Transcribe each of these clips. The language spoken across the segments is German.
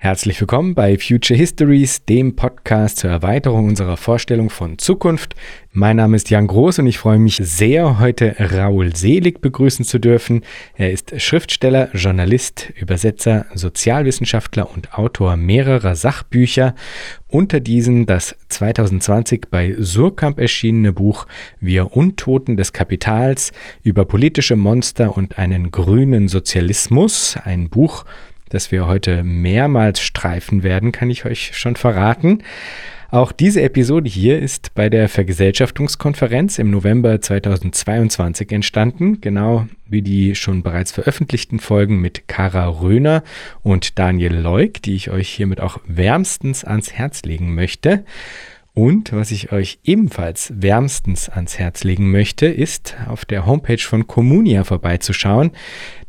Herzlich willkommen bei Future Histories, dem Podcast zur Erweiterung unserer Vorstellung von Zukunft. Mein Name ist Jan Groß und ich freue mich sehr, heute Raoul Selig begrüßen zu dürfen. Er ist Schriftsteller, Journalist, Übersetzer, Sozialwissenschaftler und Autor mehrerer Sachbücher. Unter diesen das 2020 bei Surkamp erschienene Buch Wir Untoten des Kapitals über politische Monster und einen grünen Sozialismus. Ein Buch, das wir heute mehrmals streifen werden, kann ich euch schon verraten. Auch diese Episode hier ist bei der Vergesellschaftungskonferenz im November 2022 entstanden, genau wie die schon bereits veröffentlichten Folgen mit Kara Röhner und Daniel Leuk, die ich euch hiermit auch wärmstens ans Herz legen möchte. Und was ich euch ebenfalls wärmstens ans Herz legen möchte, ist auf der Homepage von Communia vorbeizuschauen.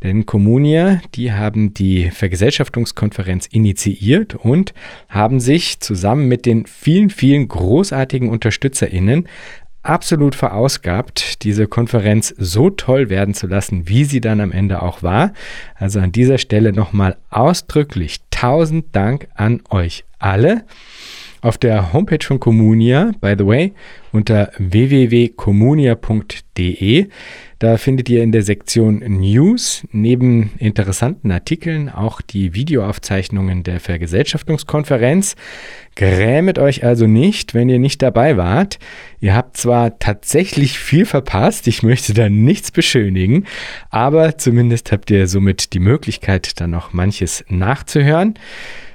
Denn Communia, die haben die Vergesellschaftungskonferenz initiiert und haben sich zusammen mit den vielen, vielen großartigen UnterstützerInnen absolut verausgabt, diese Konferenz so toll werden zu lassen, wie sie dann am Ende auch war. Also an dieser Stelle nochmal ausdrücklich tausend Dank an euch alle. Auf der Homepage von Communia, by the way, unter www.communia.de, da findet ihr in der Sektion News neben interessanten Artikeln auch die Videoaufzeichnungen der Vergesellschaftungskonferenz. Grämet euch also nicht, wenn ihr nicht dabei wart. Ihr habt zwar tatsächlich viel verpasst, ich möchte da nichts beschönigen, aber zumindest habt ihr somit die Möglichkeit, dann noch manches nachzuhören.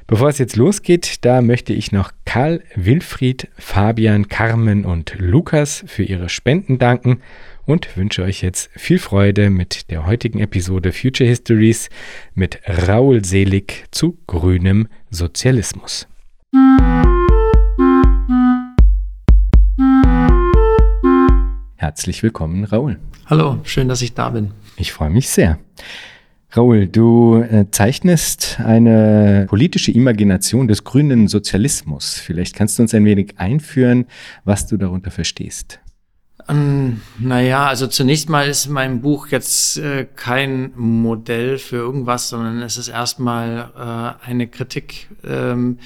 Bevor es jetzt losgeht, da möchte ich noch Karl, Wilfried, Fabian, Carmen und Lukas für ihre Spenden danken und wünsche euch jetzt viel Freude mit der heutigen Episode Future Histories mit Raul Selig zu grünem Sozialismus. Herzlich willkommen, Raul. Hallo, schön, dass ich da bin. Ich freue mich sehr. Raul, du äh, zeichnest eine politische Imagination des grünen Sozialismus. Vielleicht kannst du uns ein wenig einführen, was du darunter verstehst. Ähm, naja, also zunächst mal ist mein Buch jetzt äh, kein Modell für irgendwas, sondern es ist erstmal äh, eine Kritik. Ähm,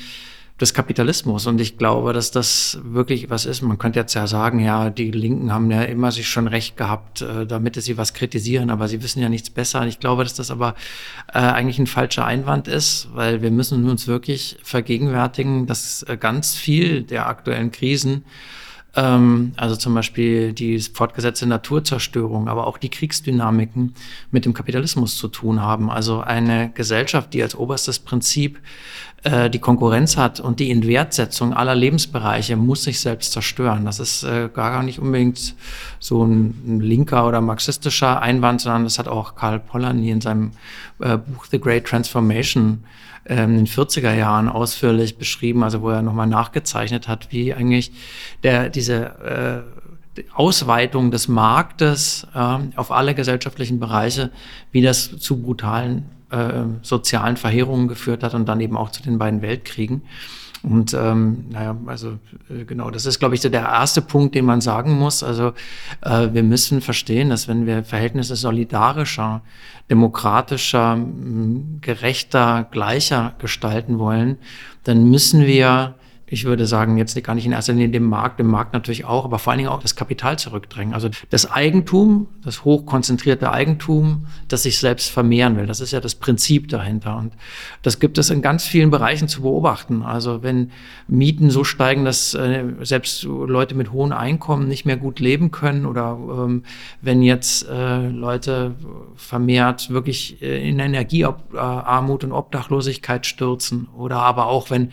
des Kapitalismus. Und ich glaube, dass das wirklich was ist. Man könnte jetzt ja sagen, ja, die Linken haben ja immer sich schon recht gehabt, äh, damit sie was kritisieren, aber sie wissen ja nichts besser. Ich glaube, dass das aber äh, eigentlich ein falscher Einwand ist, weil wir müssen uns wirklich vergegenwärtigen, dass äh, ganz viel der aktuellen Krisen ähm, also zum Beispiel die fortgesetzte Naturzerstörung, aber auch die Kriegsdynamiken mit dem Kapitalismus zu tun haben. Also eine Gesellschaft, die als oberstes Prinzip äh, die Konkurrenz hat und die Inwertsetzung aller Lebensbereiche muss sich selbst zerstören. Das ist äh, gar nicht unbedingt so ein, linker oder marxistischer Einwand, sondern das hat auch Karl Polanyi in seinem äh, Buch The Great Transformation ähm, in den 40er Jahren ausführlich beschrieben, also wo er nochmal nachgezeichnet hat, wie eigentlich der, diese äh, Ausweitung des Marktes äh, auf alle gesellschaftlichen Bereiche, wie das zu brutalen äh, sozialen Verheerungen geführt hat und dann eben auch zu den beiden Weltkriegen. Und ähm, naja, also äh, genau, das ist, glaube ich, so der erste Punkt, den man sagen muss. Also äh, wir müssen verstehen, dass wenn wir Verhältnisse solidarischer, demokratischer, gerechter, gleicher gestalten wollen, dann müssen wir ich würde sagen, jetzt gar nicht in erster Linie dem Markt, dem Markt natürlich auch, aber vor allen Dingen auch das Kapital zurückdrängen. Also das Eigentum, das hochkonzentrierte Eigentum, das sich selbst vermehren will. Das ist ja das Prinzip dahinter. Und das gibt es in ganz vielen Bereichen zu beobachten. Also wenn Mieten so steigen, dass äh, selbst Leute mit hohen Einkommen nicht mehr gut leben können oder ähm, wenn jetzt äh, Leute vermehrt wirklich äh, in Energiearmut und Obdachlosigkeit stürzen oder aber auch wenn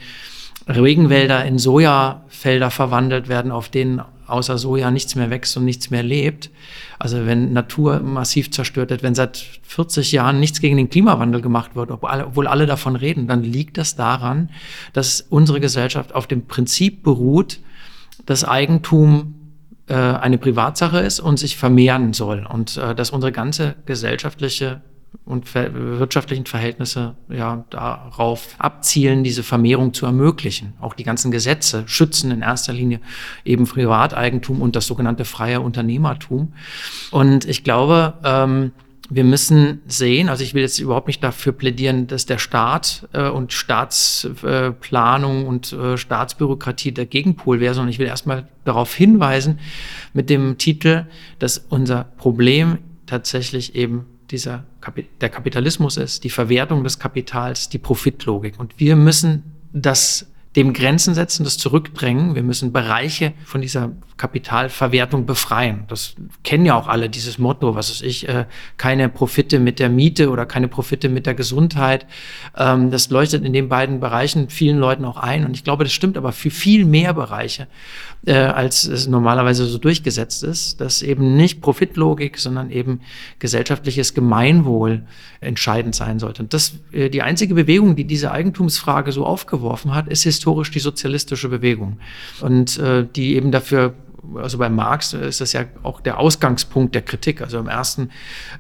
Regenwälder in Sojafelder verwandelt werden, auf denen außer Soja nichts mehr wächst und nichts mehr lebt. Also wenn Natur massiv zerstört wird, wenn seit 40 Jahren nichts gegen den Klimawandel gemacht wird, obwohl alle davon reden, dann liegt das daran, dass unsere Gesellschaft auf dem Prinzip beruht, dass Eigentum äh, eine Privatsache ist und sich vermehren soll und äh, dass unsere ganze gesellschaftliche und wirtschaftlichen Verhältnisse ja darauf abzielen, diese Vermehrung zu ermöglichen. Auch die ganzen Gesetze schützen in erster Linie eben Privateigentum und das sogenannte freie Unternehmertum. Und ich glaube, ähm, wir müssen sehen, also ich will jetzt überhaupt nicht dafür plädieren, dass der Staat äh, und Staatsplanung äh, und äh, Staatsbürokratie der Gegenpol wäre, sondern ich will erstmal darauf hinweisen mit dem Titel, dass unser Problem tatsächlich eben dieser der Kapitalismus ist, die Verwertung des Kapitals, die Profitlogik. Und wir müssen das dem Grenzen setzen, das zurückdrängen. Wir müssen Bereiche von dieser Kapitalverwertung befreien. Das kennen ja auch alle, dieses Motto, was weiß ich, äh, keine Profite mit der Miete oder keine Profite mit der Gesundheit. Ähm, das leuchtet in den beiden Bereichen vielen Leuten auch ein. Und ich glaube, das stimmt aber für viel mehr Bereiche, äh, als es normalerweise so durchgesetzt ist, dass eben nicht Profitlogik, sondern eben gesellschaftliches Gemeinwohl entscheidend sein sollte. Und das, äh, die einzige Bewegung, die diese Eigentumsfrage so aufgeworfen hat, ist historisch die sozialistische Bewegung. Und äh, die eben dafür also bei Marx ist das ja auch der Ausgangspunkt der Kritik. Also im ersten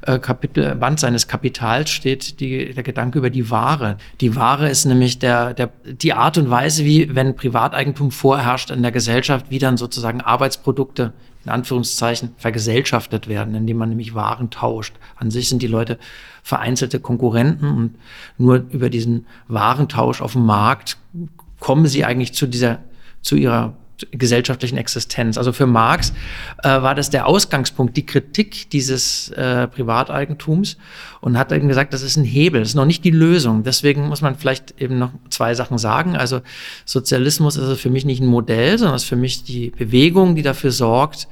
äh, Kapitel, Band seines Kapitals steht die, der Gedanke über die Ware. Die Ware ist nämlich der, der, die Art und Weise, wie, wenn Privateigentum vorherrscht in der Gesellschaft, wie dann sozusagen Arbeitsprodukte in Anführungszeichen vergesellschaftet werden, indem man nämlich Waren tauscht. An sich sind die Leute vereinzelte Konkurrenten und nur über diesen Warentausch auf dem Markt kommen sie eigentlich zu dieser, zu ihrer gesellschaftlichen Existenz. Also für Marx äh, war das der Ausgangspunkt, die Kritik dieses äh, Privateigentums und hat eben gesagt, das ist ein Hebel, das ist noch nicht die Lösung. Deswegen muss man vielleicht eben noch zwei Sachen sagen. Also Sozialismus ist für mich nicht ein Modell, sondern ist für mich die Bewegung, die dafür sorgt,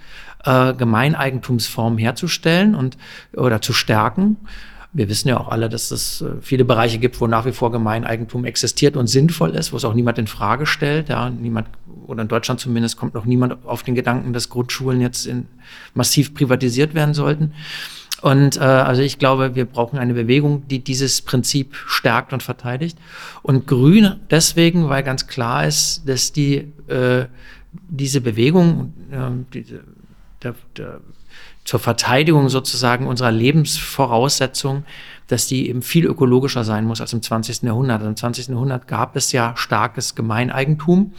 äh, Gemeineigentumsformen herzustellen und oder zu stärken. Wir wissen ja auch alle, dass es äh, viele Bereiche gibt, wo nach wie vor Gemeineigentum existiert und sinnvoll ist, wo es auch niemand in Frage stellt. Ja, niemand oder in Deutschland zumindest kommt noch niemand auf den Gedanken, dass Grundschulen jetzt in, massiv privatisiert werden sollten. Und äh, also ich glaube, wir brauchen eine Bewegung, die dieses Prinzip stärkt und verteidigt. Und Grün deswegen, weil ganz klar ist, dass die äh, diese Bewegung, äh, die, der, der, zur Verteidigung sozusagen unserer Lebensvoraussetzungen, dass die eben viel ökologischer sein muss als im 20. Jahrhundert. Also Im 20. Jahrhundert gab es ja starkes Gemeineigentum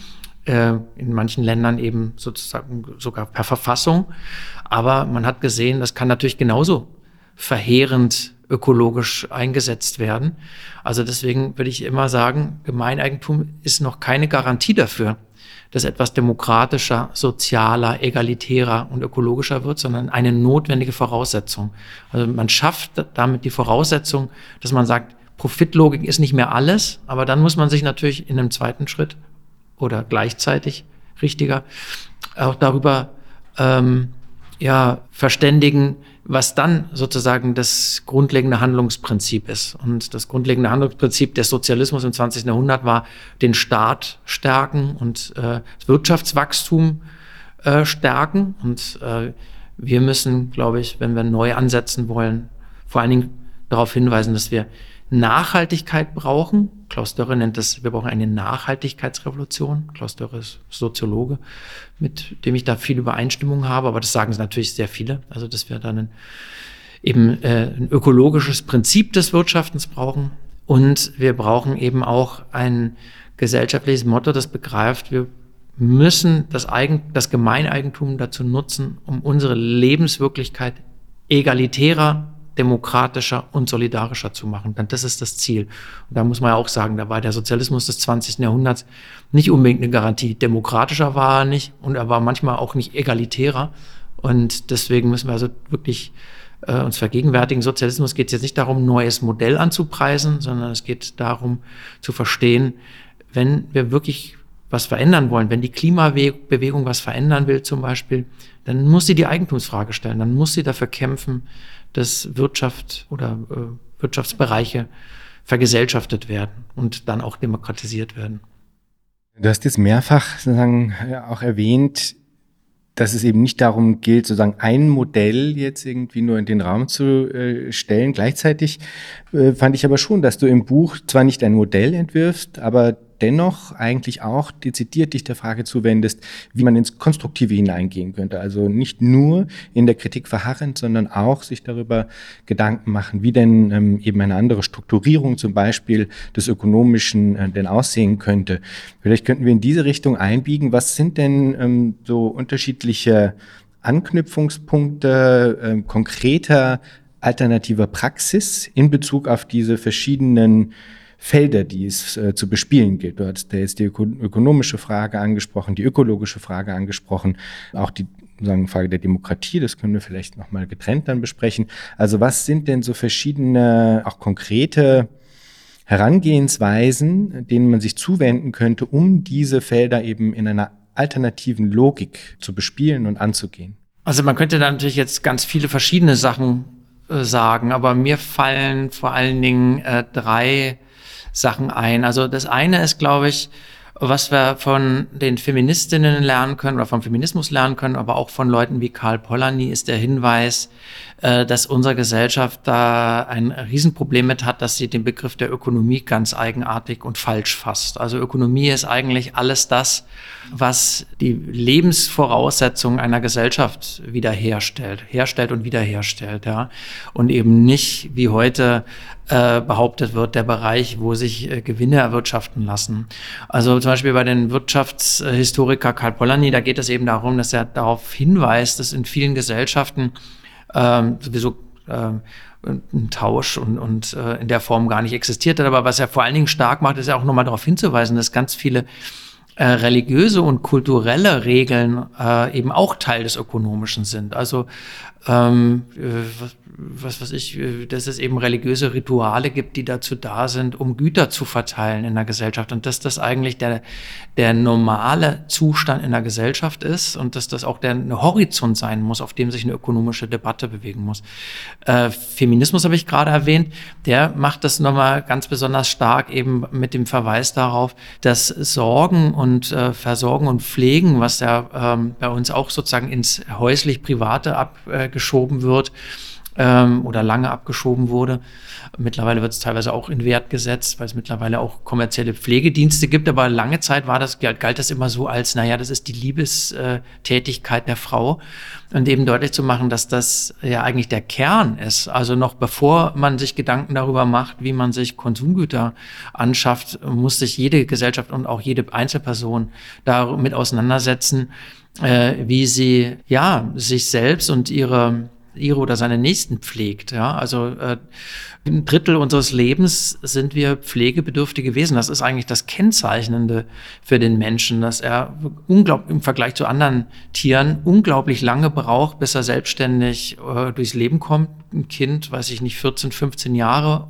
äh, in manchen Ländern eben sozusagen sogar per Verfassung. Aber man hat gesehen, das kann natürlich genauso verheerend ökologisch eingesetzt werden. Also deswegen würde ich immer sagen, Gemeineigentum ist noch keine Garantie dafür, dass etwas demokratischer, sozialer, egalitärer und ökologischer wird, sondern eine notwendige Voraussetzung. Also man schafft damit die Voraussetzung, dass man sagt, Profitlogik ist nicht mehr alles, aber dann muss man sich natürlich in einem zweiten Schritt oder gleichzeitig richtiger auch darüber ähm, ja, verständigen, was dann sozusagen das grundlegende Handlungsprinzip ist. Und das grundlegende Handlungsprinzip des Sozialismus im 20. Jahrhundert war, den Staat stärken und äh, das Wirtschaftswachstum äh, stärken. Und äh, wir müssen, glaube ich, wenn wir neu ansetzen wollen, vor allen Dingen darauf hinweisen, dass wir Nachhaltigkeit brauchen. Klaus Dörre nennt das, wir brauchen eine Nachhaltigkeitsrevolution. Klaus Dörre ist Soziologe, mit dem ich da viel Übereinstimmung habe, aber das sagen natürlich sehr viele. Also, dass wir dann ein, eben äh, ein ökologisches Prinzip des Wirtschaftens brauchen. Und wir brauchen eben auch ein gesellschaftliches Motto, das begreift, wir müssen das, Eigen, das Gemeineigentum dazu nutzen, um unsere Lebenswirklichkeit egalitärer demokratischer und solidarischer zu machen. Denn das ist das Ziel. Und da muss man ja auch sagen, da war der Sozialismus des 20. Jahrhunderts nicht unbedingt eine Garantie. Demokratischer war er nicht und er war manchmal auch nicht egalitärer. Und deswegen müssen wir also wirklich äh, uns vergegenwärtigen. Sozialismus geht es jetzt nicht darum, neues Modell anzupreisen, sondern es geht darum zu verstehen, wenn wir wirklich was verändern wollen, wenn die Klimabewegung was verändern will zum Beispiel, dann muss sie die Eigentumsfrage stellen, dann muss sie dafür kämpfen, dass Wirtschaft oder äh, Wirtschaftsbereiche vergesellschaftet werden und dann auch demokratisiert werden. Du hast jetzt mehrfach sozusagen auch erwähnt, dass es eben nicht darum gilt, sozusagen ein Modell jetzt irgendwie nur in den Raum zu äh, stellen. Gleichzeitig äh, fand ich aber schon, dass du im Buch zwar nicht ein Modell entwirfst, aber dennoch eigentlich auch dezidiert dich der Frage zuwendest, wie man ins Konstruktive hineingehen könnte. Also nicht nur in der Kritik verharrend, sondern auch sich darüber Gedanken machen, wie denn ähm, eben eine andere Strukturierung zum Beispiel des Ökonomischen äh, denn aussehen könnte. Vielleicht könnten wir in diese Richtung einbiegen. Was sind denn ähm, so unterschiedliche Anknüpfungspunkte, äh, konkreter alternativer Praxis in Bezug auf diese verschiedenen Felder, die es äh, zu bespielen gilt. Du hast jetzt die öko ökonomische Frage angesprochen, die ökologische Frage angesprochen, auch die sagen, Frage der Demokratie, das können wir vielleicht nochmal getrennt dann besprechen. Also was sind denn so verschiedene, auch konkrete Herangehensweisen, denen man sich zuwenden könnte, um diese Felder eben in einer alternativen Logik zu bespielen und anzugehen? Also man könnte da natürlich jetzt ganz viele verschiedene Sachen äh, sagen, aber mir fallen vor allen Dingen äh, drei Sachen ein. Also das eine ist, glaube ich, was wir von den Feministinnen lernen können oder vom Feminismus lernen können, aber auch von Leuten wie Karl Polanyi ist der Hinweis, äh, dass unsere Gesellschaft da ein Riesenproblem mit hat, dass sie den Begriff der Ökonomie ganz eigenartig und falsch fasst. Also Ökonomie ist eigentlich alles das, was die Lebensvoraussetzungen einer Gesellschaft wiederherstellt, herstellt und wiederherstellt, ja. Und eben nicht wie heute äh, behauptet wird, der Bereich, wo sich äh, Gewinne erwirtschaften lassen. Also zum Beispiel bei den Wirtschaftshistoriker Karl Polanyi, da geht es eben darum, dass er darauf hinweist, dass in vielen Gesellschaften ähm, sowieso ähm, ein Tausch und, und äh, in der Form gar nicht existiert hat. Aber was er vor allen Dingen stark macht, ist ja auch nochmal darauf hinzuweisen, dass ganz viele äh, religiöse und kulturelle Regeln äh, eben auch Teil des Ökonomischen sind. Also ähm, äh, was weiß ich, äh, dass es eben religiöse Rituale gibt, die dazu da sind, um Güter zu verteilen in der Gesellschaft und dass das eigentlich der, der normale Zustand in der Gesellschaft ist und dass das auch der Horizont sein muss, auf dem sich eine ökonomische Debatte bewegen muss. Äh, Feminismus habe ich gerade erwähnt, der macht das nochmal ganz besonders stark eben mit dem Verweis darauf, dass Sorgen und äh, Versorgen und Pflegen, was ja ähm, bei uns auch sozusagen ins häuslich-private abgeschoben wird, ähm, oder lange abgeschoben wurde. Mittlerweile wird es teilweise auch in Wert gesetzt, weil es mittlerweile auch kommerzielle Pflegedienste gibt. Aber lange Zeit war das, galt das immer so als, naja, das ist die Liebestätigkeit der Frau. Und eben deutlich zu machen, dass das ja eigentlich der Kern ist. Also noch bevor man sich Gedanken darüber macht, wie man sich Konsumgüter anschafft, muss sich jede Gesellschaft und auch jede Einzelperson damit auseinandersetzen, äh, wie sie ja sich selbst und ihre ihre oder seine Nächsten pflegt. Ja, also äh, ein Drittel unseres Lebens sind wir pflegebedürftige Wesen. Das ist eigentlich das Kennzeichnende für den Menschen, dass er unglaublich im Vergleich zu anderen Tieren unglaublich lange braucht, bis er selbstständig äh, durchs Leben kommt. Ein Kind, weiß ich nicht, 14, 15 Jahre.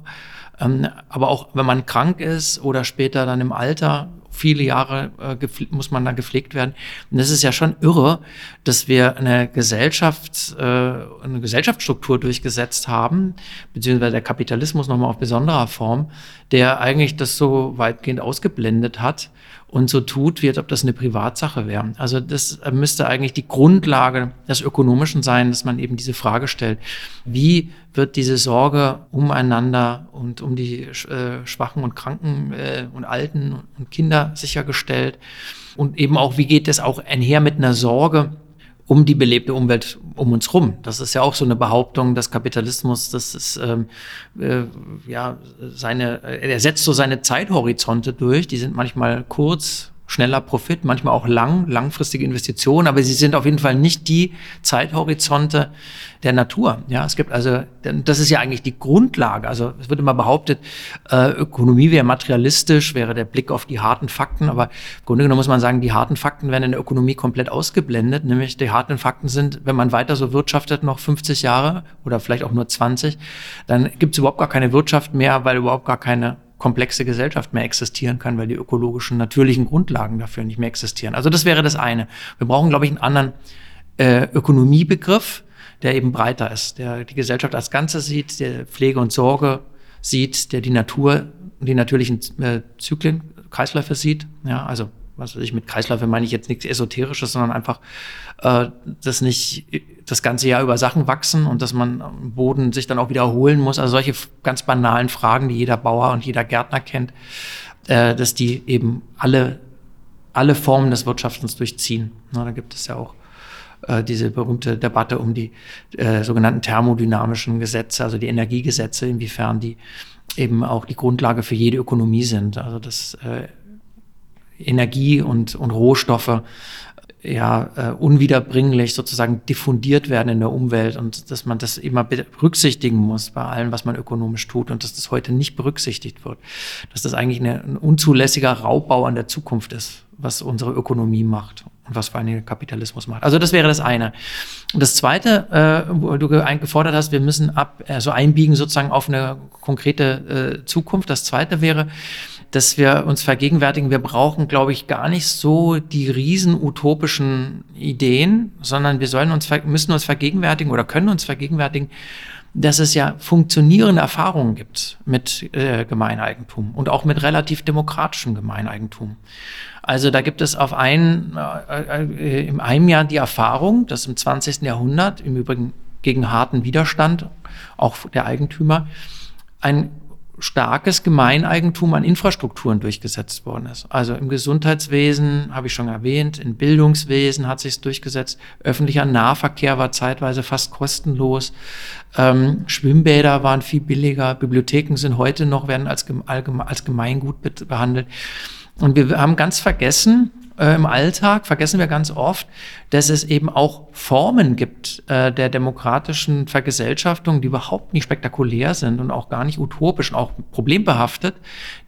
Ähm, aber auch wenn man krank ist oder später dann im Alter viele Jahre äh, muss man da gepflegt werden. Und das ist ja schon irre, dass wir eine Gesellschaft, äh, eine Gesellschaftsstruktur durchgesetzt haben, beziehungsweise der Kapitalismus nochmal auf besonderer Form, der eigentlich das so weitgehend ausgeblendet hat und so tut, wie als ob das eine Privatsache wäre. Also das müsste eigentlich die Grundlage des Ökonomischen sein, dass man eben diese Frage stellt, wie wird diese Sorge umeinander und um die äh, Schwachen und Kranken äh, und Alten und Kinder sichergestellt? Und eben auch, wie geht es auch einher mit einer Sorge um die belebte Umwelt um uns rum. Das ist ja auch so eine Behauptung des Kapitalismus, das ist ähm, äh, ja seine, er setzt so seine Zeithorizonte durch, die sind manchmal kurz, schneller Profit, manchmal auch lang, langfristige Investitionen, aber sie sind auf jeden Fall nicht die Zeithorizonte der Natur. Ja, es gibt also, das ist ja eigentlich die Grundlage. Also es wird immer behauptet, äh, Ökonomie wäre materialistisch, wäre der Blick auf die harten Fakten, aber im Grunde genommen muss man sagen, die harten Fakten werden in der Ökonomie komplett ausgeblendet. Nämlich die harten Fakten sind, wenn man weiter so wirtschaftet, noch 50 Jahre oder vielleicht auch nur 20, dann gibt es überhaupt gar keine Wirtschaft mehr, weil überhaupt gar keine komplexe Gesellschaft mehr existieren kann, weil die ökologischen, natürlichen Grundlagen dafür nicht mehr existieren. Also das wäre das eine. Wir brauchen, glaube ich, einen anderen äh, Ökonomiebegriff, der eben breiter ist, der die Gesellschaft als Ganze sieht, der Pflege und Sorge sieht, der die Natur, die natürlichen äh, Zyklen, Kreisläufe sieht. Ja, also was weiß ich, mit Kreisläufe meine ich jetzt nichts Esoterisches, sondern einfach, äh, dass nicht das ganze Jahr über Sachen wachsen und dass man am Boden sich dann auch wiederholen muss. Also solche ganz banalen Fragen, die jeder Bauer und jeder Gärtner kennt, äh, dass die eben alle, alle Formen des Wirtschaftens durchziehen. Na, da gibt es ja auch äh, diese berühmte Debatte um die äh, sogenannten thermodynamischen Gesetze, also die Energiegesetze, inwiefern die eben auch die Grundlage für jede Ökonomie sind. Also das äh, Energie und, und Rohstoffe ja, äh, unwiederbringlich sozusagen diffundiert werden in der Umwelt und dass man das immer berücksichtigen muss bei allem, was man ökonomisch tut und dass das heute nicht berücksichtigt wird. Dass das eigentlich eine, ein unzulässiger Raubbau an der Zukunft ist, was unsere Ökonomie macht und was vor allem der Kapitalismus macht. Also das wäre das eine. Und das zweite, äh, wo du gefordert hast, wir müssen ab, also einbiegen sozusagen auf eine konkrete äh, Zukunft. Das zweite wäre, dass wir uns vergegenwärtigen, wir brauchen, glaube ich, gar nicht so die riesen utopischen Ideen, sondern wir sollen uns, müssen uns vergegenwärtigen oder können uns vergegenwärtigen, dass es ja funktionierende Erfahrungen gibt mit äh, Gemeineigentum und auch mit relativ demokratischem Gemeineigentum. Also da gibt es auf einen, äh, äh, in einem Jahr die Erfahrung, dass im 20. Jahrhundert, im Übrigen gegen harten Widerstand, auch der Eigentümer, ein starkes Gemeineigentum an Infrastrukturen durchgesetzt worden ist. Also im Gesundheitswesen, habe ich schon erwähnt, im Bildungswesen hat sich es durchgesetzt. Öffentlicher Nahverkehr war zeitweise fast kostenlos. Ähm, Schwimmbäder waren viel billiger. Bibliotheken sind heute noch, werden als, als Gemeingut behandelt. Und wir haben ganz vergessen, äh, im Alltag vergessen wir ganz oft, dass es eben auch Formen gibt äh, der demokratischen Vergesellschaftung, die überhaupt nicht spektakulär sind und auch gar nicht utopisch und auch problembehaftet,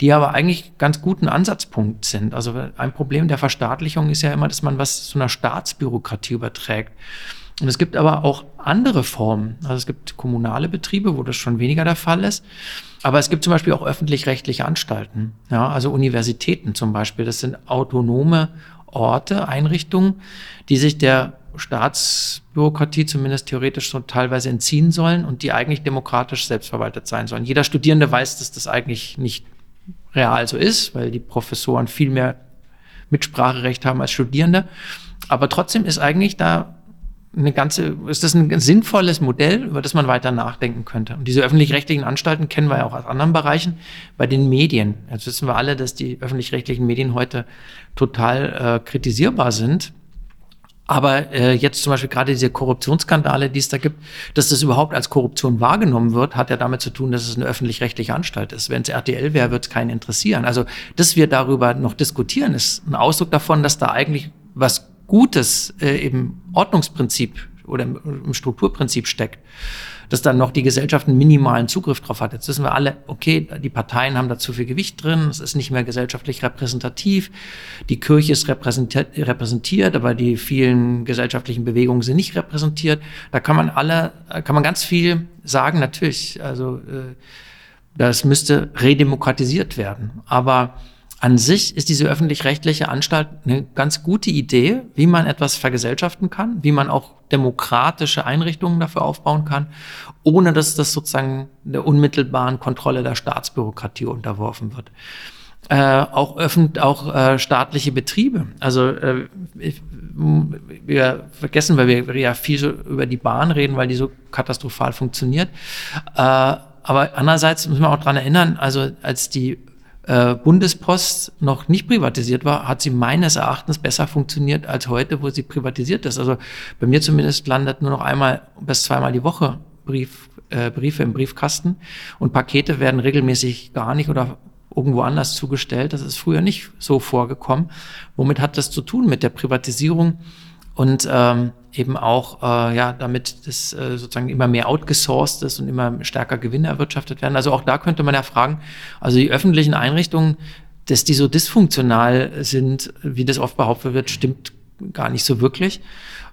die aber eigentlich ganz guten Ansatzpunkt sind. Also ein Problem der Verstaatlichung ist ja immer, dass man was zu einer Staatsbürokratie überträgt. Und es gibt aber auch andere Formen. Also es gibt kommunale Betriebe, wo das schon weniger der Fall ist. Aber es gibt zum Beispiel auch öffentlich-rechtliche Anstalten, ja, also Universitäten zum Beispiel. Das sind autonome Orte, Einrichtungen, die sich der Staatsbürokratie zumindest theoretisch so teilweise entziehen sollen und die eigentlich demokratisch selbstverwaltet sein sollen. Jeder Studierende weiß, dass das eigentlich nicht real so ist, weil die Professoren viel mehr Mitspracherecht haben als Studierende. Aber trotzdem ist eigentlich da eine ganze, ist das ein sinnvolles Modell, über das man weiter nachdenken könnte? Und diese öffentlich-rechtlichen Anstalten kennen wir ja auch aus anderen Bereichen. Bei den Medien. Jetzt wissen wir alle, dass die öffentlich-rechtlichen Medien heute total äh, kritisierbar sind. Aber äh, jetzt zum Beispiel gerade diese Korruptionsskandale, die es da gibt, dass das überhaupt als Korruption wahrgenommen wird, hat ja damit zu tun, dass es eine öffentlich-rechtliche Anstalt ist. Wenn es RTL wäre, wird es keinen interessieren. Also, dass wir darüber noch diskutieren, ist ein Ausdruck davon, dass da eigentlich was Gutes äh, im Ordnungsprinzip oder im, Strukturprinzip steckt, dass dann noch die Gesellschaft einen minimalen Zugriff drauf hat. Jetzt wissen wir alle, okay, die Parteien haben da zu viel Gewicht drin, es ist nicht mehr gesellschaftlich repräsentativ, die Kirche ist repräsentiert, repräsentiert, aber die vielen gesellschaftlichen Bewegungen sind nicht repräsentiert. Da kann man alle, kann man ganz viel sagen, natürlich. Also äh, das müsste redemokratisiert werden. Aber an sich ist diese öffentlich-rechtliche Anstalt eine ganz gute Idee, wie man etwas vergesellschaften kann, wie man auch demokratische Einrichtungen dafür aufbauen kann, ohne dass das sozusagen der unmittelbaren Kontrolle der Staatsbürokratie unterworfen wird. Äh, auch öffentlich, auch äh, staatliche Betriebe. Also äh, ich, wir vergessen, weil wir ja viel so über die Bahn reden, weil die so katastrophal funktioniert. Äh, aber andererseits müssen wir auch dran erinnern, also als die äh, Bundespost noch nicht privatisiert war, hat sie meines Erachtens besser funktioniert als heute, wo sie privatisiert ist. Also bei mir zumindest landet nur noch einmal bis zweimal die Woche Brief, äh, Briefe im Briefkasten und Pakete werden regelmäßig gar nicht oder irgendwo anders zugestellt. Das ist früher nicht so vorgekommen. Womit hat das zu tun? Mit der Privatisierung und ähm, eben auch äh, ja damit das äh, sozusagen immer mehr outgesourced ist und immer stärker Gewinne erwirtschaftet werden. Also auch da könnte man ja fragen, also die öffentlichen Einrichtungen, dass die so dysfunktional sind, wie das oft behauptet wird, stimmt gar nicht so wirklich.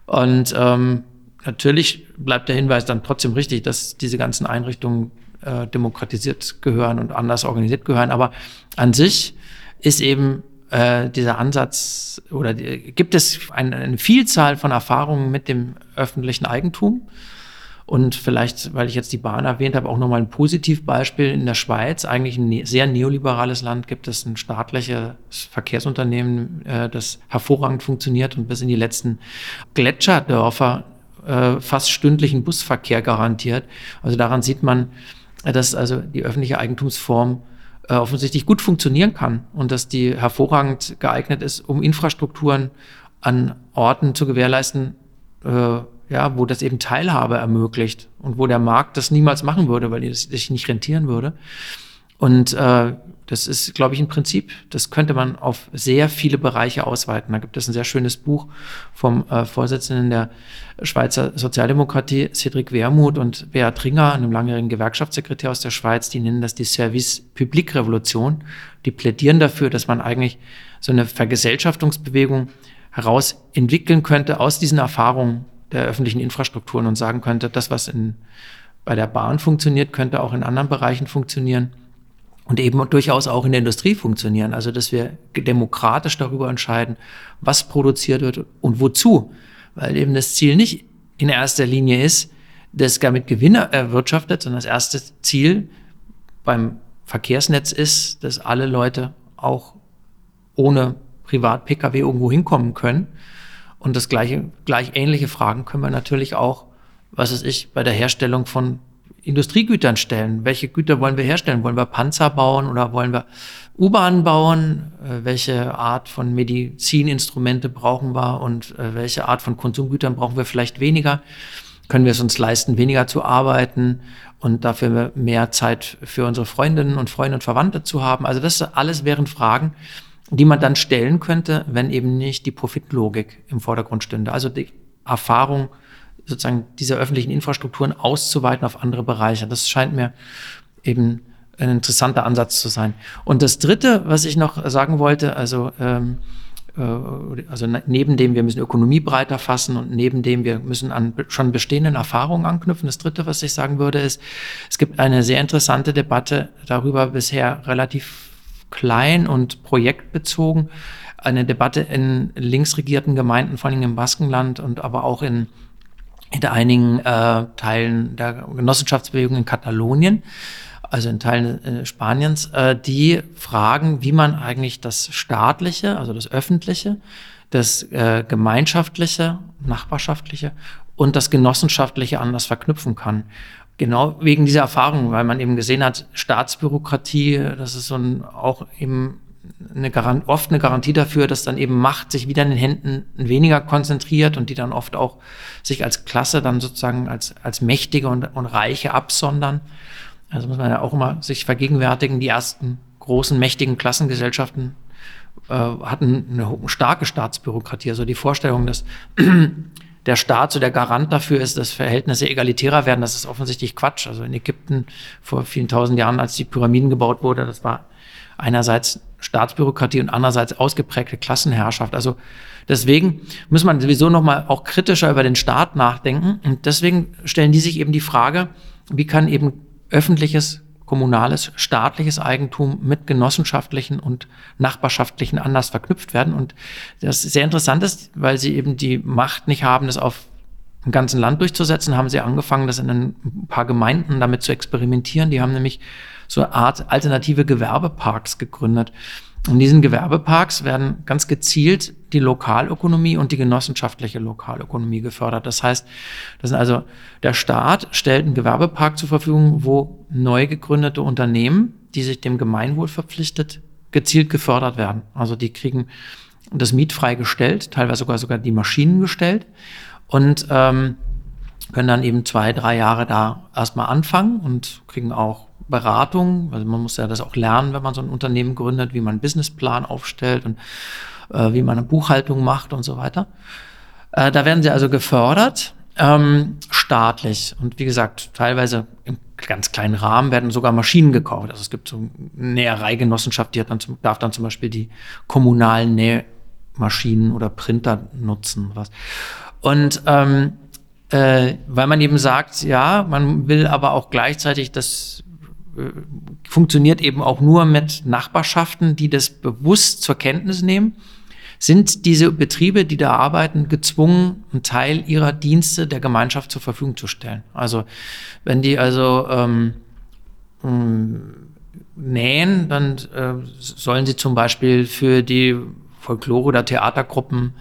Und ähm, natürlich bleibt der Hinweis dann trotzdem richtig, dass diese ganzen Einrichtungen äh, demokratisiert gehören und anders organisiert gehören. Aber an sich ist eben äh, dieser Ansatz oder die, gibt es eine, eine Vielzahl von Erfahrungen mit dem öffentlichen Eigentum. Und vielleicht, weil ich jetzt die Bahn erwähnt habe, auch nochmal ein Positivbeispiel. In der Schweiz, eigentlich ein ne sehr neoliberales Land, gibt es ein staatliches Verkehrsunternehmen, äh, das hervorragend funktioniert und bis in die letzten Gletscherdörfer äh, fast stündlichen Busverkehr garantiert. Also daran sieht man, dass also die öffentliche Eigentumsform äh, offensichtlich gut funktionieren kann und dass die hervorragend geeignet ist, um Infrastrukturen an Orten zu gewährleisten, äh, ja, wo das eben Teilhabe ermöglicht und wo der Markt das niemals machen würde, weil es sich nicht rentieren würde. Und äh, das ist, glaube ich, ein Prinzip, das könnte man auf sehr viele Bereiche ausweiten. Da gibt es ein sehr schönes Buch vom äh, Vorsitzenden der Schweizer Sozialdemokratie, Cedric Wermuth und Beat Ringer, einem langjährigen Gewerkschaftssekretär aus der Schweiz, die nennen das die Service Public Revolution. Die plädieren dafür, dass man eigentlich so eine Vergesellschaftungsbewegung heraus entwickeln könnte aus diesen Erfahrungen der öffentlichen Infrastrukturen und sagen könnte, das, was in, bei der Bahn funktioniert, könnte auch in anderen Bereichen funktionieren und eben durchaus auch in der Industrie funktionieren. Also, dass wir demokratisch darüber entscheiden, was produziert wird und wozu. Weil eben das Ziel nicht in erster Linie ist, dass gar mit Gewinner erwirtschaftet, sondern das erste Ziel beim Verkehrsnetz ist, dass alle Leute auch ohne Privat-Pkw irgendwo hinkommen können. Und das gleiche, gleich ähnliche Fragen können wir natürlich auch, was ist ich, bei der Herstellung von Industriegütern stellen. Welche Güter wollen wir herstellen? Wollen wir Panzer bauen oder wollen wir U-Bahnen bauen? Äh, welche Art von Medizininstrumente brauchen wir und äh, welche Art von Konsumgütern brauchen wir vielleicht weniger? Können wir es uns leisten, weniger zu arbeiten und dafür mehr Zeit für unsere Freundinnen und Freunde und Verwandte zu haben? Also das alles wären Fragen, die man dann stellen könnte, wenn eben nicht die Profitlogik im Vordergrund stünde. Also die Erfahrung sozusagen diese öffentlichen Infrastrukturen auszuweiten auf andere Bereiche. Das scheint mir eben ein interessanter Ansatz zu sein. Und das Dritte, was ich noch sagen wollte, also ähm, äh, also neben dem, wir müssen Ökonomie breiter fassen und neben dem, wir müssen an schon bestehenden Erfahrungen anknüpfen. Das Dritte, was ich sagen würde, ist, es gibt eine sehr interessante Debatte darüber, bisher relativ klein und projektbezogen, eine Debatte in linksregierten Gemeinden, vor allem im Baskenland und aber auch in in einigen äh, Teilen der Genossenschaftsbewegung in Katalonien, also in Teilen äh, Spaniens, äh, die fragen, wie man eigentlich das staatliche, also das öffentliche, das äh, gemeinschaftliche, nachbarschaftliche und das genossenschaftliche anders verknüpfen kann. Genau wegen dieser Erfahrung, weil man eben gesehen hat, Staatsbürokratie, das ist so ein auch eben eine Garant, oft eine Garantie dafür, dass dann eben Macht sich wieder in den Händen weniger konzentriert und die dann oft auch sich als Klasse dann sozusagen als, als Mächtige und, und Reiche absondern. Also muss man ja auch immer sich vergegenwärtigen, die ersten großen, mächtigen Klassengesellschaften äh, hatten eine starke Staatsbürokratie. Also die Vorstellung, dass der Staat so der Garant dafür ist, dass Verhältnisse egalitärer werden, das ist offensichtlich Quatsch. Also in Ägypten vor vielen tausend Jahren, als die Pyramiden gebaut wurde, das war einerseits Staatsbürokratie und andererseits ausgeprägte Klassenherrschaft. Also deswegen muss man sowieso nochmal auch kritischer über den Staat nachdenken. Und deswegen stellen die sich eben die Frage, wie kann eben öffentliches, kommunales, staatliches Eigentum mit genossenschaftlichen und nachbarschaftlichen anders verknüpft werden. Und das sehr interessant ist, weil sie eben die Macht nicht haben, das auf im ganzen Land durchzusetzen, haben sie angefangen, das in ein paar Gemeinden damit zu experimentieren. Die haben nämlich so eine Art alternative Gewerbeparks gegründet. In diesen Gewerbeparks werden ganz gezielt die Lokalökonomie und die genossenschaftliche Lokalökonomie gefördert. Das heißt, das ist also der Staat stellt einen Gewerbepark zur Verfügung, wo neu gegründete Unternehmen, die sich dem Gemeinwohl verpflichtet, gezielt gefördert werden. Also die kriegen das mietfrei gestellt, teilweise sogar sogar die Maschinen gestellt und ähm, können dann eben zwei, drei Jahre da erstmal anfangen und kriegen auch Beratung. Also man muss ja das auch lernen, wenn man so ein Unternehmen gründet, wie man einen Businessplan aufstellt und äh, wie man eine Buchhaltung macht und so weiter. Äh, da werden sie also gefördert, ähm, staatlich. Und wie gesagt, teilweise im ganz kleinen Rahmen werden sogar Maschinen gekauft. Also es gibt so eine Nähereigenossenschaft, die hat dann zum, darf dann zum Beispiel die kommunalen Nähmaschinen oder Printer nutzen. Was. Und ähm, äh, weil man eben sagt, ja, man will aber auch gleichzeitig das funktioniert eben auch nur mit Nachbarschaften, die das bewusst zur Kenntnis nehmen, sind diese Betriebe, die da arbeiten, gezwungen, einen Teil ihrer Dienste der Gemeinschaft zur Verfügung zu stellen. Also wenn die also ähm, ähm nähen, dann äh, sollen sie zum Beispiel für die Folklore- oder Theatergruppen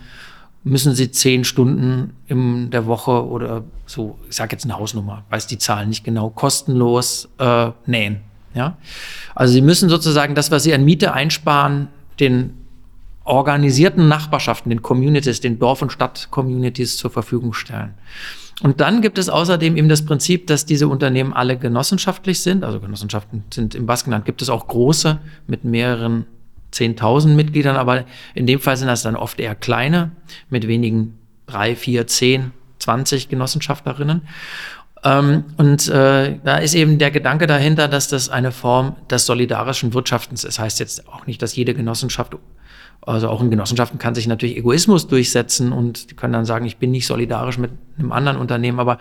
müssen sie zehn Stunden in der Woche oder so, ich sage jetzt eine Hausnummer, weiß die Zahlen nicht genau, kostenlos äh, nähen. Ja? Also sie müssen sozusagen das, was sie an Miete einsparen, den organisierten Nachbarschaften, den Communities, den Dorf- und Stadt-Communities zur Verfügung stellen. Und dann gibt es außerdem eben das Prinzip, dass diese Unternehmen alle genossenschaftlich sind. Also Genossenschaften sind im Baskenland gibt es auch große mit mehreren 10.000 Mitgliedern, aber in dem Fall sind das dann oft eher kleine mit wenigen drei, vier, zehn, 20 Genossenschaftlerinnen. Ähm, und äh, da ist eben der Gedanke dahinter, dass das eine Form des solidarischen Wirtschaftens ist. Das heißt jetzt auch nicht, dass jede Genossenschaft also auch in Genossenschaften kann sich natürlich Egoismus durchsetzen und die können dann sagen, ich bin nicht solidarisch mit einem anderen Unternehmen, aber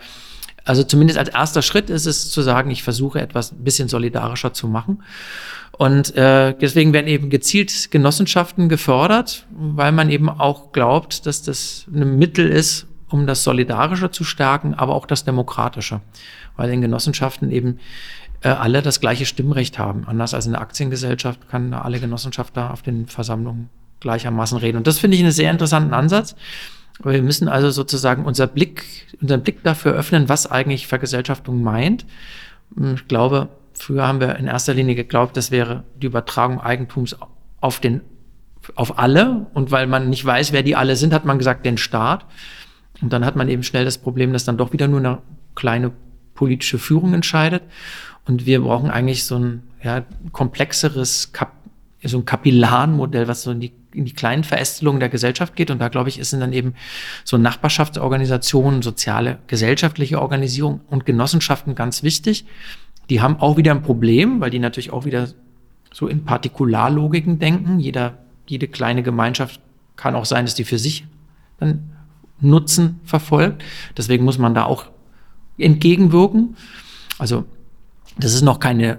also zumindest als erster Schritt ist es zu sagen, ich versuche etwas ein bisschen solidarischer zu machen. Und äh, deswegen werden eben gezielt Genossenschaften gefördert, weil man eben auch glaubt, dass das ein Mittel ist, um das Solidarische zu stärken, aber auch das Demokratische. Weil in Genossenschaften eben äh, alle das gleiche Stimmrecht haben. Anders als in der Aktiengesellschaft kann alle Genossenschafter auf den Versammlungen gleichermaßen reden. Und das finde ich einen sehr interessanten Ansatz. Wir müssen also sozusagen unser Blick, unseren Blick dafür öffnen, was eigentlich Vergesellschaftung meint. Ich glaube, früher haben wir in erster Linie geglaubt, das wäre die Übertragung Eigentums auf den, auf alle. Und weil man nicht weiß, wer die alle sind, hat man gesagt, den Staat. Und dann hat man eben schnell das Problem, dass dann doch wieder nur eine kleine politische Führung entscheidet. Und wir brauchen eigentlich so ein ja, komplexeres Kap so ein Kapillarmodell, was so in die, in die kleinen Verästelungen der Gesellschaft geht. Und da, glaube ich, sind dann eben so Nachbarschaftsorganisationen, soziale, gesellschaftliche Organisierung und Genossenschaften ganz wichtig. Die haben auch wieder ein Problem, weil die natürlich auch wieder so in Partikularlogiken denken. Jeder, jede kleine Gemeinschaft kann auch sein, dass die für sich dann Nutzen verfolgt. Deswegen muss man da auch entgegenwirken. Also das ist noch keine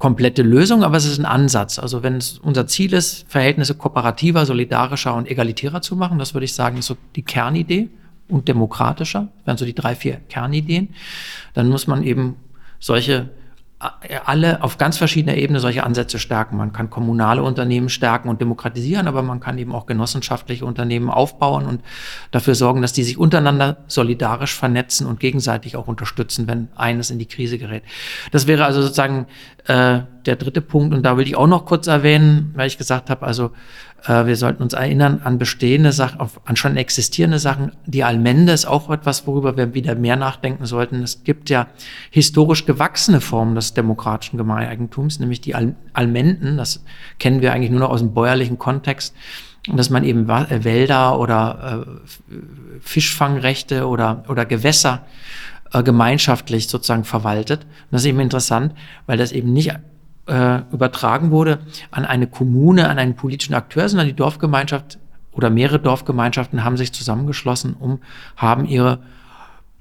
komplette Lösung, aber es ist ein Ansatz. Also wenn es unser Ziel ist, Verhältnisse kooperativer, solidarischer und egalitärer zu machen, das würde ich sagen, ist so die Kernidee und demokratischer, wären so die drei, vier Kernideen, dann muss man eben solche alle auf ganz verschiedener Ebene solche Ansätze stärken. Man kann kommunale Unternehmen stärken und demokratisieren, aber man kann eben auch genossenschaftliche Unternehmen aufbauen und dafür sorgen, dass die sich untereinander solidarisch vernetzen und gegenseitig auch unterstützen, wenn eines in die Krise gerät. Das wäre also sozusagen äh, der dritte Punkt. Und da will ich auch noch kurz erwähnen, weil ich gesagt habe, also äh, wir sollten uns erinnern an bestehende Sachen, an schon existierende Sachen. Die Allmende ist auch etwas, worüber wir wieder mehr nachdenken sollten. Es gibt ja historisch gewachsene Formen des demokratischen Gemeineigentums, nämlich die Al Allmenden. Das kennen wir eigentlich nur noch aus dem bäuerlichen Kontext. Dass man eben äh, Wälder oder äh, Fischfangrechte oder, oder Gewässer äh, gemeinschaftlich sozusagen verwaltet. Und das ist eben interessant, weil das eben nicht äh, übertragen wurde an eine Kommune, an einen politischen Akteur, sondern die Dorfgemeinschaft oder mehrere Dorfgemeinschaften haben sich zusammengeschlossen, um, haben ihre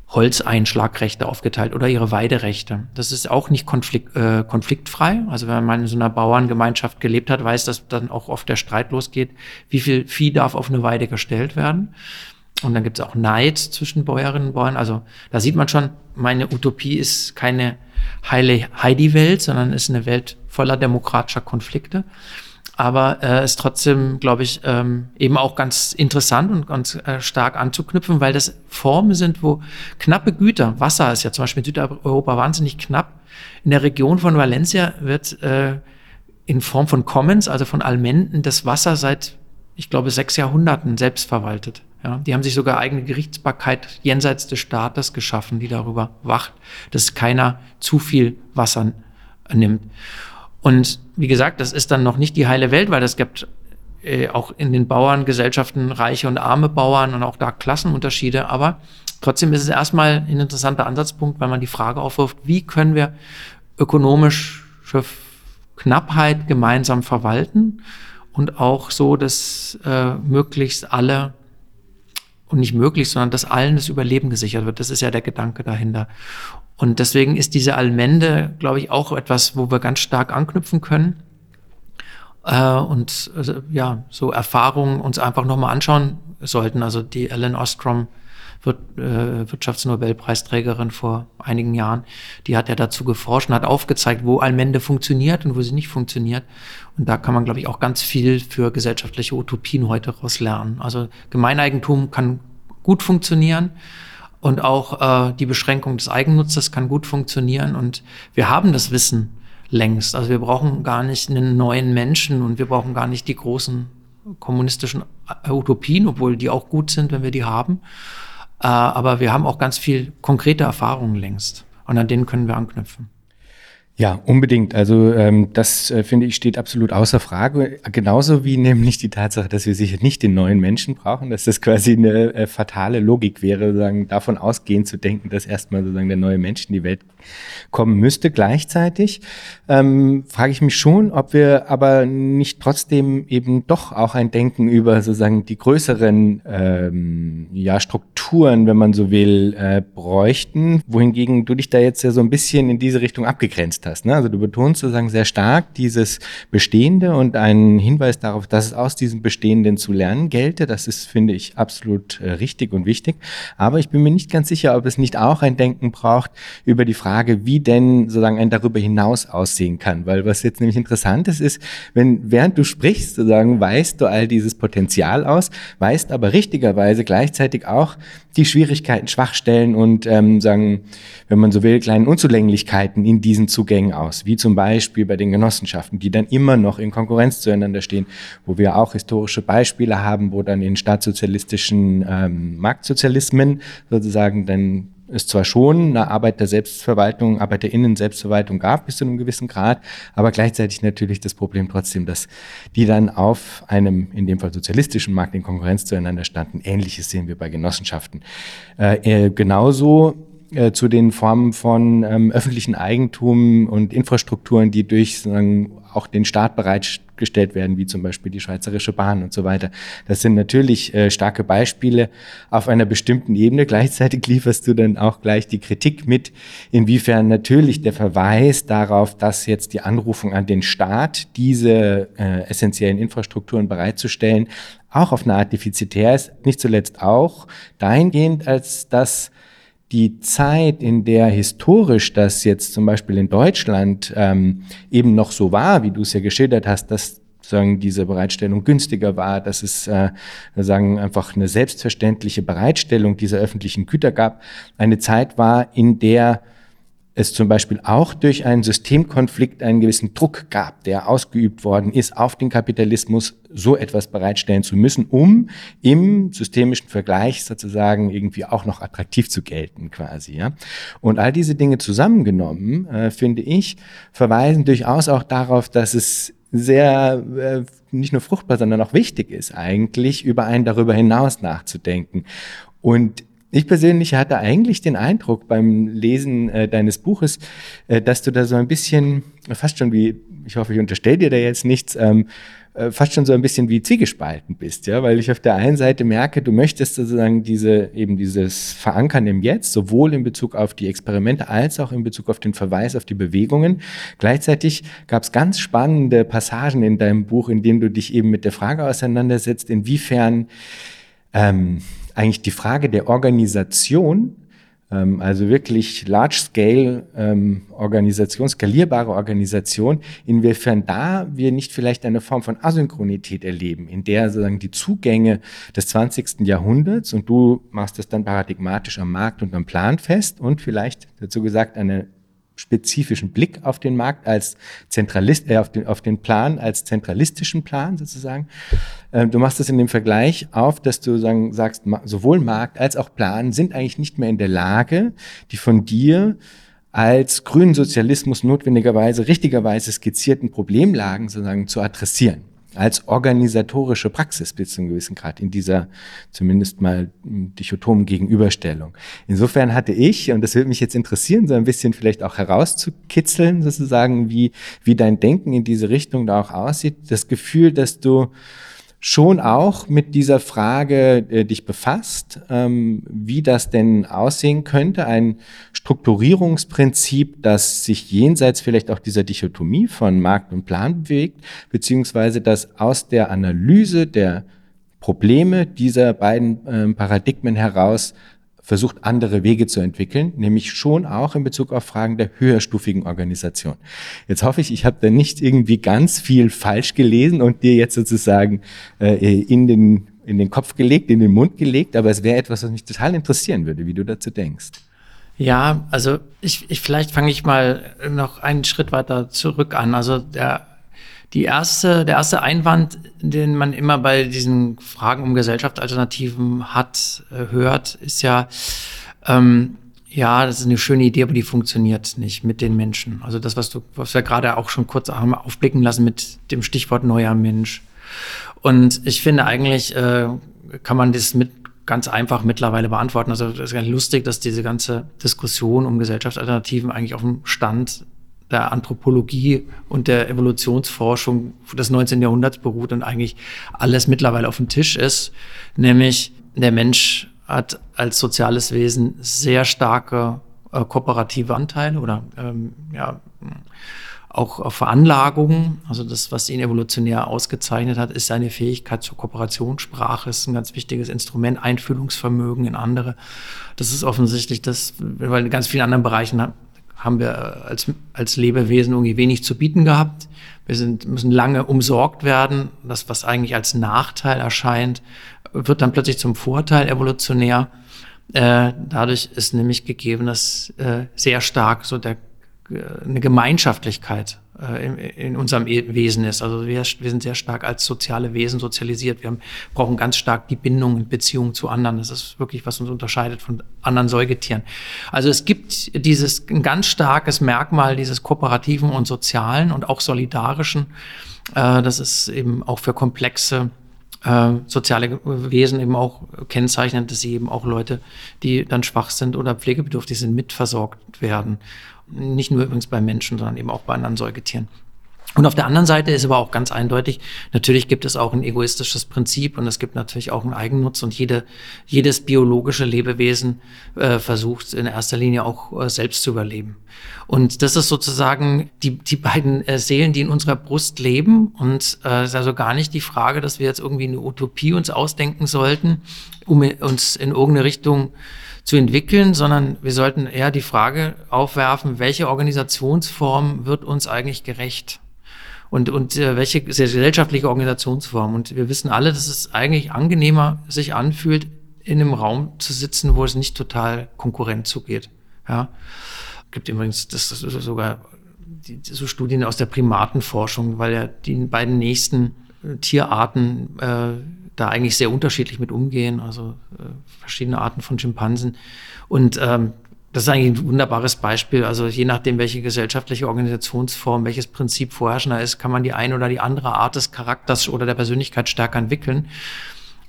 Holzeinschlagrechte aufgeteilt oder ihre Weiderechte. Das ist auch nicht konflikt, äh, konfliktfrei. Also wenn man in so einer Bauerngemeinschaft gelebt hat, weiß, dass dann auch oft der Streit losgeht, wie viel Vieh darf auf eine Weide gestellt werden. Und dann gibt es auch Neid zwischen Bäuerinnen und Bauern. Also da sieht man schon, meine Utopie ist keine heile Heidi-Welt, sondern ist eine Welt voller demokratischer Konflikte. Aber äh, ist trotzdem, glaube ich, ähm, eben auch ganz interessant und ganz äh, stark anzuknüpfen, weil das Formen sind, wo knappe Güter, Wasser ist ja zum Beispiel in Südeuropa wahnsinnig knapp. In der Region von Valencia wird äh, in Form von Commons, also von Almenden, das Wasser seit, ich glaube, sechs Jahrhunderten selbst verwaltet. Ja, die haben sich sogar eigene Gerichtsbarkeit jenseits des Staates geschaffen, die darüber wacht, dass keiner zu viel Wasser nimmt. Und wie gesagt, das ist dann noch nicht die heile Welt, weil es gibt äh, auch in den Bauerngesellschaften reiche und arme Bauern und auch da Klassenunterschiede. Aber trotzdem ist es erstmal ein interessanter Ansatzpunkt, weil man die Frage aufwirft, wie können wir ökonomische Knappheit gemeinsam verwalten und auch so, dass äh, möglichst alle und nicht möglich, sondern dass allen das Überleben gesichert wird. Das ist ja der Gedanke dahinter. Und deswegen ist diese Allmende, glaube ich, auch etwas, wo wir ganz stark anknüpfen können. Äh, und also, ja, so Erfahrungen uns einfach nochmal anschauen sollten. Also die Ellen Ostrom äh, Wirtschaftsnobelpreisträgerin vor einigen Jahren, die hat ja dazu geforscht und hat aufgezeigt, wo Allmende funktioniert und wo sie nicht funktioniert. Und da kann man, glaube ich, auch ganz viel für gesellschaftliche Utopien heute raus lernen. Also Gemeineigentum kann gut funktionieren und auch äh, die Beschränkung des Eigennutzes kann gut funktionieren. Und wir haben das Wissen längst. Also wir brauchen gar nicht einen neuen Menschen und wir brauchen gar nicht die großen kommunistischen Utopien, obwohl die auch gut sind, wenn wir die haben. Äh, aber wir haben auch ganz viel konkrete Erfahrungen längst und an denen können wir anknüpfen. Ja, unbedingt. Also ähm, das äh, finde ich steht absolut außer Frage. Genauso wie nämlich die Tatsache, dass wir sicher nicht den neuen Menschen brauchen, dass das quasi eine äh, fatale Logik wäre, sozusagen davon ausgehend zu denken, dass erstmal sozusagen der neue Mensch in die Welt kommen müsste. Gleichzeitig ähm, frage ich mich schon, ob wir aber nicht trotzdem eben doch auch ein Denken über sozusagen die größeren ähm, ja, Strukturen, wenn man so will, äh, bräuchten, wohingegen du dich da jetzt ja so ein bisschen in diese Richtung abgegrenzt hast. Ne? Also du betonst sozusagen sehr stark dieses Bestehende und einen Hinweis darauf, dass es aus diesem Bestehenden zu lernen gelte. Das ist, finde ich, absolut äh, richtig und wichtig. Aber ich bin mir nicht ganz sicher, ob es nicht auch ein Denken braucht über die Frage, wie denn sozusagen ein darüber hinaus aussehen kann. Weil was jetzt nämlich interessant ist, ist, wenn während du sprichst, sozusagen weißt du all dieses Potenzial aus, weißt aber richtigerweise gleichzeitig auch die Schwierigkeiten, Schwachstellen und ähm, sagen, wenn man so will, kleinen Unzulänglichkeiten in diesen Zugängen aus, wie zum Beispiel bei den Genossenschaften, die dann immer noch in Konkurrenz zueinander stehen, wo wir auch historische Beispiele haben, wo dann in staatssozialistischen ähm, Marktsozialismen sozusagen dann es zwar schon eine Arbeit der Selbstverwaltung, ArbeiterInnen-Selbstverwaltung gab bis zu einem gewissen Grad, aber gleichzeitig natürlich das Problem trotzdem, dass die dann auf einem, in dem Fall sozialistischen Markt in Konkurrenz zueinander standen. Ähnliches sehen wir bei Genossenschaften. Äh, äh genauso äh, zu den Formen von ähm, öffentlichen Eigentum und Infrastrukturen, die durch sagen, auch den Staat bereitgestellt werden, wie zum Beispiel die Schweizerische Bahn und so weiter. Das sind natürlich äh, starke Beispiele auf einer bestimmten Ebene. Gleichzeitig lieferst du dann auch gleich die Kritik mit, inwiefern natürlich der Verweis darauf, dass jetzt die Anrufung an den Staat, diese äh, essentiellen Infrastrukturen bereitzustellen, auch auf eine Art defizitär ist, nicht zuletzt auch dahingehend, als dass die Zeit, in der historisch das jetzt zum Beispiel in Deutschland ähm, eben noch so war, wie du es ja geschildert hast, dass sagen diese Bereitstellung günstiger war, dass es äh, sagen einfach eine selbstverständliche Bereitstellung dieser öffentlichen Güter gab, eine Zeit war, in der es zum Beispiel auch durch einen Systemkonflikt einen gewissen Druck gab, der ausgeübt worden ist, auf den Kapitalismus so etwas bereitstellen zu müssen, um im systemischen Vergleich sozusagen irgendwie auch noch attraktiv zu gelten quasi. Ja? Und all diese Dinge zusammengenommen, äh, finde ich, verweisen durchaus auch darauf, dass es sehr äh, nicht nur fruchtbar, sondern auch wichtig ist, eigentlich über einen darüber hinaus nachzudenken. Und ich persönlich hatte eigentlich den Eindruck beim Lesen äh, deines Buches, äh, dass du da so ein bisschen, fast schon wie, ich hoffe, ich unterstelle dir da jetzt nichts, ähm, äh, fast schon so ein bisschen wie zwiegespalten bist, ja, weil ich auf der einen Seite merke, du möchtest sozusagen diese, eben dieses Verankern im Jetzt, sowohl in Bezug auf die Experimente als auch in Bezug auf den Verweis auf die Bewegungen. Gleichzeitig gab es ganz spannende Passagen in deinem Buch, in denen du dich eben mit der Frage auseinandersetzt, inwiefern ähm, eigentlich die Frage der Organisation, ähm, also wirklich Large-Scale ähm, Organisation, skalierbare Organisation, inwiefern da wir nicht vielleicht eine Form von Asynchronität erleben, in der sozusagen die Zugänge des 20. Jahrhunderts und du machst das dann paradigmatisch am Markt und am Plan fest und vielleicht dazu gesagt eine spezifischen Blick auf den Markt als Zentralist, äh, auf, den, auf den Plan als zentralistischen Plan sozusagen. Äh, du machst das in dem Vergleich auf, dass du sagen, sagst, sowohl Markt als auch Plan sind eigentlich nicht mehr in der Lage, die von dir als grünen Sozialismus notwendigerweise richtigerweise skizzierten Problemlagen sozusagen zu adressieren als organisatorische Praxis bis zu einem gewissen Grad in dieser zumindest mal dichotomen Gegenüberstellung. Insofern hatte ich, und das würde mich jetzt interessieren, so ein bisschen vielleicht auch herauszukitzeln, sozusagen, wie, wie dein Denken in diese Richtung da auch aussieht, das Gefühl, dass du schon auch mit dieser Frage äh, dich befasst, ähm, wie das denn aussehen könnte, ein Strukturierungsprinzip, das sich jenseits vielleicht auch dieser Dichotomie von Markt und Plan bewegt, beziehungsweise das aus der Analyse der Probleme dieser beiden äh, Paradigmen heraus versucht, andere Wege zu entwickeln, nämlich schon auch in Bezug auf Fragen der höherstufigen Organisation. Jetzt hoffe ich, ich habe da nicht irgendwie ganz viel falsch gelesen und dir jetzt sozusagen äh, in, den, in den Kopf gelegt, in den Mund gelegt, aber es wäre etwas, was mich total interessieren würde, wie du dazu denkst. Ja, also ich, ich vielleicht fange ich mal noch einen Schritt weiter zurück an. Also der Die erste, der erste Einwand, den man immer bei diesen Fragen um Gesellschaftsalternativen hat, äh, hört, ist ja, ähm, ja, das ist eine schöne Idee, aber die funktioniert nicht mit den Menschen. Also das, was du, was wir gerade auch schon kurz haben aufblicken lassen mit dem Stichwort neuer Mensch. Und ich finde eigentlich äh, kann man das mit ganz einfach mittlerweile beantworten. Also das ist ganz lustig, dass diese ganze Diskussion um Gesellschaftsalternativen eigentlich auf dem Stand der Anthropologie und der Evolutionsforschung des 19. Jahrhunderts beruht und eigentlich alles mittlerweile auf dem Tisch ist, nämlich der Mensch hat als soziales Wesen sehr starke äh, kooperative Anteile oder ähm, ja, auch Veranlagungen. Also das, was ihn evolutionär ausgezeichnet hat, ist seine Fähigkeit zur Kooperation. Sprache ist ein ganz wichtiges Instrument, Einfühlungsvermögen in andere. Das ist offensichtlich das, weil in ganz vielen anderen Bereichen haben wir als, als Lebewesen irgendwie wenig zu bieten gehabt. Wir sind, müssen lange umsorgt werden. Das, was eigentlich als Nachteil erscheint, wird dann plötzlich zum Vorteil evolutionär. Äh, dadurch ist nämlich gegeben, dass äh, sehr stark so der, äh, eine Gemeinschaftlichkeit in, in, unserem e-, Wesen ist. Also wir, wir, sind sehr stark als soziale Wesen sozialisiert. Wir haben, brauchen ganz stark die Bindung und Beziehung zu anderen. Das ist wirklich, was uns unterscheidet von anderen Säugetieren. Also es gibt dieses ein ganz starkes Merkmal dieses kooperativen und sozialen und auch solidarischen. Äh, das ist eben auch für komplexe äh, soziale Wesen eben auch kennzeichnen, dass sie eben auch Leute, die dann schwach sind oder pflegebedürftig sind, mitversorgt werden. Nicht nur übrigens bei Menschen, sondern eben auch bei anderen Säugetieren. Und auf der anderen Seite ist aber auch ganz eindeutig, natürlich gibt es auch ein egoistisches Prinzip und es gibt natürlich auch einen Eigennutz und jede, jedes biologische Lebewesen äh, versucht in erster Linie auch äh, selbst zu überleben. Und das ist sozusagen die, die beiden äh, Seelen, die in unserer Brust leben und äh, ist also gar nicht die Frage, dass wir jetzt irgendwie eine Utopie uns ausdenken sollten, um uns in irgendeine Richtung zu entwickeln, sondern wir sollten eher die Frage aufwerfen, welche Organisationsform wird uns eigentlich gerecht? Und, und äh, welche gesellschaftliche Organisationsform? Und wir wissen alle, dass es eigentlich angenehmer sich anfühlt, in einem Raum zu sitzen, wo es nicht total konkurrent zugeht. Ja. Gibt übrigens, das ist sogar die, so Studien aus der Primatenforschung, weil ja die beiden nächsten Tierarten äh, da eigentlich sehr unterschiedlich mit umgehen, also äh, verschiedene Arten von Schimpansen. Und ähm, das ist eigentlich ein wunderbares Beispiel. Also je nachdem, welche gesellschaftliche Organisationsform, welches Prinzip vorherrschender ist, kann man die eine oder die andere Art des Charakters oder der Persönlichkeit stärker entwickeln.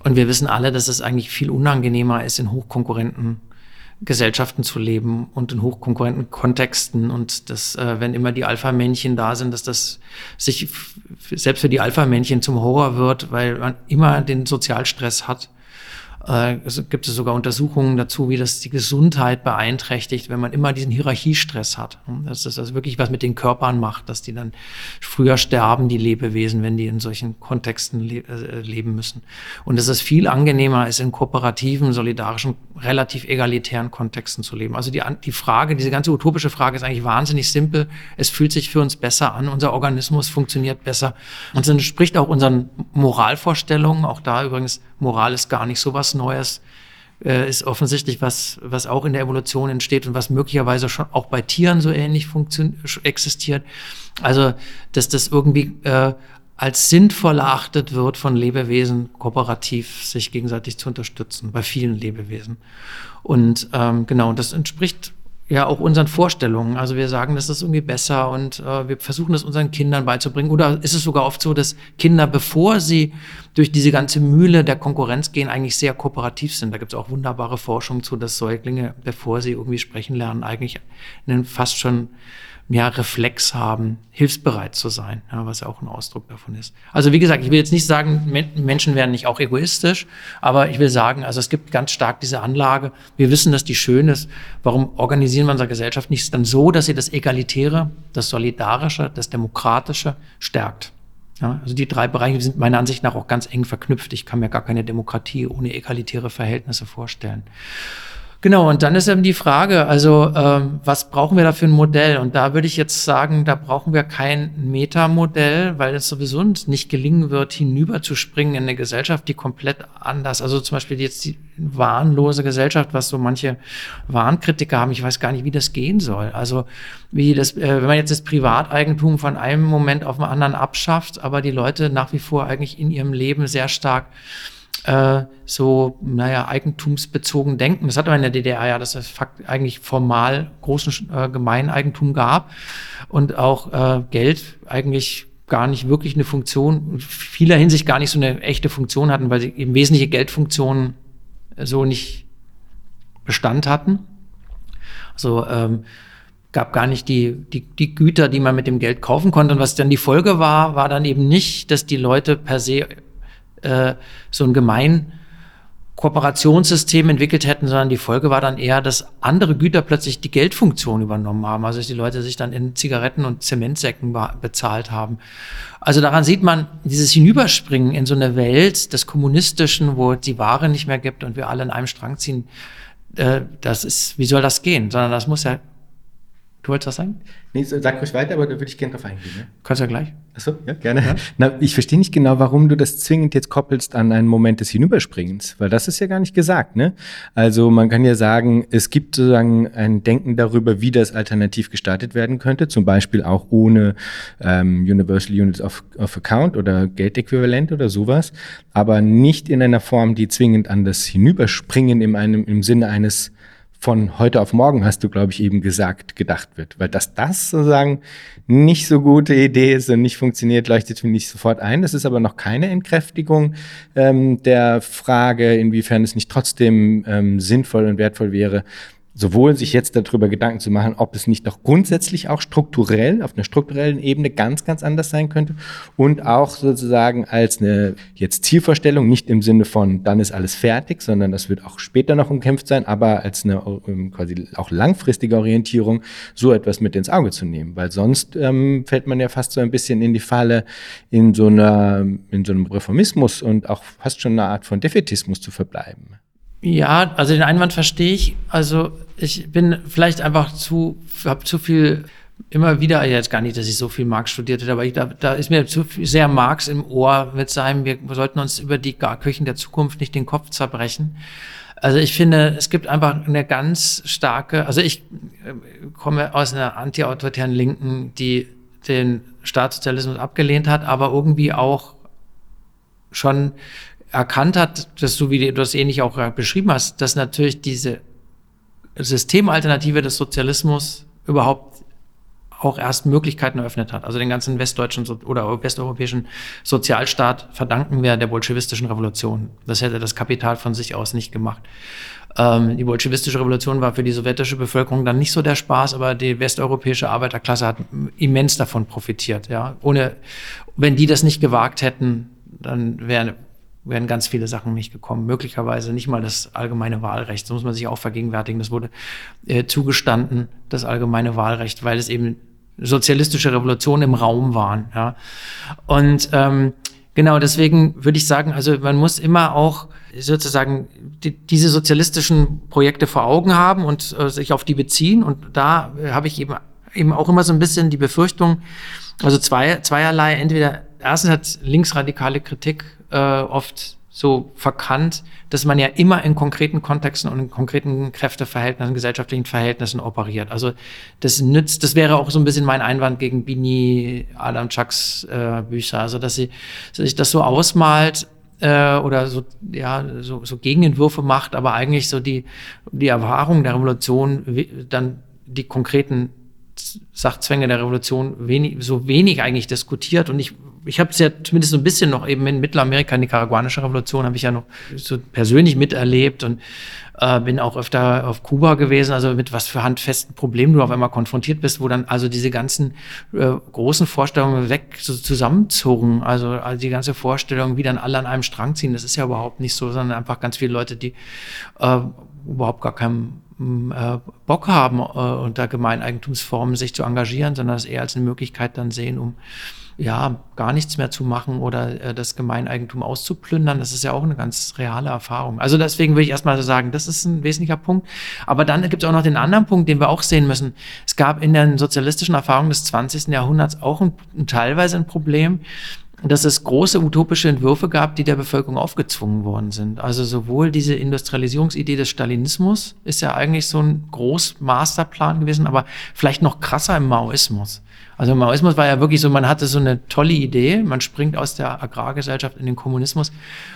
Und wir wissen alle, dass es eigentlich viel unangenehmer ist, in hochkonkurrenten Gesellschaften zu leben und in hochkonkurrenten Kontexten und dass, äh, wenn immer die Alpha-Männchen da sind, dass das sich selbst für die Alpha-Männchen zum Horror wird, weil man immer den Sozialstress hat äh, es gibt es sogar Untersuchungen dazu, wie das die Gesundheit beeinträchtigt, wenn man immer diesen Hierarchiestress hat. Das also wirklich was mit den Körpern macht, dass die dann früher sterben, die Lebewesen, wenn die in solchen Kontexten le äh, leben müssen. Und dass es viel angenehmer ist, in kooperativen, solidarischen, relativ egalitären Kontexten zu leben. Also die, die Frage, diese ganze utopische Frage ist eigentlich wahnsinnig simpel. Es fühlt sich für uns besser an. Unser Organismus funktioniert besser. Und es entspricht auch unseren Moralvorstellungen. Auch da übrigens, Moral ist gar nicht so was Neues äh, ist offensichtlich was, was auch in der Evolution entsteht und was möglicherweise schon auch bei Tieren so ähnlich existiert. Also, dass das irgendwie äh, als sinnvoll erachtet wird von Lebewesen, kooperativ sich gegenseitig zu unterstützen, bei vielen Lebewesen. Und ähm, genau, das entspricht ja auch unseren Vorstellungen. Also wir sagen, das ist irgendwie besser und äh, wir versuchen das unseren Kindern beizubringen. Oder ist es sogar oft so, dass Kinder, bevor sie durch diese ganze Mühle der Konkurrenz gehen, eigentlich sehr kooperativ sind. Da gibt es auch wunderbare Forschung zu, dass Säuglinge, bevor sie irgendwie sprechen lernen, eigentlich einen fast schon ja, Reflex haben, hilfsbereit zu sein, ja, was ja auch ein Ausdruck davon ist. Also wie gesagt, ich will jetzt nicht sagen, Menschen werden nicht auch egoistisch, aber ich will sagen, also es gibt ganz stark diese Anlage. Wir wissen, dass die schön ist. Warum organisieren wir unsere Gesellschaft nicht dann so, dass sie das Egalitäre, das Solidarische, das Demokratische stärkt? Ja, also die drei Bereiche sind meiner Ansicht nach auch ganz eng verknüpft. Ich kann mir gar keine Demokratie ohne egalitäre Verhältnisse vorstellen. Genau, und dann ist eben die Frage, also ähm, was brauchen wir da für ein Modell? Und da würde ich jetzt sagen, da brauchen wir kein Metamodell, weil es sowieso nicht gelingen wird, hinüberzuspringen in eine Gesellschaft, die komplett anders, also zum Beispiel jetzt die wahnlose Gesellschaft, was so manche Wahnkritiker haben, ich weiß gar nicht, wie das gehen soll. Also wie das, äh, wenn man jetzt das Privateigentum von einem Moment auf den anderen abschafft, aber die Leute nach wie vor eigentlich in ihrem Leben sehr stark äh, so, naja, eigentumsbezogen denken. Das hatte man in der DDR ja, dass es eigentlich formal großen äh, Gemeineigentum gab und auch äh, Geld eigentlich gar nicht wirklich eine Funktion, in vieler Hinsicht gar nicht so eine echte Funktion hatten, weil sie eben wesentliche Geldfunktionen so nicht Bestand hatten. Also ähm, gab gar nicht die, die, die Güter, die man mit dem Geld kaufen konnte. Und was dann die Folge war, war dann eben nicht, dass die Leute per se äh, so ein gemein Kooperationssystem entwickelt hätten, sondern die Folge war dann eher, dass andere Güter plötzlich die Geldfunktion übernommen haben. Also dass die Leute sich dann in Zigaretten und Zementsäcken bezahlt haben. Also daran sieht man dieses Hinüberspringen in so eine Welt des Kommunistischen, wo die Ware nicht mehr gibt und wir alle in einem Strang ziehen. Äh, das ist, wie soll das gehen? Sondern das muss ja Du wolltest was sagen? Nee, sag ruhig weiter, aber da würde ich gerne drauf eingehen. Ne? Kannst du ja gleich. Achso, ja, gerne. Ja? Na, ich verstehe nicht genau, warum du das zwingend jetzt koppelst an einen Moment des Hinüberspringens, weil das ist ja gar nicht gesagt, ne? Also man kann ja sagen, es gibt sozusagen ein Denken darüber, wie das alternativ gestaltet werden könnte, zum Beispiel auch ohne ähm, Universal Units of, of Account oder Geldäquivalent oder sowas, aber nicht in einer Form, die zwingend an das Hinüberspringen in einem, im Sinne eines von heute auf morgen, hast du, glaube ich, eben gesagt, gedacht wird. Weil dass das sozusagen nicht so gute Idee ist und nicht funktioniert, leuchtet mir nicht sofort ein. Das ist aber noch keine Entkräftigung ähm, der Frage, inwiefern es nicht trotzdem ähm, sinnvoll und wertvoll wäre, sowohl sich jetzt darüber Gedanken zu machen, ob es nicht doch grundsätzlich auch strukturell, auf einer strukturellen Ebene ganz, ganz anders sein könnte und auch sozusagen als eine jetzt Zielvorstellung, nicht im Sinne von, dann ist alles fertig, sondern das wird auch später noch umkämpft sein, aber als eine ähm, quasi auch langfristige Orientierung, so etwas mit ins Auge zu nehmen, weil sonst ähm, fällt man ja fast so ein bisschen in die Falle, in so einer, in so einem Reformismus und auch fast schon eine Art von Defetismus zu verbleiben. Ja, also den Einwand verstehe ich. Also ich bin vielleicht einfach zu, habe zu viel immer wieder, jetzt gar nicht, dass ich so viel Marx studiert hätte, aber ich, da, da ist mir zu viel, sehr Marx im Ohr mit seinem, wir sollten uns über die Küchen der Zukunft nicht den Kopf zerbrechen. Also ich finde, es gibt einfach eine ganz starke, also ich äh, komme aus einer anti-autoritären Linken, die den Staatssozialismus abgelehnt hat, aber irgendwie auch schon erkannt hat, dass du, wie du das ähnlich auch beschrieben hast, dass natürlich diese Systemalternative des Sozialismus überhaupt auch erst Möglichkeiten eröffnet hat. Also den ganzen westdeutschen oder westeuropäischen Sozialstaat verdanken wir der bolschewistischen Revolution. Das hätte das Kapital von sich aus nicht gemacht. Ähm, die bolschewistische Revolution war für die sowjetische Bevölkerung dann nicht so der Spaß, aber die westeuropäische Arbeiterklasse hat immens davon profitiert. Ja, ohne, wenn die das nicht gewagt hätten, dann wäre wären ganz viele Sachen nicht gekommen. Möglicherweise nicht mal das allgemeine Wahlrecht. So muss man sich auch vergegenwärtigen. Das wurde äh, zugestanden, das allgemeine Wahlrecht, weil es eben sozialistische Revolutionen im Raum waren. Ja. Und ähm, genau deswegen würde ich sagen, also man muss immer auch sozusagen die, diese sozialistischen Projekte vor Augen haben und äh, sich auf die beziehen. Und da äh, habe ich eben eben auch immer so ein bisschen die Befürchtung, also zwei, zweierlei, entweder erstens hat linksradikale Kritik äh, oft so verkannt, dass man ja immer in konkreten Kontexten und in konkreten Kräfteverhältnissen, gesellschaftlichen Verhältnissen operiert. Also das nützt, das wäre auch so ein bisschen mein Einwand gegen Bini Adam Chucks äh, Bücher, also dass sie sich das so ausmalt äh, oder so ja so, so Gegenentwürfe macht, aber eigentlich so die die Erfahrung der Revolution dann die konkreten Sachzwänge der Revolution wenig, so wenig eigentlich diskutiert und ich ich habe es ja zumindest so ein bisschen noch eben in Mittelamerika, nicaraguanische Revolution, habe ich ja noch so persönlich miterlebt und äh, bin auch öfter auf Kuba gewesen, also mit was für handfesten Problemen du auf einmal konfrontiert bist, wo dann also diese ganzen äh, großen Vorstellungen weg so zusammenzogen, also, also die ganze Vorstellung, wie dann alle an einem Strang ziehen, das ist ja überhaupt nicht so, sondern einfach ganz viele Leute, die äh, überhaupt gar keinen äh, Bock haben, äh, unter Gemeineigentumsformen sich zu engagieren, sondern das eher als eine Möglichkeit dann sehen, um ja, gar nichts mehr zu machen oder äh, das Gemeineigentum auszuplündern. Das ist ja auch eine ganz reale Erfahrung. Also deswegen würde ich erstmal so sagen, das ist ein wesentlicher Punkt. Aber dann gibt es auch noch den anderen Punkt, den wir auch sehen müssen. Es gab in den sozialistischen Erfahrungen des 20. Jahrhunderts auch ein, teilweise ein Problem, dass es große utopische Entwürfe gab, die der Bevölkerung aufgezwungen worden sind. Also sowohl diese Industrialisierungsidee des Stalinismus ist ja eigentlich so ein Großmasterplan gewesen, aber vielleicht noch krasser im Maoismus. Also Maoismus war ja wirklich so, man hatte so eine tolle Idee, man springt aus der Agrargesellschaft in den Kommunismus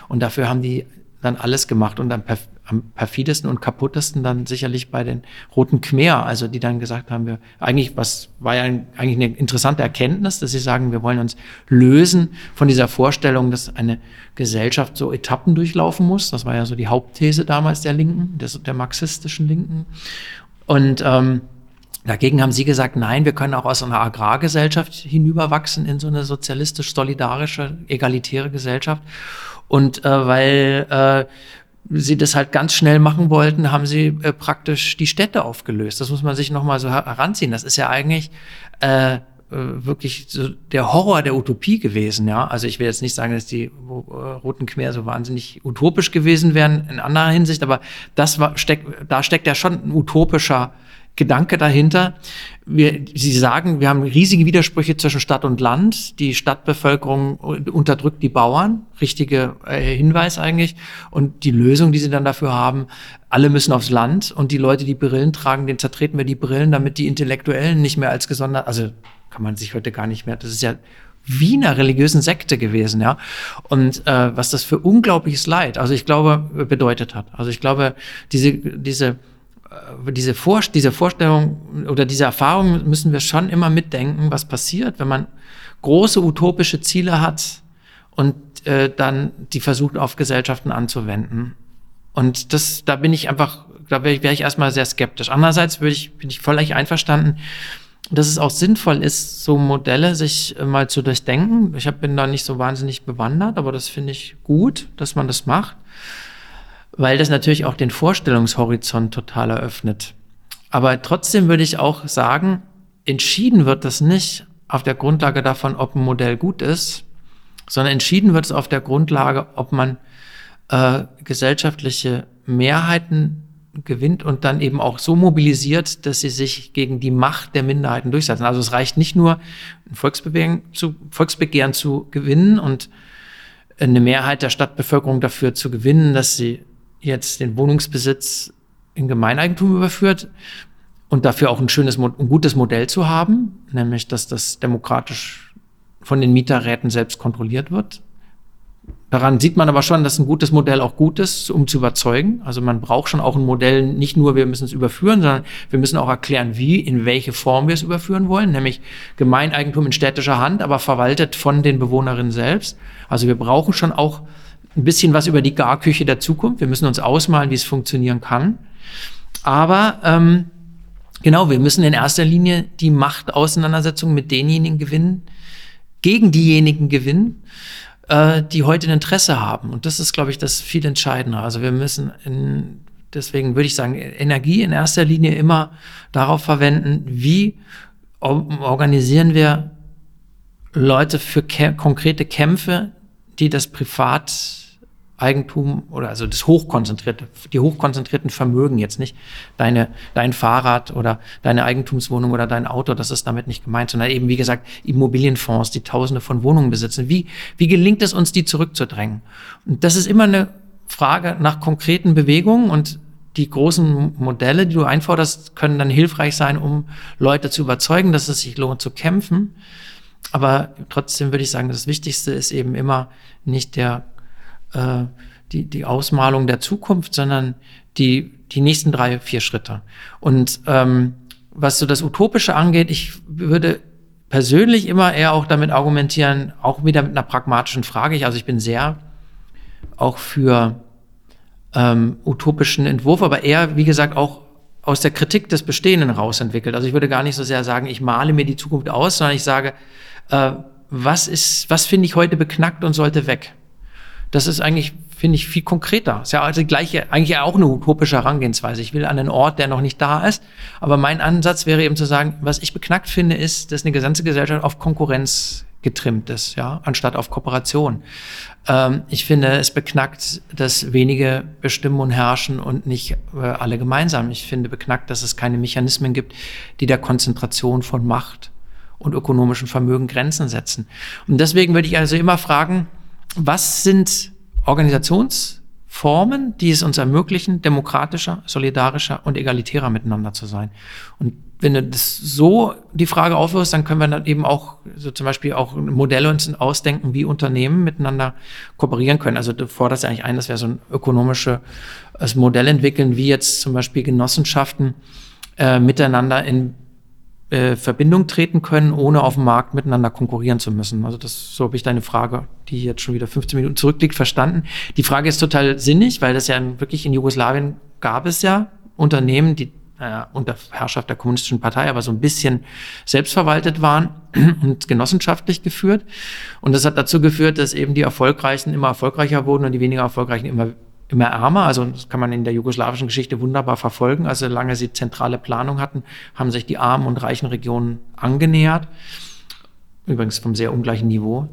und dafür haben die dann alles gemacht und am, perf am perfidesten und kaputtesten dann sicherlich bei den Roten Khmer, also die dann gesagt haben, wir eigentlich, was war ja ein, eigentlich eine interessante Erkenntnis, dass sie sagen, wir wollen uns lösen von dieser Vorstellung, dass eine Gesellschaft so Etappen durchlaufen muss. Das war ja so die Hauptthese damals der Linken, des, der marxistischen Linken. Und ähm, Dagegen haben Sie gesagt, nein, wir können auch aus einer Agrargesellschaft hinüberwachsen in so eine sozialistisch-solidarische, egalitäre Gesellschaft. Und äh, weil äh, sie das halt ganz schnell machen wollten, haben sie äh, praktisch die Städte aufgelöst. Das muss man sich nochmal so heranziehen. Das ist ja eigentlich äh, äh, wirklich so der Horror der Utopie gewesen, ja. Also ich will jetzt nicht sagen, dass die äh, Roten Khmer so wahnsinnig utopisch gewesen wären in anderer Hinsicht, aber das war, steckt, da steckt ja schon ein utopischer Gedanke dahinter. Wir, Sie sagen, wir haben riesige Widersprüche zwischen Stadt und Land. Die Stadtbevölkerung unterdrückt die Bauern. Richtige äh, Hinweis eigentlich. Und die Lösung, die Sie dann dafür haben, alle müssen aufs Land und die Leute, die Brillen tragen, denen zertreten wir die Brillen, damit die Intellektuellen nicht mehr als gesondert, also kann man sich heute gar nicht mehr, das ist ja wie einer religiösen Sekte gewesen, ja. Und äh, was das für unglaubliches Leid, also ich glaube, bedeutet hat. Also ich glaube, diese, diese diese, Vor diese Vorstellung oder diese Erfahrung müssen wir schon immer mitdenken, was passiert, wenn man große utopische Ziele hat und äh, dann die versucht auf Gesellschaften anzuwenden. Und das, da bin ich einfach, da wäre ich, wär ich erstmal sehr skeptisch. Andererseits würde ich, bin ich völlig einverstanden, dass es auch sinnvoll ist, so Modelle sich äh, mal zu durchdenken. Ich hab, bin da nicht so wahnsinnig bewandert, aber das finde ich gut, dass man das macht weil das natürlich auch den Vorstellungshorizont total eröffnet. Aber trotzdem würde ich auch sagen, entschieden wird das nicht auf der Grundlage davon, ob ein Modell gut ist, sondern entschieden wird es auf der Grundlage, ob man äh, gesellschaftliche Mehrheiten gewinnt und dann eben auch so mobilisiert, dass sie sich gegen die Macht der Minderheiten durchsetzen. Also es reicht nicht nur, ein Volksbegehren zu, Volksbegehren zu gewinnen und eine Mehrheit der Stadtbevölkerung dafür zu gewinnen, dass sie jetzt den Wohnungsbesitz in Gemeineigentum überführt und dafür auch ein schönes, ein gutes Modell zu haben, nämlich dass das demokratisch von den Mieterräten selbst kontrolliert wird. Daran sieht man aber schon, dass ein gutes Modell auch gut ist, um zu überzeugen. Also man braucht schon auch ein Modell, nicht nur wir müssen es überführen, sondern wir müssen auch erklären, wie, in welche Form wir es überführen wollen, nämlich Gemeineigentum in städtischer Hand, aber verwaltet von den Bewohnerinnen selbst. Also wir brauchen schon auch ein bisschen was über die Garküche der Zukunft. Wir müssen uns ausmalen, wie es funktionieren kann. Aber ähm, genau, wir müssen in erster Linie die Machtauseinandersetzung mit denjenigen gewinnen, gegen diejenigen gewinnen, äh, die heute ein Interesse haben. Und das ist, glaube ich, das viel entscheidender. Also wir müssen in, deswegen würde ich sagen, Energie in erster Linie immer darauf verwenden, wie organisieren wir Leute für konkrete Kämpfe, die das Privat Eigentum oder also das hochkonzentrierte, die hochkonzentrierten Vermögen jetzt nicht deine, dein Fahrrad oder deine Eigentumswohnung oder dein Auto, das ist damit nicht gemeint, sondern eben, wie gesagt, Immobilienfonds, die Tausende von Wohnungen besitzen. Wie, wie gelingt es uns, die zurückzudrängen? Und das ist immer eine Frage nach konkreten Bewegungen und die großen Modelle, die du einforderst, können dann hilfreich sein, um Leute zu überzeugen, dass es sich lohnt zu kämpfen. Aber trotzdem würde ich sagen, das Wichtigste ist eben immer nicht der äh, die, die Ausmalung der Zukunft, sondern die, die nächsten drei, vier Schritte. Und ähm, was so das Utopische angeht, ich würde persönlich immer eher auch damit argumentieren, auch wieder mit einer pragmatischen Frage. Also ich bin sehr auch für ähm, utopischen Entwurf, aber eher, wie gesagt, auch aus der Kritik des Bestehenden rausentwickelt. Also ich würde gar nicht so sehr sagen, ich male mir die Zukunft aus, sondern ich sage, äh, was ist, was finde ich heute beknackt und sollte weg? Das ist eigentlich, finde ich, viel konkreter. Ist ja also gleiche, eigentlich auch eine utopische Herangehensweise. Ich will an einen Ort, der noch nicht da ist. Aber mein Ansatz wäre eben zu sagen, was ich beknackt finde, ist, dass eine gesamte Gesellschaft auf Konkurrenz getrimmt ist, ja, anstatt auf Kooperation. Ähm, ich finde, es beknackt, dass wenige bestimmen und herrschen und nicht äh, alle gemeinsam. Ich finde beknackt, dass es keine Mechanismen gibt, die der Konzentration von Macht und ökonomischen Vermögen Grenzen setzen. Und deswegen würde ich also immer fragen, was sind Organisationsformen, die es uns ermöglichen, demokratischer, solidarischer und egalitärer miteinander zu sein? Und wenn du das so die Frage aufwirfst, dann können wir dann eben auch so zum Beispiel auch Modelle uns ausdenken, wie Unternehmen miteinander kooperieren können. Also du forderst ja eigentlich ein, dass wir so ein ökonomisches Modell entwickeln, wie jetzt zum Beispiel Genossenschaften äh, miteinander in äh, Verbindung treten können, ohne auf dem Markt miteinander konkurrieren zu müssen. Also das, so habe ich deine Frage, die jetzt schon wieder 15 Minuten zurückliegt, verstanden. Die Frage ist total sinnig, weil das ja wirklich in Jugoslawien gab es ja Unternehmen, die äh, unter Herrschaft der kommunistischen Partei, aber so ein bisschen selbstverwaltet waren und genossenschaftlich geführt. Und das hat dazu geführt, dass eben die Erfolgreichen immer erfolgreicher wurden und die weniger Erfolgreichen immer immer ärmer. Also das kann man in der jugoslawischen Geschichte wunderbar verfolgen. Also solange sie zentrale Planung hatten, haben sich die armen und reichen Regionen angenähert. Übrigens vom sehr ungleichen Niveau.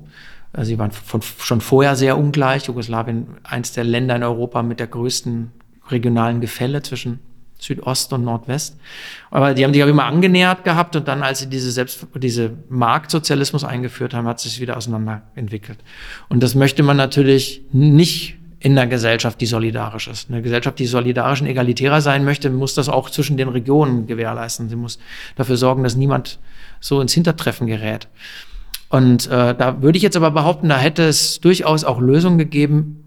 Also sie waren von, schon vorher sehr ungleich. Jugoslawien, eins der Länder in Europa mit der größten regionalen Gefälle zwischen Südost und Nordwest. Aber die haben sich auch immer angenähert gehabt und dann, als sie diese Selbst, diese Marktsozialismus eingeführt haben, hat sich wieder auseinander entwickelt. Und das möchte man natürlich nicht in einer Gesellschaft, die solidarisch ist. Eine Gesellschaft, die solidarisch und egalitärer sein möchte, muss das auch zwischen den Regionen gewährleisten. Sie muss dafür sorgen, dass niemand so ins Hintertreffen gerät. Und äh, da würde ich jetzt aber behaupten, da hätte es durchaus auch Lösungen gegeben,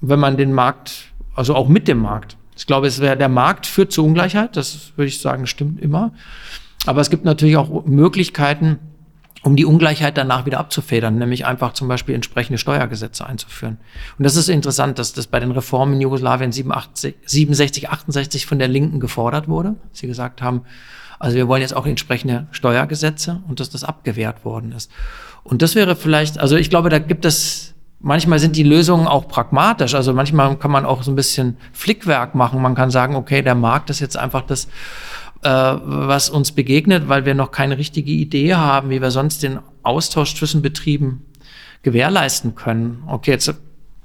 wenn man den Markt, also auch mit dem Markt, ich glaube, es wäre der Markt führt zu Ungleichheit, das würde ich sagen, stimmt immer. Aber es gibt natürlich auch Möglichkeiten, um die Ungleichheit danach wieder abzufedern, nämlich einfach zum Beispiel entsprechende Steuergesetze einzuführen. Und das ist interessant, dass das bei den Reformen in Jugoslawien 87, 67, 68 von der Linken gefordert wurde. Sie gesagt haben, also wir wollen jetzt auch entsprechende Steuergesetze und dass das abgewehrt worden ist. Und das wäre vielleicht, also ich glaube, da gibt es manchmal sind die Lösungen auch pragmatisch. Also manchmal kann man auch so ein bisschen Flickwerk machen. Man kann sagen, okay, der Markt ist jetzt einfach das, äh, was uns begegnet, weil wir noch keine richtige Idee haben, wie wir sonst den Austausch zwischen Betrieben gewährleisten können. Okay, jetzt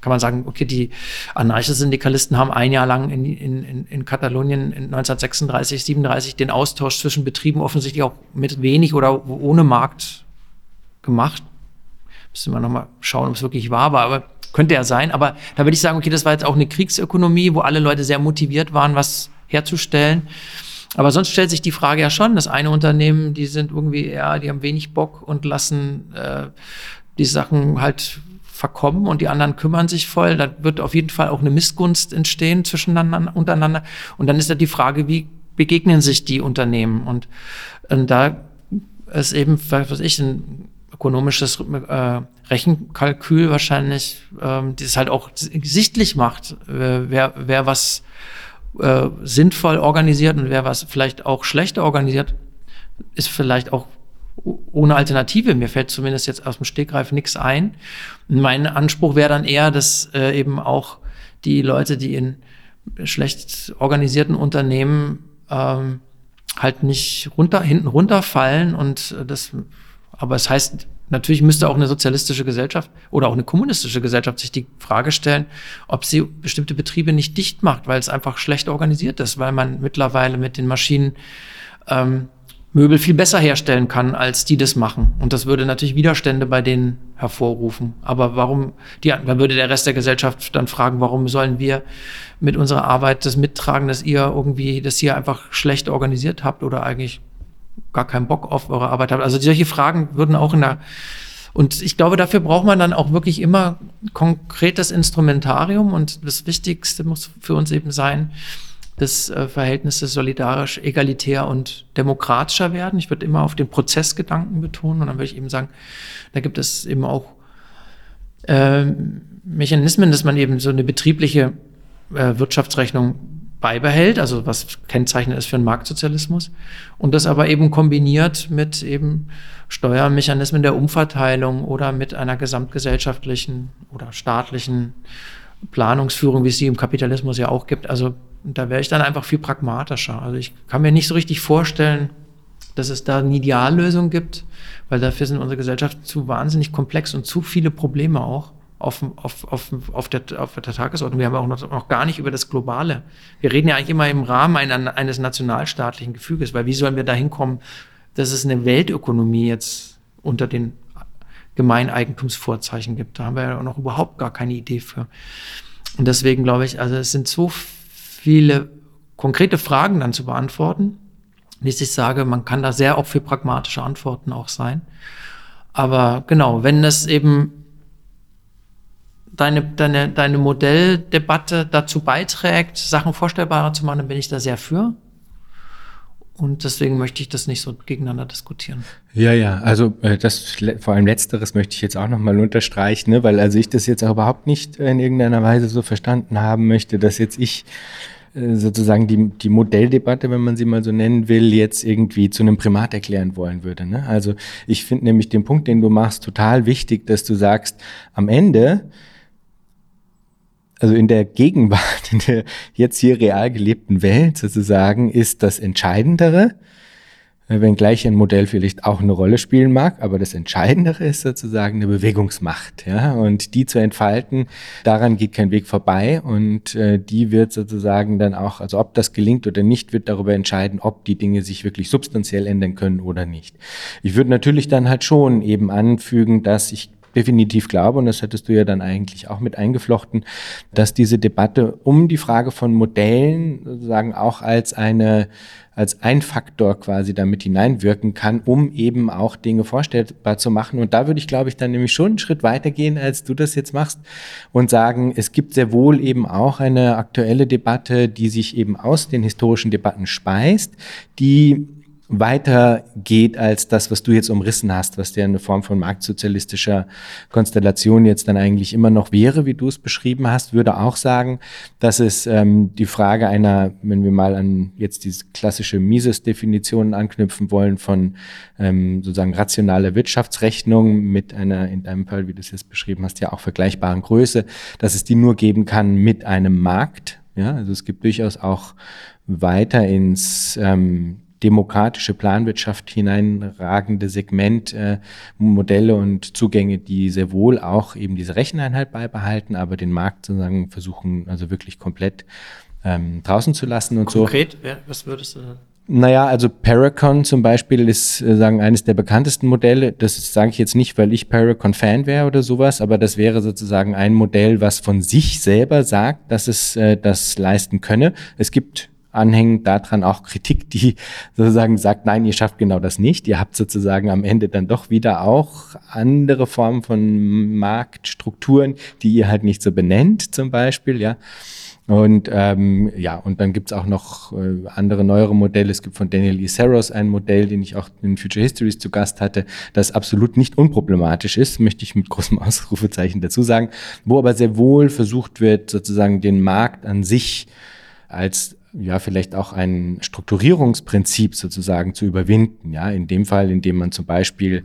kann man sagen, okay, die Anarcho-Syndikalisten haben ein Jahr lang in, in, in Katalonien in 1936, 37 den Austausch zwischen Betrieben offensichtlich auch mit wenig oder ohne Markt gemacht. Müssen wir nochmal schauen, ob es wirklich wahr war, aber könnte ja sein. Aber da würde ich sagen, okay, das war jetzt auch eine Kriegsökonomie, wo alle Leute sehr motiviert waren, was herzustellen. Aber sonst stellt sich die Frage ja schon, das eine Unternehmen, die sind irgendwie, ja, die haben wenig Bock und lassen äh, die Sachen halt verkommen und die anderen kümmern sich voll. Da wird auf jeden Fall auch eine Missgunst entstehen zwischeneinander, untereinander. Und dann ist ja die Frage, wie begegnen sich die Unternehmen? Und, und da ist eben, was weiß ich, ein ökonomisches äh, Rechenkalkül wahrscheinlich, ähm, das halt auch sichtlich macht, äh, wer, wer was äh, sinnvoll organisiert und wer was vielleicht auch schlechter organisiert, ist vielleicht auch ohne Alternative. Mir fällt zumindest jetzt aus dem Stegreif nichts ein. Mein Anspruch wäre dann eher, dass äh, eben auch die Leute, die in schlecht organisierten Unternehmen ähm, halt nicht runter, hinten runterfallen und das aber es heißt, natürlich müsste auch eine sozialistische Gesellschaft oder auch eine kommunistische Gesellschaft sich die Frage stellen, ob sie bestimmte Betriebe nicht dicht macht, weil es einfach schlecht organisiert ist, weil man mittlerweile mit den Maschinen ähm, Möbel viel besser herstellen kann, als die das machen. Und das würde natürlich Widerstände bei denen hervorrufen. Aber warum, die, dann würde der Rest der Gesellschaft dann fragen, warum sollen wir mit unserer Arbeit das mittragen, dass ihr irgendwie das hier einfach schlecht organisiert habt oder eigentlich gar keinen Bock auf eure Arbeit habt. Also solche Fragen würden auch in der und ich glaube, dafür braucht man dann auch wirklich immer konkretes Instrumentarium und das Wichtigste muss für uns eben sein, dass äh, Verhältnisse solidarisch, egalitär und demokratischer werden. Ich würde immer auf den Prozessgedanken betonen und dann würde ich eben sagen, da gibt es eben auch äh, Mechanismen, dass man eben so eine betriebliche äh, Wirtschaftsrechnung beibehält, also was Kennzeichen ist für einen Marktsozialismus, und das aber eben kombiniert mit eben Steuermechanismen der Umverteilung oder mit einer gesamtgesellschaftlichen oder staatlichen Planungsführung, wie es sie im Kapitalismus ja auch gibt. Also da wäre ich dann einfach viel pragmatischer. Also ich kann mir nicht so richtig vorstellen, dass es da eine Ideallösung gibt, weil dafür sind unsere Gesellschaften zu wahnsinnig komplex und zu viele Probleme auch auf, auf, auf, auf, der, auf der Tagesordnung. Wir haben auch noch, noch gar nicht über das Globale. Wir reden ja eigentlich immer im Rahmen einer, eines nationalstaatlichen Gefüges, weil wie sollen wir da hinkommen, dass es eine Weltökonomie jetzt unter den Gemeineigentumsvorzeichen gibt. Da haben wir ja noch überhaupt gar keine Idee für. Und deswegen glaube ich, also es sind so viele konkrete Fragen dann zu beantworten, wie ich sage, man kann da sehr auch für pragmatische Antworten auch sein. Aber genau, wenn es eben deine, deine, deine Modelldebatte dazu beiträgt, Sachen vorstellbarer zu machen, dann bin ich da sehr für. Und deswegen möchte ich das nicht so gegeneinander diskutieren. Ja, ja, also äh, das vor allem letzteres möchte ich jetzt auch nochmal unterstreichen, ne? weil also ich das jetzt auch überhaupt nicht in irgendeiner Weise so verstanden haben möchte, dass jetzt ich äh, sozusagen die, die Modelldebatte, wenn man sie mal so nennen will, jetzt irgendwie zu einem Primat erklären wollen würde. Ne? Also ich finde nämlich den Punkt, den du machst, total wichtig, dass du sagst, am Ende also in der Gegenwart, in der jetzt hier real gelebten Welt sozusagen, ist das Entscheidendere, wenngleich ein Modell vielleicht auch eine Rolle spielen mag, aber das Entscheidendere ist sozusagen eine Bewegungsmacht, ja, und die zu entfalten, daran geht kein Weg vorbei und äh, die wird sozusagen dann auch, also ob das gelingt oder nicht, wird darüber entscheiden, ob die Dinge sich wirklich substanziell ändern können oder nicht. Ich würde natürlich dann halt schon eben anfügen, dass ich definitiv glaube, und das hättest du ja dann eigentlich auch mit eingeflochten, dass diese Debatte um die Frage von Modellen sozusagen auch als eine als ein Faktor quasi damit hineinwirken kann, um eben auch Dinge vorstellbar zu machen. Und da würde ich, glaube ich, dann nämlich schon einen Schritt weitergehen, als du das jetzt machst und sagen, es gibt sehr wohl eben auch eine aktuelle Debatte, die sich eben aus den historischen Debatten speist, die weiter geht als das, was du jetzt umrissen hast, was ja eine Form von marktsozialistischer Konstellation jetzt dann eigentlich immer noch wäre, wie du es beschrieben hast, würde auch sagen, dass es ähm, die Frage einer, wenn wir mal an jetzt diese klassische Mises-Definition anknüpfen wollen von ähm, sozusagen rationaler Wirtschaftsrechnung mit einer, in deinem Fall, wie du es jetzt beschrieben hast, ja auch vergleichbaren Größe, dass es die nur geben kann mit einem Markt. Ja, also es gibt durchaus auch weiter ins ähm, demokratische Planwirtschaft hineinragende Segment, äh, Modelle und Zugänge, die sehr wohl auch eben diese Recheneinheit beibehalten, aber den Markt sozusagen versuchen, also wirklich komplett ähm, draußen zu lassen und Konkret, so. Konkret, was würdest du naja, also Paracon zum Beispiel ist äh, sagen eines der bekanntesten Modelle. Das sage ich jetzt nicht, weil ich Paracon-Fan wäre oder sowas, aber das wäre sozusagen ein Modell, was von sich selber sagt, dass es äh, das leisten könne. Es gibt anhängen daran auch Kritik, die sozusagen sagt, nein, ihr schafft genau das nicht. Ihr habt sozusagen am Ende dann doch wieder auch andere Formen von Marktstrukturen, die ihr halt nicht so benennt, zum Beispiel, ja. Und ähm, ja, und dann gibt's auch noch äh, andere neuere Modelle. Es gibt von Daniel E. Saros ein Modell, den ich auch in Future Histories zu Gast hatte, das absolut nicht unproblematisch ist, möchte ich mit großem Ausrufezeichen dazu sagen, wo aber sehr wohl versucht wird, sozusagen den Markt an sich als ja vielleicht auch ein Strukturierungsprinzip sozusagen zu überwinden. Ja, in dem Fall, indem man zum Beispiel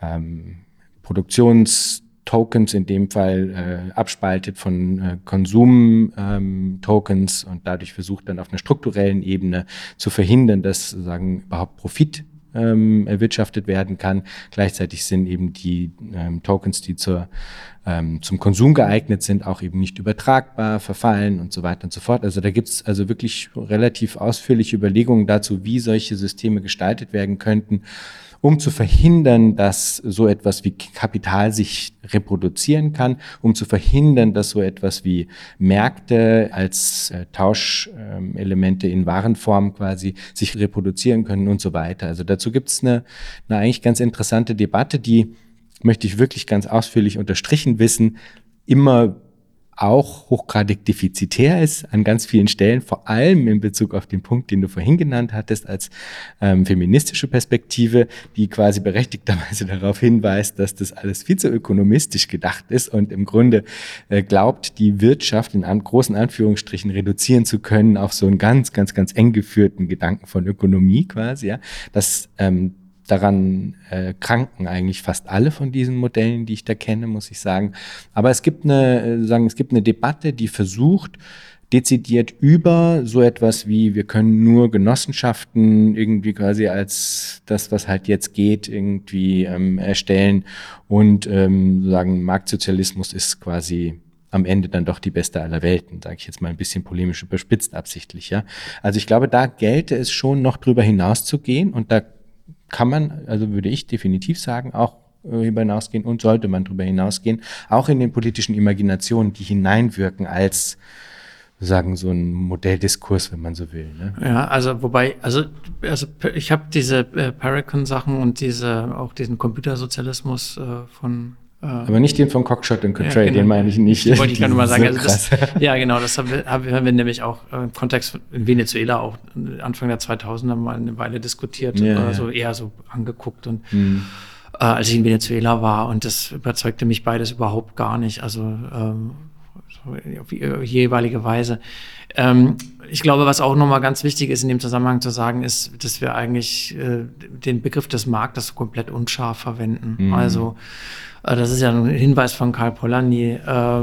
ähm, Produktionstokens in dem Fall äh, abspaltet von äh, Konsumtokens ähm, und dadurch versucht dann auf einer strukturellen Ebene zu verhindern, dass sozusagen überhaupt Profit ähm, erwirtschaftet werden kann. Gleichzeitig sind eben die ähm, Tokens, die zur, ähm, zum Konsum geeignet sind, auch eben nicht übertragbar, verfallen und so weiter und so fort. Also da gibt's also wirklich relativ ausführliche Überlegungen dazu, wie solche Systeme gestaltet werden könnten um zu verhindern, dass so etwas wie Kapital sich reproduzieren kann, um zu verhindern, dass so etwas wie Märkte als äh, Tauschelemente in Warenform quasi sich reproduzieren können und so weiter. Also dazu gibt es eine, eine eigentlich ganz interessante Debatte, die möchte ich wirklich ganz ausführlich unterstrichen wissen, immer auch hochgradig defizitär ist an ganz vielen Stellen, vor allem in Bezug auf den Punkt, den du vorhin genannt hattest, als ähm, feministische Perspektive, die quasi berechtigterweise darauf hinweist, dass das alles viel zu ökonomistisch gedacht ist und im Grunde äh, glaubt, die Wirtschaft in an, großen Anführungsstrichen reduzieren zu können auf so einen ganz, ganz, ganz eng geführten Gedanken von Ökonomie quasi, ja, dass ähm, daran äh, kranken eigentlich fast alle von diesen Modellen, die ich da kenne, muss ich sagen. Aber es gibt eine, äh, sagen, es gibt eine Debatte, die versucht, dezidiert über so etwas wie, wir können nur Genossenschaften irgendwie quasi als das, was halt jetzt geht, irgendwie ähm, erstellen und ähm, sozusagen Marktsozialismus ist quasi am Ende dann doch die beste aller Welten, sage ich jetzt mal ein bisschen polemisch überspitzt absichtlich, ja. Also ich glaube, da gelte es schon noch drüber hinaus zu gehen und da kann man, also würde ich definitiv sagen, auch darüber hinausgehen und sollte man darüber hinausgehen, auch in den politischen Imaginationen, die hineinwirken als sagen so ein Modelldiskurs, wenn man so will. Ne? Ja, also wobei, also, also ich habe diese äh, Paracon-Sachen und diese auch diesen Computersozialismus äh, von äh, aber nicht den von Cockshot und Cotray, ja, genau. den meine ich nicht. Wollte ich gerade mal sagen. Also das, ja, genau, das haben wir, haben wir nämlich auch im Kontext in Venezuela auch Anfang der 2000er mal eine Weile diskutiert, ja, also eher so angeguckt und mhm äh, als ich in Venezuela war. Und das überzeugte mich beides überhaupt gar nicht. Also ähm, auf jeweilige Weise. Ähm, ich glaube, was auch nochmal ganz wichtig ist in dem Zusammenhang zu sagen, ist, dass wir eigentlich äh, den Begriff des Marktes komplett unscharf verwenden. Mhm. Also äh, das ist ja ein Hinweis von Karl Polanyi. Äh,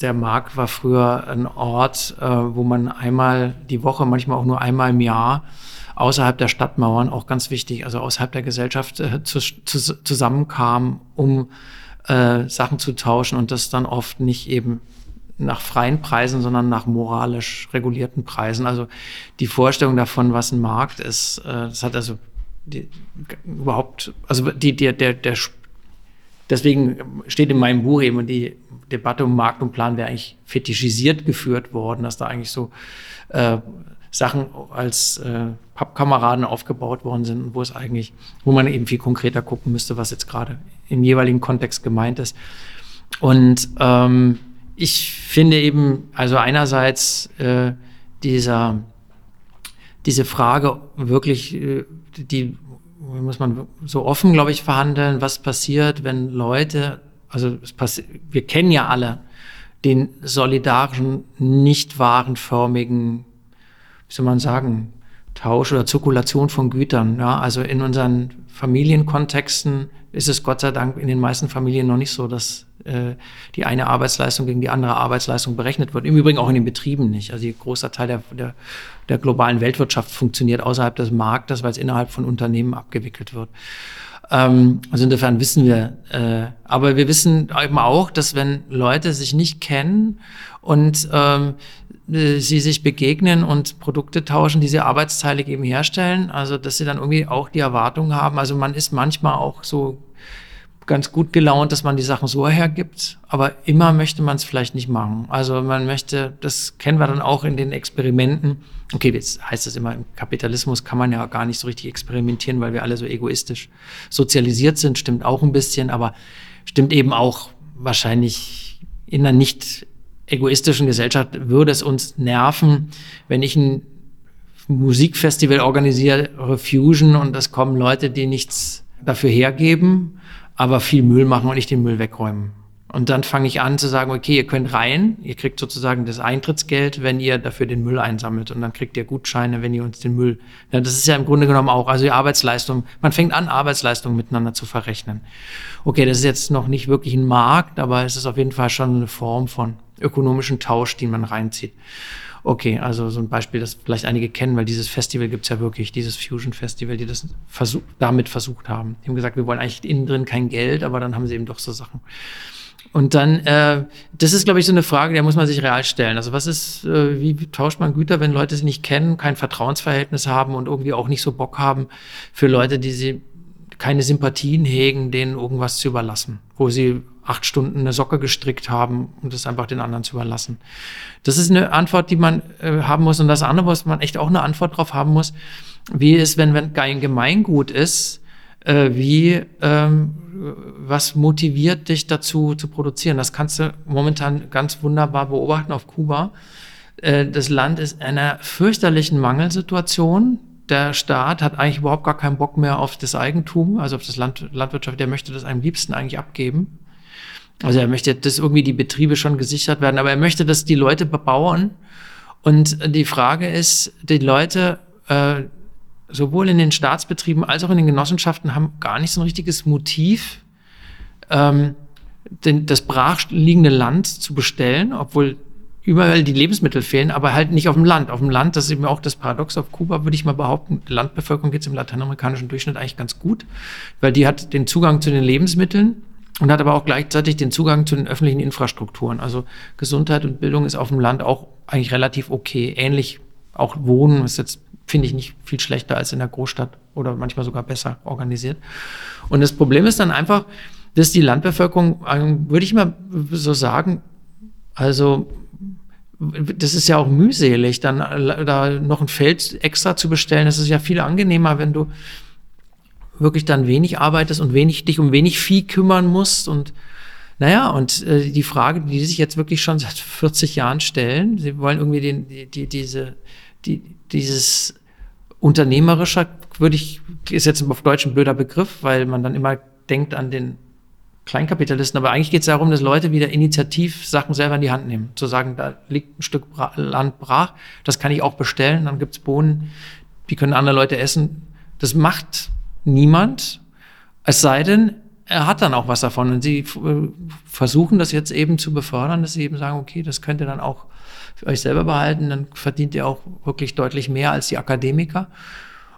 der Markt war früher ein Ort, äh, wo man einmal die Woche, manchmal auch nur einmal im Jahr außerhalb der Stadtmauern auch ganz wichtig, also außerhalb der Gesellschaft äh, zu, zu, zusammenkam, um äh, Sachen zu tauschen und das dann oft nicht eben nach freien Preisen, sondern nach moralisch regulierten Preisen. Also die Vorstellung davon, was ein Markt ist, äh, das hat also die, überhaupt, also die, der, der, der, deswegen steht in meinem Buch eben die Debatte um Markt und Plan wäre eigentlich fetischisiert geführt worden, dass da eigentlich so äh, Sachen als äh, Pappkameraden aufgebaut worden sind, wo es eigentlich, wo man eben viel konkreter gucken müsste, was jetzt gerade im jeweiligen Kontext gemeint ist. Und ähm, ich finde eben, also einerseits äh, dieser, diese Frage wirklich, äh, die muss man so offen, glaube ich, verhandeln, was passiert, wenn Leute, also es passiert, wir kennen ja alle den solidarischen, nicht warenförmigen wie soll man sagen, Tausch oder Zirkulation von Gütern. Ja, also in unseren Familienkontexten ist es Gott sei Dank in den meisten Familien noch nicht so, dass äh, die eine Arbeitsleistung gegen die andere Arbeitsleistung berechnet wird. Im Übrigen auch in den Betrieben nicht. Also ein großer Teil der, der, der globalen Weltwirtschaft funktioniert außerhalb des Marktes, weil es innerhalb von Unternehmen abgewickelt wird. Ähm, also insofern wissen wir, äh, aber wir wissen eben auch, dass wenn Leute sich nicht kennen und ähm, äh, sie sich begegnen und Produkte tauschen, diese arbeitsteilig eben herstellen. Also, dass sie dann irgendwie auch die Erwartung haben. Also, man ist manchmal auch so ganz gut gelaunt, dass man die Sachen so hergibt, aber immer möchte man es vielleicht nicht machen. Also man möchte, das kennen wir dann auch in den Experimenten. Okay, jetzt heißt es immer, im Kapitalismus kann man ja gar nicht so richtig experimentieren, weil wir alle so egoistisch sozialisiert sind, stimmt auch ein bisschen, aber stimmt eben auch wahrscheinlich in einer nicht egoistischen Gesellschaft würde es uns nerven, wenn ich ein Musikfestival organisiere, Fusion, und es kommen Leute, die nichts dafür hergeben, aber viel Müll machen und ich den Müll wegräumen. Und dann fange ich an zu sagen, okay, ihr könnt rein, ihr kriegt sozusagen das Eintrittsgeld, wenn ihr dafür den Müll einsammelt. Und dann kriegt ihr Gutscheine, wenn ihr uns den Müll. Ja, das ist ja im Grunde genommen auch, also die Arbeitsleistung, man fängt an, Arbeitsleistung miteinander zu verrechnen. Okay, das ist jetzt noch nicht wirklich ein Markt, aber es ist auf jeden Fall schon eine Form von ökonomischen Tausch, den man reinzieht. Okay, also so ein Beispiel, das vielleicht einige kennen, weil dieses Festival gibt's ja wirklich, dieses Fusion Festival, die das versuch, damit versucht haben. Die haben gesagt, wir wollen eigentlich innen drin kein Geld, aber dann haben sie eben doch so Sachen. Und dann, äh, das ist, glaube ich, so eine Frage, der muss man sich real stellen. Also was ist, äh, wie tauscht man Güter, wenn Leute sie nicht kennen, kein Vertrauensverhältnis haben und irgendwie auch nicht so Bock haben für Leute, die sie keine Sympathien hegen, denen irgendwas zu überlassen, wo sie acht Stunden eine Socke gestrickt haben und das einfach den anderen zu überlassen. Das ist eine Antwort, die man äh, haben muss. Und das andere, was man echt auch eine Antwort drauf haben muss, wie ist, wenn, wenn ein Gemeingut ist, äh, wie, ähm, was motiviert dich dazu zu produzieren? Das kannst du momentan ganz wunderbar beobachten auf Kuba. Äh, das Land ist in einer fürchterlichen Mangelsituation der Staat hat eigentlich überhaupt gar keinen Bock mehr auf das Eigentum, also auf das Land, Landwirtschaft, der möchte das am liebsten eigentlich abgeben. Also er möchte, dass irgendwie die Betriebe schon gesichert werden, aber er möchte, dass die Leute bebauen. Und die Frage ist, die Leute, äh, sowohl in den Staatsbetrieben als auch in den Genossenschaften, haben gar nicht so ein richtiges Motiv, ähm, den, das brachliegende Land zu bestellen, obwohl überall die Lebensmittel fehlen, aber halt nicht auf dem Land. Auf dem Land, das ist eben auch das Paradox auf Kuba, würde ich mal behaupten, Landbevölkerung geht es im lateinamerikanischen Durchschnitt eigentlich ganz gut, weil die hat den Zugang zu den Lebensmitteln und hat aber auch gleichzeitig den Zugang zu den öffentlichen Infrastrukturen. Also Gesundheit und Bildung ist auf dem Land auch eigentlich relativ okay. Ähnlich auch Wohnen ist jetzt, finde ich, nicht viel schlechter als in der Großstadt oder manchmal sogar besser organisiert. Und das Problem ist dann einfach, dass die Landbevölkerung, ähm, würde ich mal so sagen, also das ist ja auch mühselig, dann da noch ein Feld extra zu bestellen. Das ist ja viel angenehmer, wenn du wirklich dann wenig arbeitest und wenig dich um wenig Vieh kümmern musst und naja, und äh, die Frage, die sich jetzt wirklich schon seit 40 Jahren stellen, sie wollen irgendwie den, die, die, diese, die, dieses unternehmerischer, würde ich, ist jetzt auf Deutsch ein blöder Begriff, weil man dann immer denkt an den Kleinkapitalisten, aber eigentlich geht es darum, dass Leute wieder initiativ Sachen selber in die Hand nehmen. Zu sagen, da liegt ein Stück Bra Land brach, das kann ich auch bestellen, dann gibt's Bohnen, die können andere Leute essen. Das macht niemand, es sei denn, er hat dann auch was davon. Und sie äh, versuchen das jetzt eben zu befördern, dass sie eben sagen, okay, das könnt ihr dann auch für euch selber behalten, dann verdient ihr auch wirklich deutlich mehr als die Akademiker.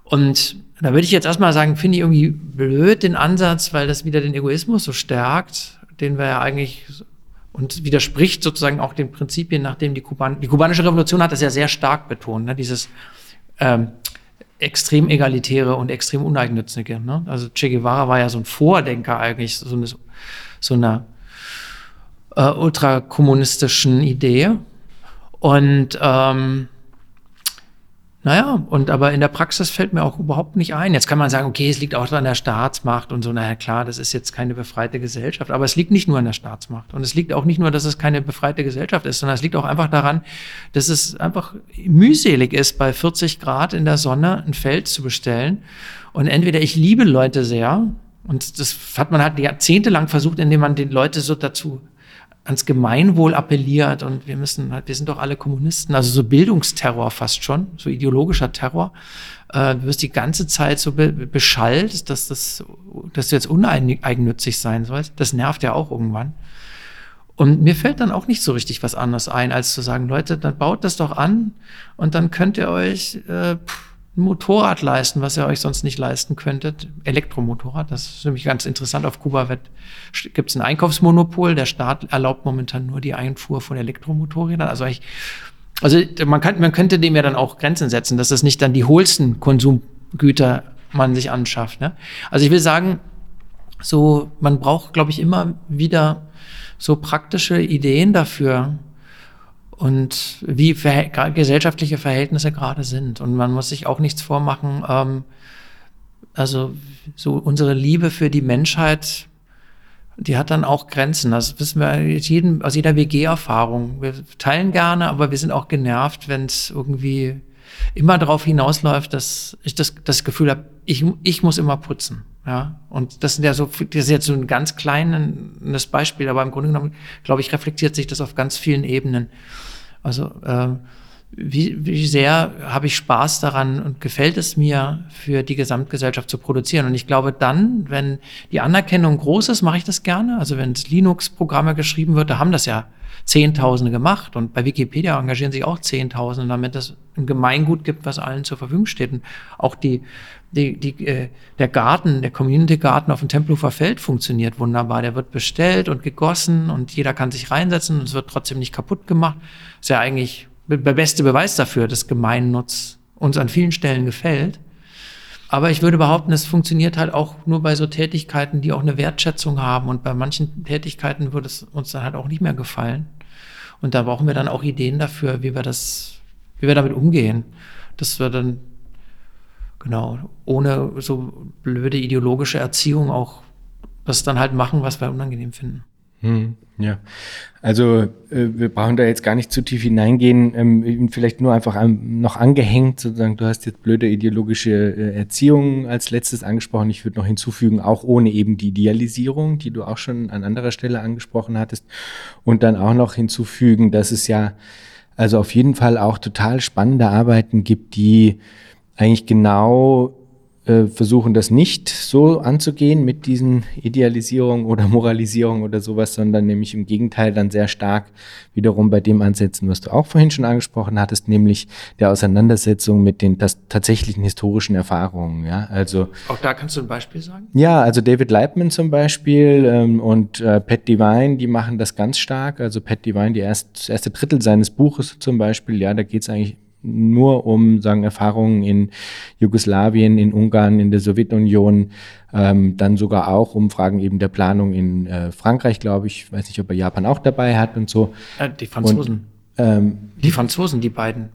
Und da würde ich jetzt erstmal sagen, finde ich irgendwie blöd den Ansatz, weil das wieder den Egoismus so stärkt, den wir ja eigentlich und widerspricht sozusagen auch den Prinzipien, nachdem die, Kuban die kubanische Revolution hat das ja sehr stark betont, ne? dieses ähm, extrem egalitäre und extrem uneigennützige. Ne? Also Che Guevara war ja so ein Vordenker eigentlich, so eine, so einer äh, ultrakommunistischen Idee. Und ähm, naja, und aber in der Praxis fällt mir auch überhaupt nicht ein. Jetzt kann man sagen, okay, es liegt auch an der Staatsmacht und so. Naja, klar, das ist jetzt keine befreite Gesellschaft. Aber es liegt nicht nur an der Staatsmacht. Und es liegt auch nicht nur, dass es keine befreite Gesellschaft ist, sondern es liegt auch einfach daran, dass es einfach mühselig ist, bei 40 Grad in der Sonne ein Feld zu bestellen. Und entweder ich liebe Leute sehr, und das hat man halt jahrzehntelang versucht, indem man die Leute so dazu ans Gemeinwohl appelliert und wir müssen halt, wir sind doch alle Kommunisten, also so Bildungsterror fast schon, so ideologischer Terror. Äh, du wirst die ganze Zeit so be beschallt, dass das, dass du jetzt uneigennützig sein sollst. Das nervt ja auch irgendwann. Und mir fällt dann auch nicht so richtig was anderes ein, als zu sagen, Leute, dann baut das doch an und dann könnt ihr euch äh, ein Motorrad leisten, was ihr euch sonst nicht leisten könntet. Elektromotorrad, das ist nämlich ganz interessant. Auf Kuba gibt es ein Einkaufsmonopol. Der Staat erlaubt momentan nur die Einfuhr von Elektromotorrädern. Also ich, also man, kann, man könnte dem ja dann auch Grenzen setzen, dass das nicht dann die hohlsten Konsumgüter man sich anschafft. Ne? Also ich will sagen, so man braucht, glaube ich, immer wieder so praktische Ideen dafür, und wie ver gesellschaftliche Verhältnisse gerade sind. Und man muss sich auch nichts vormachen. Ähm, also so unsere Liebe für die Menschheit, die hat dann auch Grenzen. Das wissen wir jeden, aus jeder WG-Erfahrung. Wir teilen gerne, aber wir sind auch genervt, wenn es irgendwie immer darauf hinausläuft, dass ich das, das Gefühl habe, ich, ich muss immer putzen. Ja, und das sind ja so, das ist jetzt so ein ganz kleines Beispiel, aber im Grunde genommen, glaube ich, reflektiert sich das auf ganz vielen Ebenen. Also äh, wie, wie sehr habe ich Spaß daran und gefällt es mir, für die Gesamtgesellschaft zu produzieren? Und ich glaube dann, wenn die Anerkennung groß ist, mache ich das gerne. Also wenn es Linux-Programme geschrieben wird, da haben das ja Zehntausende gemacht. Und bei Wikipedia engagieren sich auch Zehntausende, damit es ein Gemeingut gibt, was allen zur Verfügung steht. Und auch die, die, die, äh, der Garten, der Community-Garten auf dem Tempelhofer Feld funktioniert wunderbar. Der wird bestellt und gegossen und jeder kann sich reinsetzen und es wird trotzdem nicht kaputt gemacht. Ist ja eigentlich der beste Beweis dafür, dass Gemeinnutz uns an vielen Stellen gefällt. Aber ich würde behaupten, es funktioniert halt auch nur bei so Tätigkeiten, die auch eine Wertschätzung haben. Und bei manchen Tätigkeiten würde es uns dann halt auch nicht mehr gefallen. Und da brauchen wir dann auch Ideen dafür, wie wir das, wie wir damit umgehen. Dass wir dann, genau, ohne so blöde ideologische Erziehung auch das dann halt machen, was wir unangenehm finden. Hm, ja, also äh, wir brauchen da jetzt gar nicht zu tief hineingehen, ähm, vielleicht nur einfach an, noch angehängt, sozusagen, du hast jetzt blöde ideologische äh, Erziehung als letztes angesprochen. Ich würde noch hinzufügen, auch ohne eben die Idealisierung, die du auch schon an anderer Stelle angesprochen hattest. Und dann auch noch hinzufügen, dass es ja also auf jeden Fall auch total spannende Arbeiten gibt, die eigentlich genau äh, versuchen das nicht so anzugehen mit diesen Idealisierungen oder Moralisierungen oder sowas, sondern nämlich im Gegenteil dann sehr stark wiederum bei dem ansetzen, was du auch vorhin schon angesprochen hattest, nämlich der Auseinandersetzung mit den tatsächlichen historischen Erfahrungen. Ja, also auch da kannst du ein Beispiel sagen? Ja, also David Leibman zum Beispiel ähm, und äh, Pat Devine, die machen das ganz stark. Also Pat Devine, die erst, das erste Drittel seines Buches zum Beispiel, ja, da geht es eigentlich nur um sagen Erfahrungen in Jugoslawien, in Ungarn, in der Sowjetunion, ähm, dann sogar auch um Fragen eben der Planung in äh, Frankreich, glaube ich. Ich weiß nicht, ob er Japan auch dabei hat und so. Äh, die Franzosen. Und, ähm, die Franzosen, die beiden.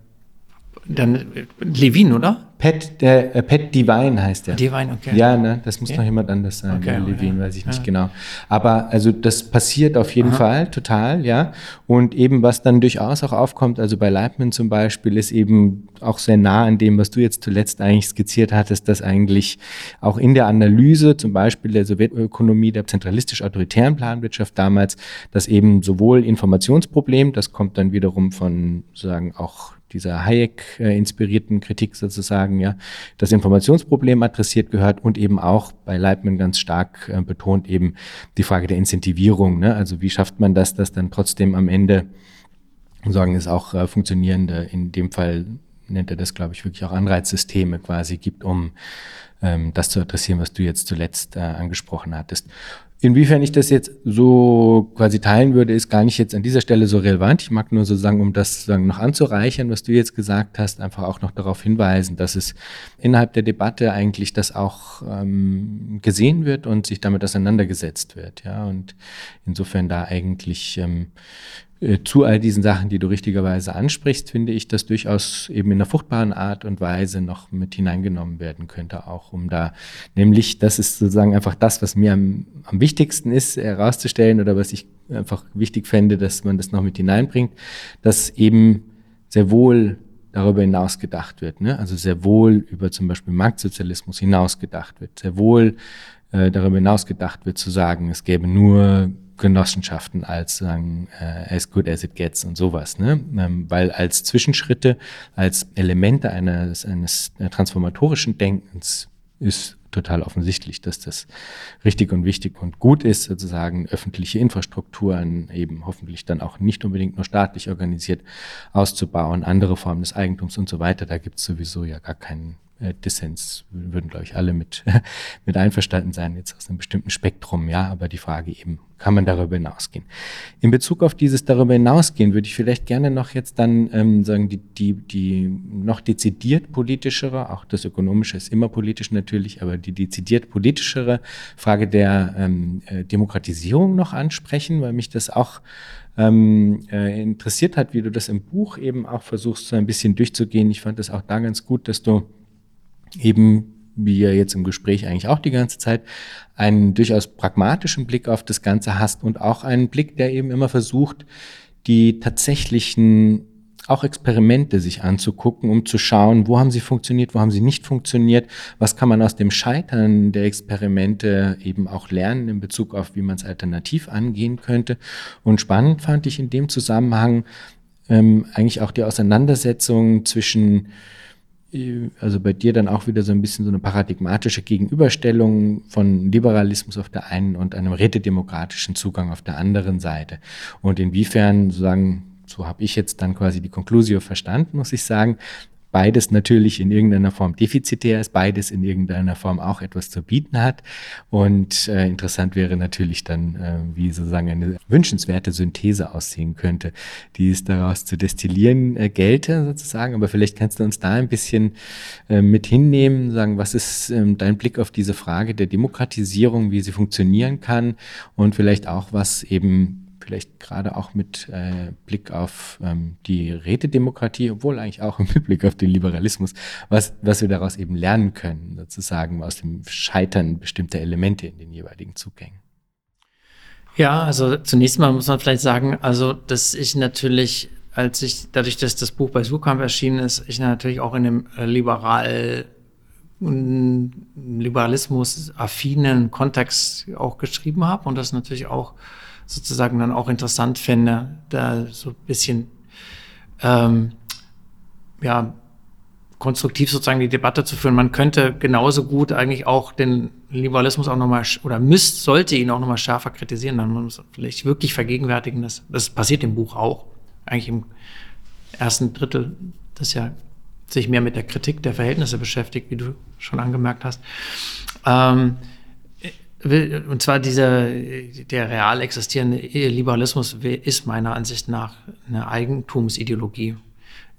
Dann äh, Levin, oder? Pat, der, äh, Pat Divine heißt der. Divine, okay. Ja, ne, das muss okay. noch jemand anders sein. Okay, Levin, weiß ich nicht ja. genau. Aber also das passiert auf jeden Aha. Fall total, ja. Und eben was dann durchaus auch aufkommt, also bei Leibman zum Beispiel, ist eben auch sehr nah an dem, was du jetzt zuletzt eigentlich skizziert hattest, dass eigentlich auch in der Analyse zum Beispiel der Sowjetökonomie, der zentralistisch-autoritären Planwirtschaft damals, dass eben sowohl Informationsproblem, das kommt dann wiederum von sozusagen auch dieser Hayek-inspirierten Kritik sozusagen, ja, das Informationsproblem adressiert gehört und eben auch bei Leibman ganz stark äh, betont eben die Frage der Incentivierung. Ne? Also wie schafft man das, dass dann trotzdem am Ende sagen es auch äh, funktionierende, in dem Fall nennt er das, glaube ich, wirklich auch Anreizsysteme quasi gibt, um ähm, das zu adressieren, was du jetzt zuletzt äh, angesprochen hattest. Inwiefern ich das jetzt so quasi teilen würde, ist gar nicht jetzt an dieser Stelle so relevant. Ich mag nur sozusagen, um das sozusagen noch anzureichern, was du jetzt gesagt hast, einfach auch noch darauf hinweisen, dass es innerhalb der Debatte eigentlich das auch ähm, gesehen wird und sich damit auseinandergesetzt wird. Ja, und insofern da eigentlich ähm, äh, zu all diesen Sachen, die du richtigerweise ansprichst, finde ich, dass durchaus eben in einer fruchtbaren Art und Weise noch mit hineingenommen werden könnte, auch um da, nämlich, das ist sozusagen einfach das, was mir am, am wichtigsten ist, herauszustellen oder was ich einfach wichtig fände, dass man das noch mit hineinbringt, dass eben sehr wohl darüber hinaus gedacht wird, ne? also sehr wohl über zum Beispiel Marktsozialismus hinaus gedacht wird, sehr wohl äh, darüber hinaus gedacht wird zu sagen, es gäbe nur Genossenschaften als sagen, äh, as good as it gets und sowas, ne? Ähm, weil als Zwischenschritte, als Elemente eines, eines transformatorischen Denkens ist total offensichtlich, dass das richtig und wichtig und gut ist, sozusagen öffentliche Infrastrukturen eben hoffentlich dann auch nicht unbedingt nur staatlich organisiert auszubauen, andere Formen des Eigentums und so weiter. Da gibt es sowieso ja gar keinen äh, Dissens würden, glaube ich, alle mit, mit einverstanden sein, jetzt aus einem bestimmten Spektrum, ja, aber die Frage eben, kann man darüber hinausgehen? In Bezug auf dieses darüber hinausgehen würde ich vielleicht gerne noch jetzt dann ähm, sagen, die, die, die noch dezidiert politischere, auch das Ökonomische ist immer politisch natürlich, aber die dezidiert politischere Frage der ähm, äh, Demokratisierung noch ansprechen, weil mich das auch ähm, äh, interessiert hat, wie du das im Buch eben auch versuchst, so ein bisschen durchzugehen. Ich fand das auch da ganz gut, dass du eben wie ja jetzt im Gespräch eigentlich auch die ganze Zeit, einen durchaus pragmatischen Blick auf das Ganze hast und auch einen Blick, der eben immer versucht, die tatsächlichen auch Experimente sich anzugucken, um zu schauen, wo haben sie funktioniert, wo haben sie nicht funktioniert, was kann man aus dem Scheitern der Experimente eben auch lernen in Bezug auf, wie man es alternativ angehen könnte. Und spannend fand ich in dem Zusammenhang ähm, eigentlich auch die Auseinandersetzung zwischen also bei dir dann auch wieder so ein bisschen so eine paradigmatische Gegenüberstellung von Liberalismus auf der einen und einem rätedemokratischen Zugang auf der anderen Seite. Und inwiefern sozusagen so habe ich jetzt dann quasi die Conclusio verstanden, muss ich sagen, beides natürlich in irgendeiner Form defizitär ist, beides in irgendeiner Form auch etwas zu bieten hat. Und äh, interessant wäre natürlich dann, äh, wie sozusagen eine wünschenswerte Synthese aussehen könnte, die es daraus zu destillieren äh, gelte sozusagen. Aber vielleicht kannst du uns da ein bisschen äh, mit hinnehmen, sagen, was ist ähm, dein Blick auf diese Frage der Demokratisierung, wie sie funktionieren kann und vielleicht auch, was eben vielleicht gerade auch mit äh, Blick auf ähm, die Rätedemokratie, obwohl eigentlich auch mit Blick auf den Liberalismus, was, was wir daraus eben lernen können, sozusagen aus dem Scheitern bestimmter Elemente in den jeweiligen Zugängen. Ja, also zunächst mal muss man vielleicht sagen, also dass ich natürlich, als ich, dadurch, dass das Buch bei Sukamp erschienen ist, ich natürlich auch in dem äh, liberal Liberalismus affinen Kontext auch geschrieben habe und das natürlich auch sozusagen dann auch interessant fände, da so ein bisschen ähm, ja, konstruktiv sozusagen die Debatte zu führen. Man könnte genauso gut eigentlich auch den Liberalismus auch nochmal oder müsste, sollte ihn auch nochmal schärfer kritisieren. Dann muss man vielleicht wirklich vergegenwärtigen, dass das passiert im Buch auch. Eigentlich im ersten Drittel, das ja sich mehr mit der Kritik der Verhältnisse beschäftigt, wie du schon angemerkt hast. Ähm, und zwar dieser, der real existierende Liberalismus ist meiner Ansicht nach eine Eigentumsideologie.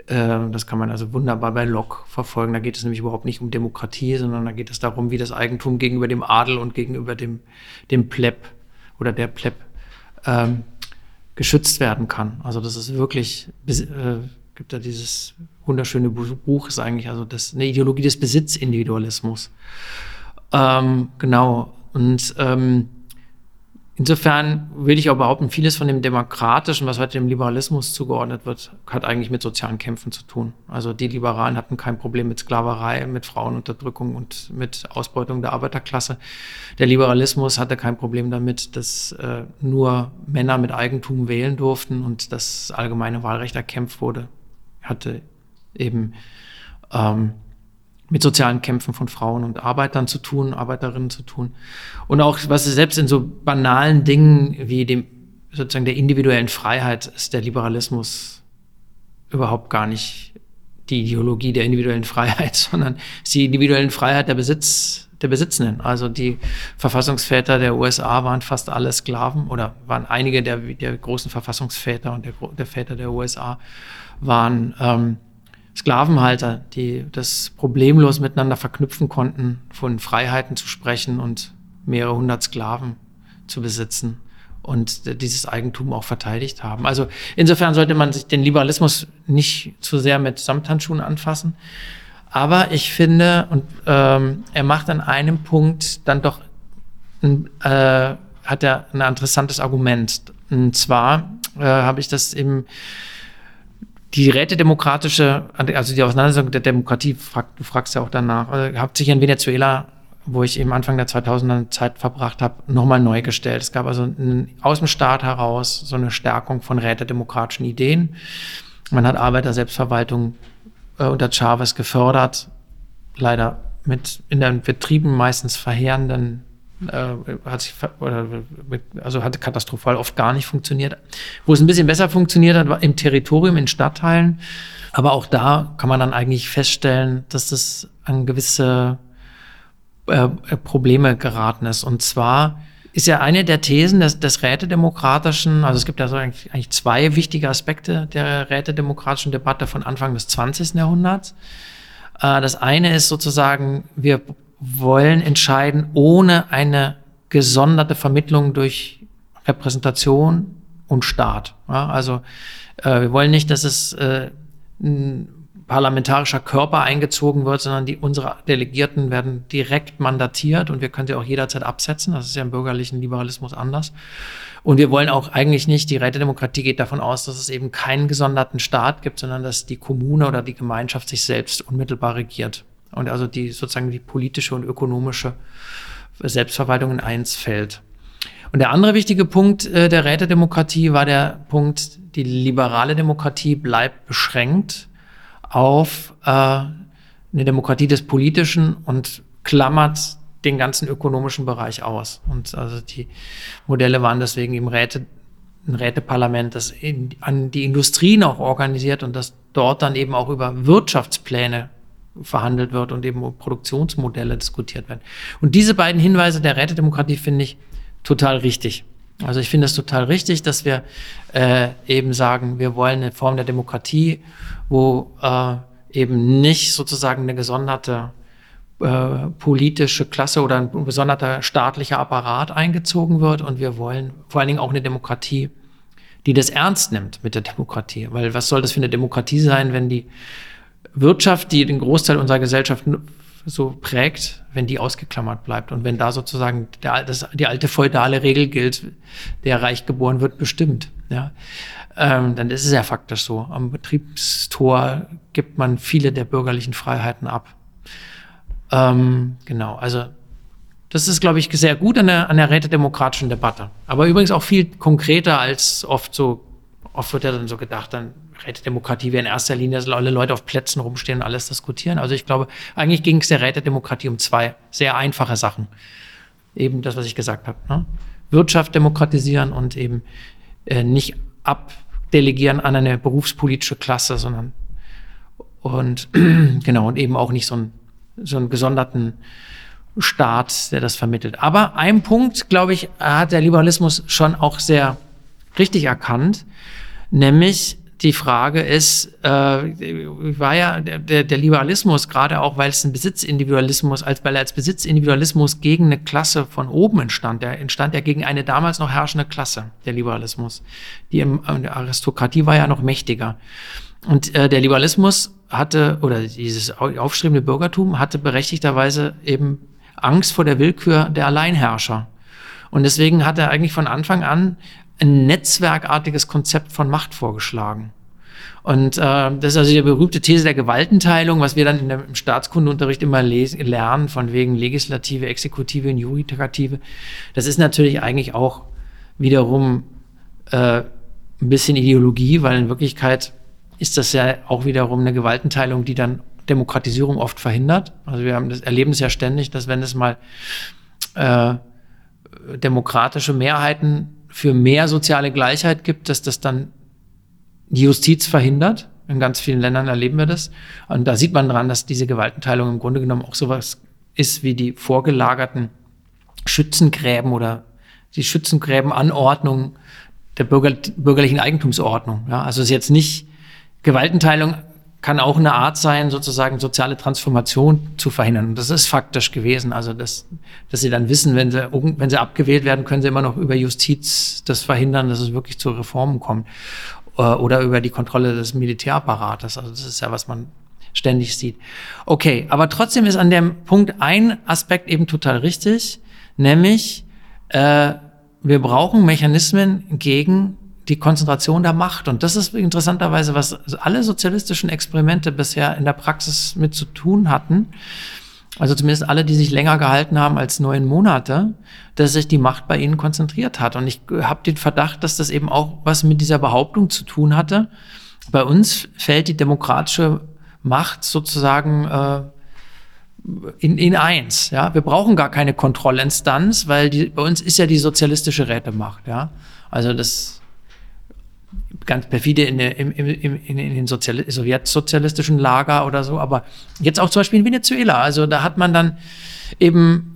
Ähm, das kann man also wunderbar bei Locke verfolgen. Da geht es nämlich überhaupt nicht um Demokratie, sondern da geht es darum, wie das Eigentum gegenüber dem Adel und gegenüber dem, dem Pleb oder der Pleb ähm, geschützt werden kann. Also das ist wirklich, äh, gibt da dieses wunderschöne Buch, ist eigentlich also das, eine Ideologie des Besitzindividualismus. Ähm, genau. Und ähm, Insofern würde ich auch behaupten, vieles von dem Demokratischen, was heute dem Liberalismus zugeordnet wird, hat eigentlich mit sozialen Kämpfen zu tun. Also die Liberalen hatten kein Problem mit Sklaverei, mit Frauenunterdrückung und mit Ausbeutung der Arbeiterklasse. Der Liberalismus hatte kein Problem damit, dass äh, nur Männer mit Eigentum wählen durften und das allgemeine Wahlrecht erkämpft wurde. Hatte eben ähm, mit sozialen Kämpfen von Frauen und Arbeitern zu tun, Arbeiterinnen zu tun. Und auch, was selbst in so banalen Dingen wie dem, sozusagen der individuellen Freiheit ist der Liberalismus überhaupt gar nicht die Ideologie der individuellen Freiheit, sondern ist die individuellen Freiheit der Besitz, der Besitzenden. Also die Verfassungsväter der USA waren fast alle Sklaven oder waren einige der, der großen Verfassungsväter und der, der Väter der USA waren ähm, Sklavenhalter, die das problemlos miteinander verknüpfen konnten, von Freiheiten zu sprechen und mehrere hundert Sklaven zu besitzen und dieses Eigentum auch verteidigt haben. Also insofern sollte man sich den Liberalismus nicht zu sehr mit Samthandschuhen anfassen. Aber ich finde, und ähm, er macht an einem Punkt dann doch, äh, hat er ein interessantes Argument. Und zwar äh, habe ich das eben die rätedemokratische, also die Auseinandersetzung der Demokratie, frag, du fragst ja auch danach, äh, hat sich in Venezuela, wo ich eben Anfang der 2000er Zeit verbracht habe, nochmal neu gestellt. Es gab also einen, aus dem Staat heraus so eine Stärkung von rätedemokratischen Ideen. Man hat Arbeiter-Selbstverwaltung äh, unter Chavez gefördert, leider mit in den Betrieben meistens verheerenden hat sich, also hatte katastrophal oft gar nicht funktioniert. Wo es ein bisschen besser funktioniert hat, war im Territorium, in Stadtteilen. Aber auch da kann man dann eigentlich feststellen, dass das an gewisse äh, Probleme geraten ist. Und zwar ist ja eine der Thesen des, des Rätedemokratischen, also es gibt ja so eigentlich, eigentlich zwei wichtige Aspekte der Rätedemokratischen Debatte von Anfang des 20. Jahrhunderts. Äh, das eine ist sozusagen, wir wollen entscheiden ohne eine gesonderte Vermittlung durch Repräsentation und Staat. Ja, also äh, wir wollen nicht, dass es äh, ein parlamentarischer Körper eingezogen wird, sondern die, unsere Delegierten werden direkt mandatiert und wir können sie auch jederzeit absetzen. Das ist ja im bürgerlichen Liberalismus anders. Und wir wollen auch eigentlich nicht, die Rätedemokratie geht davon aus, dass es eben keinen gesonderten Staat gibt, sondern dass die Kommune oder die Gemeinschaft sich selbst unmittelbar regiert und also die sozusagen die politische und ökonomische Selbstverwaltung in eins fällt. Und der andere wichtige Punkt äh, der Rätedemokratie war der Punkt, die liberale Demokratie bleibt beschränkt auf äh, eine Demokratie des Politischen und klammert den ganzen ökonomischen Bereich aus. Und also die Modelle waren deswegen im Räte, ein Räteparlament, das in, an die Industrien auch organisiert und das dort dann eben auch über Wirtschaftspläne verhandelt wird und eben Produktionsmodelle diskutiert werden. Und diese beiden Hinweise der Rätedemokratie finde ich total richtig. Also ich finde es total richtig, dass wir äh, eben sagen, wir wollen eine Form der Demokratie, wo äh, eben nicht sozusagen eine gesonderte äh, politische Klasse oder ein gesonderter staatlicher Apparat eingezogen wird. Und wir wollen vor allen Dingen auch eine Demokratie, die das ernst nimmt mit der Demokratie. Weil was soll das für eine Demokratie sein, wenn die Wirtschaft, die den Großteil unserer Gesellschaft so prägt, wenn die ausgeklammert bleibt und wenn da sozusagen der, das, die alte feudale Regel gilt, der reich geboren wird, bestimmt, ja, ähm, dann ist es ja faktisch so. Am Betriebstor gibt man viele der bürgerlichen Freiheiten ab. Ähm, genau, also das ist, glaube ich, sehr gut an der, an der rätedemokratischen Debatte. Aber übrigens auch viel konkreter als oft so oft wird ja dann so gedacht, dann Rätedemokratie wäre in erster Linie, dass alle Leute auf Plätzen rumstehen und alles diskutieren. Also ich glaube, eigentlich ging es der Rätedemokratie um zwei sehr einfache Sachen. Eben das, was ich gesagt habe. Ne? Wirtschaft demokratisieren und eben äh, nicht abdelegieren an eine berufspolitische Klasse, sondern und genau, und eben auch nicht so, ein, so einen gesonderten Staat, der das vermittelt. Aber ein Punkt, glaube ich, hat der Liberalismus schon auch sehr richtig erkannt, nämlich die Frage ist, äh, war ja der, der Liberalismus, gerade auch weil es ein Besitzindividualismus, als weil er als Besitzindividualismus gegen eine Klasse von oben entstand, der entstand ja gegen eine damals noch herrschende Klasse, der Liberalismus. Die im, der Aristokratie war ja noch mächtiger. Und äh, der Liberalismus hatte, oder dieses aufstrebende Bürgertum hatte berechtigterweise eben Angst vor der Willkür der Alleinherrscher. Und deswegen hat er eigentlich von Anfang an ein netzwerkartiges Konzept von Macht vorgeschlagen. Und äh, das ist also die berühmte These der Gewaltenteilung, was wir dann in der, im Staatskundeunterricht immer lesen, lernen, von wegen Legislative, Exekutive und Judikative. Das ist natürlich eigentlich auch wiederum äh, ein bisschen Ideologie, weil in Wirklichkeit ist das ja auch wiederum eine Gewaltenteilung, die dann Demokratisierung oft verhindert. Also wir haben das, erleben es ja ständig, dass wenn es mal äh, demokratische Mehrheiten für mehr soziale Gleichheit gibt, dass das dann die Justiz verhindert. In ganz vielen Ländern erleben wir das. Und da sieht man dran, dass diese Gewaltenteilung im Grunde genommen auch sowas ist wie die vorgelagerten Schützengräben oder die Schützengräbenanordnung der Bürger, bürgerlichen Eigentumsordnung. Ja, also es ist jetzt nicht Gewaltenteilung kann auch eine Art sein, sozusagen soziale Transformation zu verhindern. Und das ist faktisch gewesen. Also, dass, dass sie dann wissen, wenn sie, wenn sie abgewählt werden, können sie immer noch über Justiz das verhindern, dass es wirklich zu Reformen kommt. Äh, oder über die Kontrolle des Militärapparates. Also, das ist ja, was man ständig sieht. Okay, aber trotzdem ist an dem Punkt ein Aspekt eben total richtig, nämlich äh, wir brauchen Mechanismen gegen die Konzentration der Macht. Und das ist interessanterweise, was alle sozialistischen Experimente bisher in der Praxis mit zu tun hatten. Also zumindest alle, die sich länger gehalten haben als neun Monate, dass sich die Macht bei ihnen konzentriert hat. Und ich habe den Verdacht, dass das eben auch was mit dieser Behauptung zu tun hatte. Bei uns fällt die demokratische Macht sozusagen äh, in, in eins. Ja, wir brauchen gar keine Kontrollinstanz, weil die, bei uns ist ja die sozialistische Rätemacht. Ja, also das ganz perfide in, im, in, in den Sozial sowjetsozialistischen Lager oder so, aber jetzt auch zum Beispiel in Venezuela. Also da hat man dann eben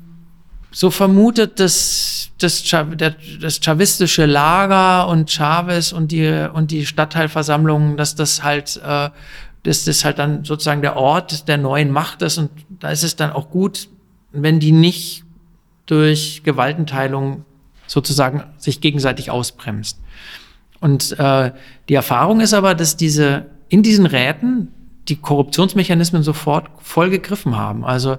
so vermutet, dass das, das chavistische Lager und Chavez und die, und die Stadtteilversammlungen, dass das halt, äh, dass das halt dann sozusagen der Ort der neuen Macht ist und da ist es dann auch gut, wenn die nicht durch Gewaltenteilung sozusagen sich gegenseitig ausbremst. Und äh, die Erfahrung ist aber, dass diese in diesen Räten die Korruptionsmechanismen sofort voll gegriffen haben. Also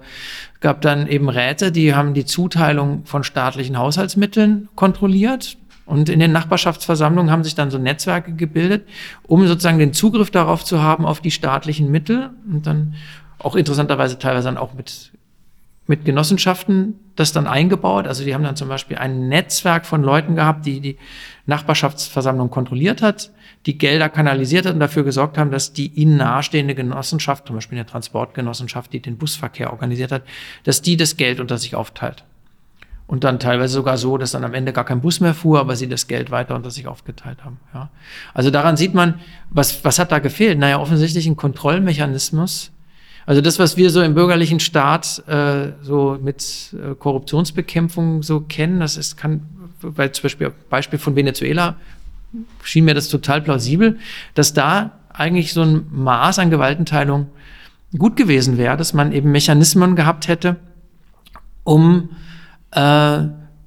gab dann eben Räte, die haben die Zuteilung von staatlichen Haushaltsmitteln kontrolliert. Und in den Nachbarschaftsversammlungen haben sich dann so Netzwerke gebildet, um sozusagen den Zugriff darauf zu haben, auf die staatlichen Mittel. Und dann auch interessanterweise teilweise dann auch mit mit Genossenschaften das dann eingebaut. Also die haben dann zum Beispiel ein Netzwerk von Leuten gehabt, die die Nachbarschaftsversammlung kontrolliert hat, die Gelder kanalisiert hat und dafür gesorgt haben, dass die ihnen nahestehende Genossenschaft, zum Beispiel eine Transportgenossenschaft, die den Busverkehr organisiert hat, dass die das Geld unter sich aufteilt. Und dann teilweise sogar so, dass dann am Ende gar kein Bus mehr fuhr, aber sie das Geld weiter unter sich aufgeteilt haben. Ja. Also daran sieht man, was, was hat da gefehlt? Naja, offensichtlich ein Kontrollmechanismus, also das, was wir so im bürgerlichen Staat äh, so mit äh, Korruptionsbekämpfung so kennen, das ist, kann, weil zum Beispiel Beispiel von Venezuela schien mir das total plausibel, dass da eigentlich so ein Maß an Gewaltenteilung gut gewesen wäre, dass man eben Mechanismen gehabt hätte, um äh,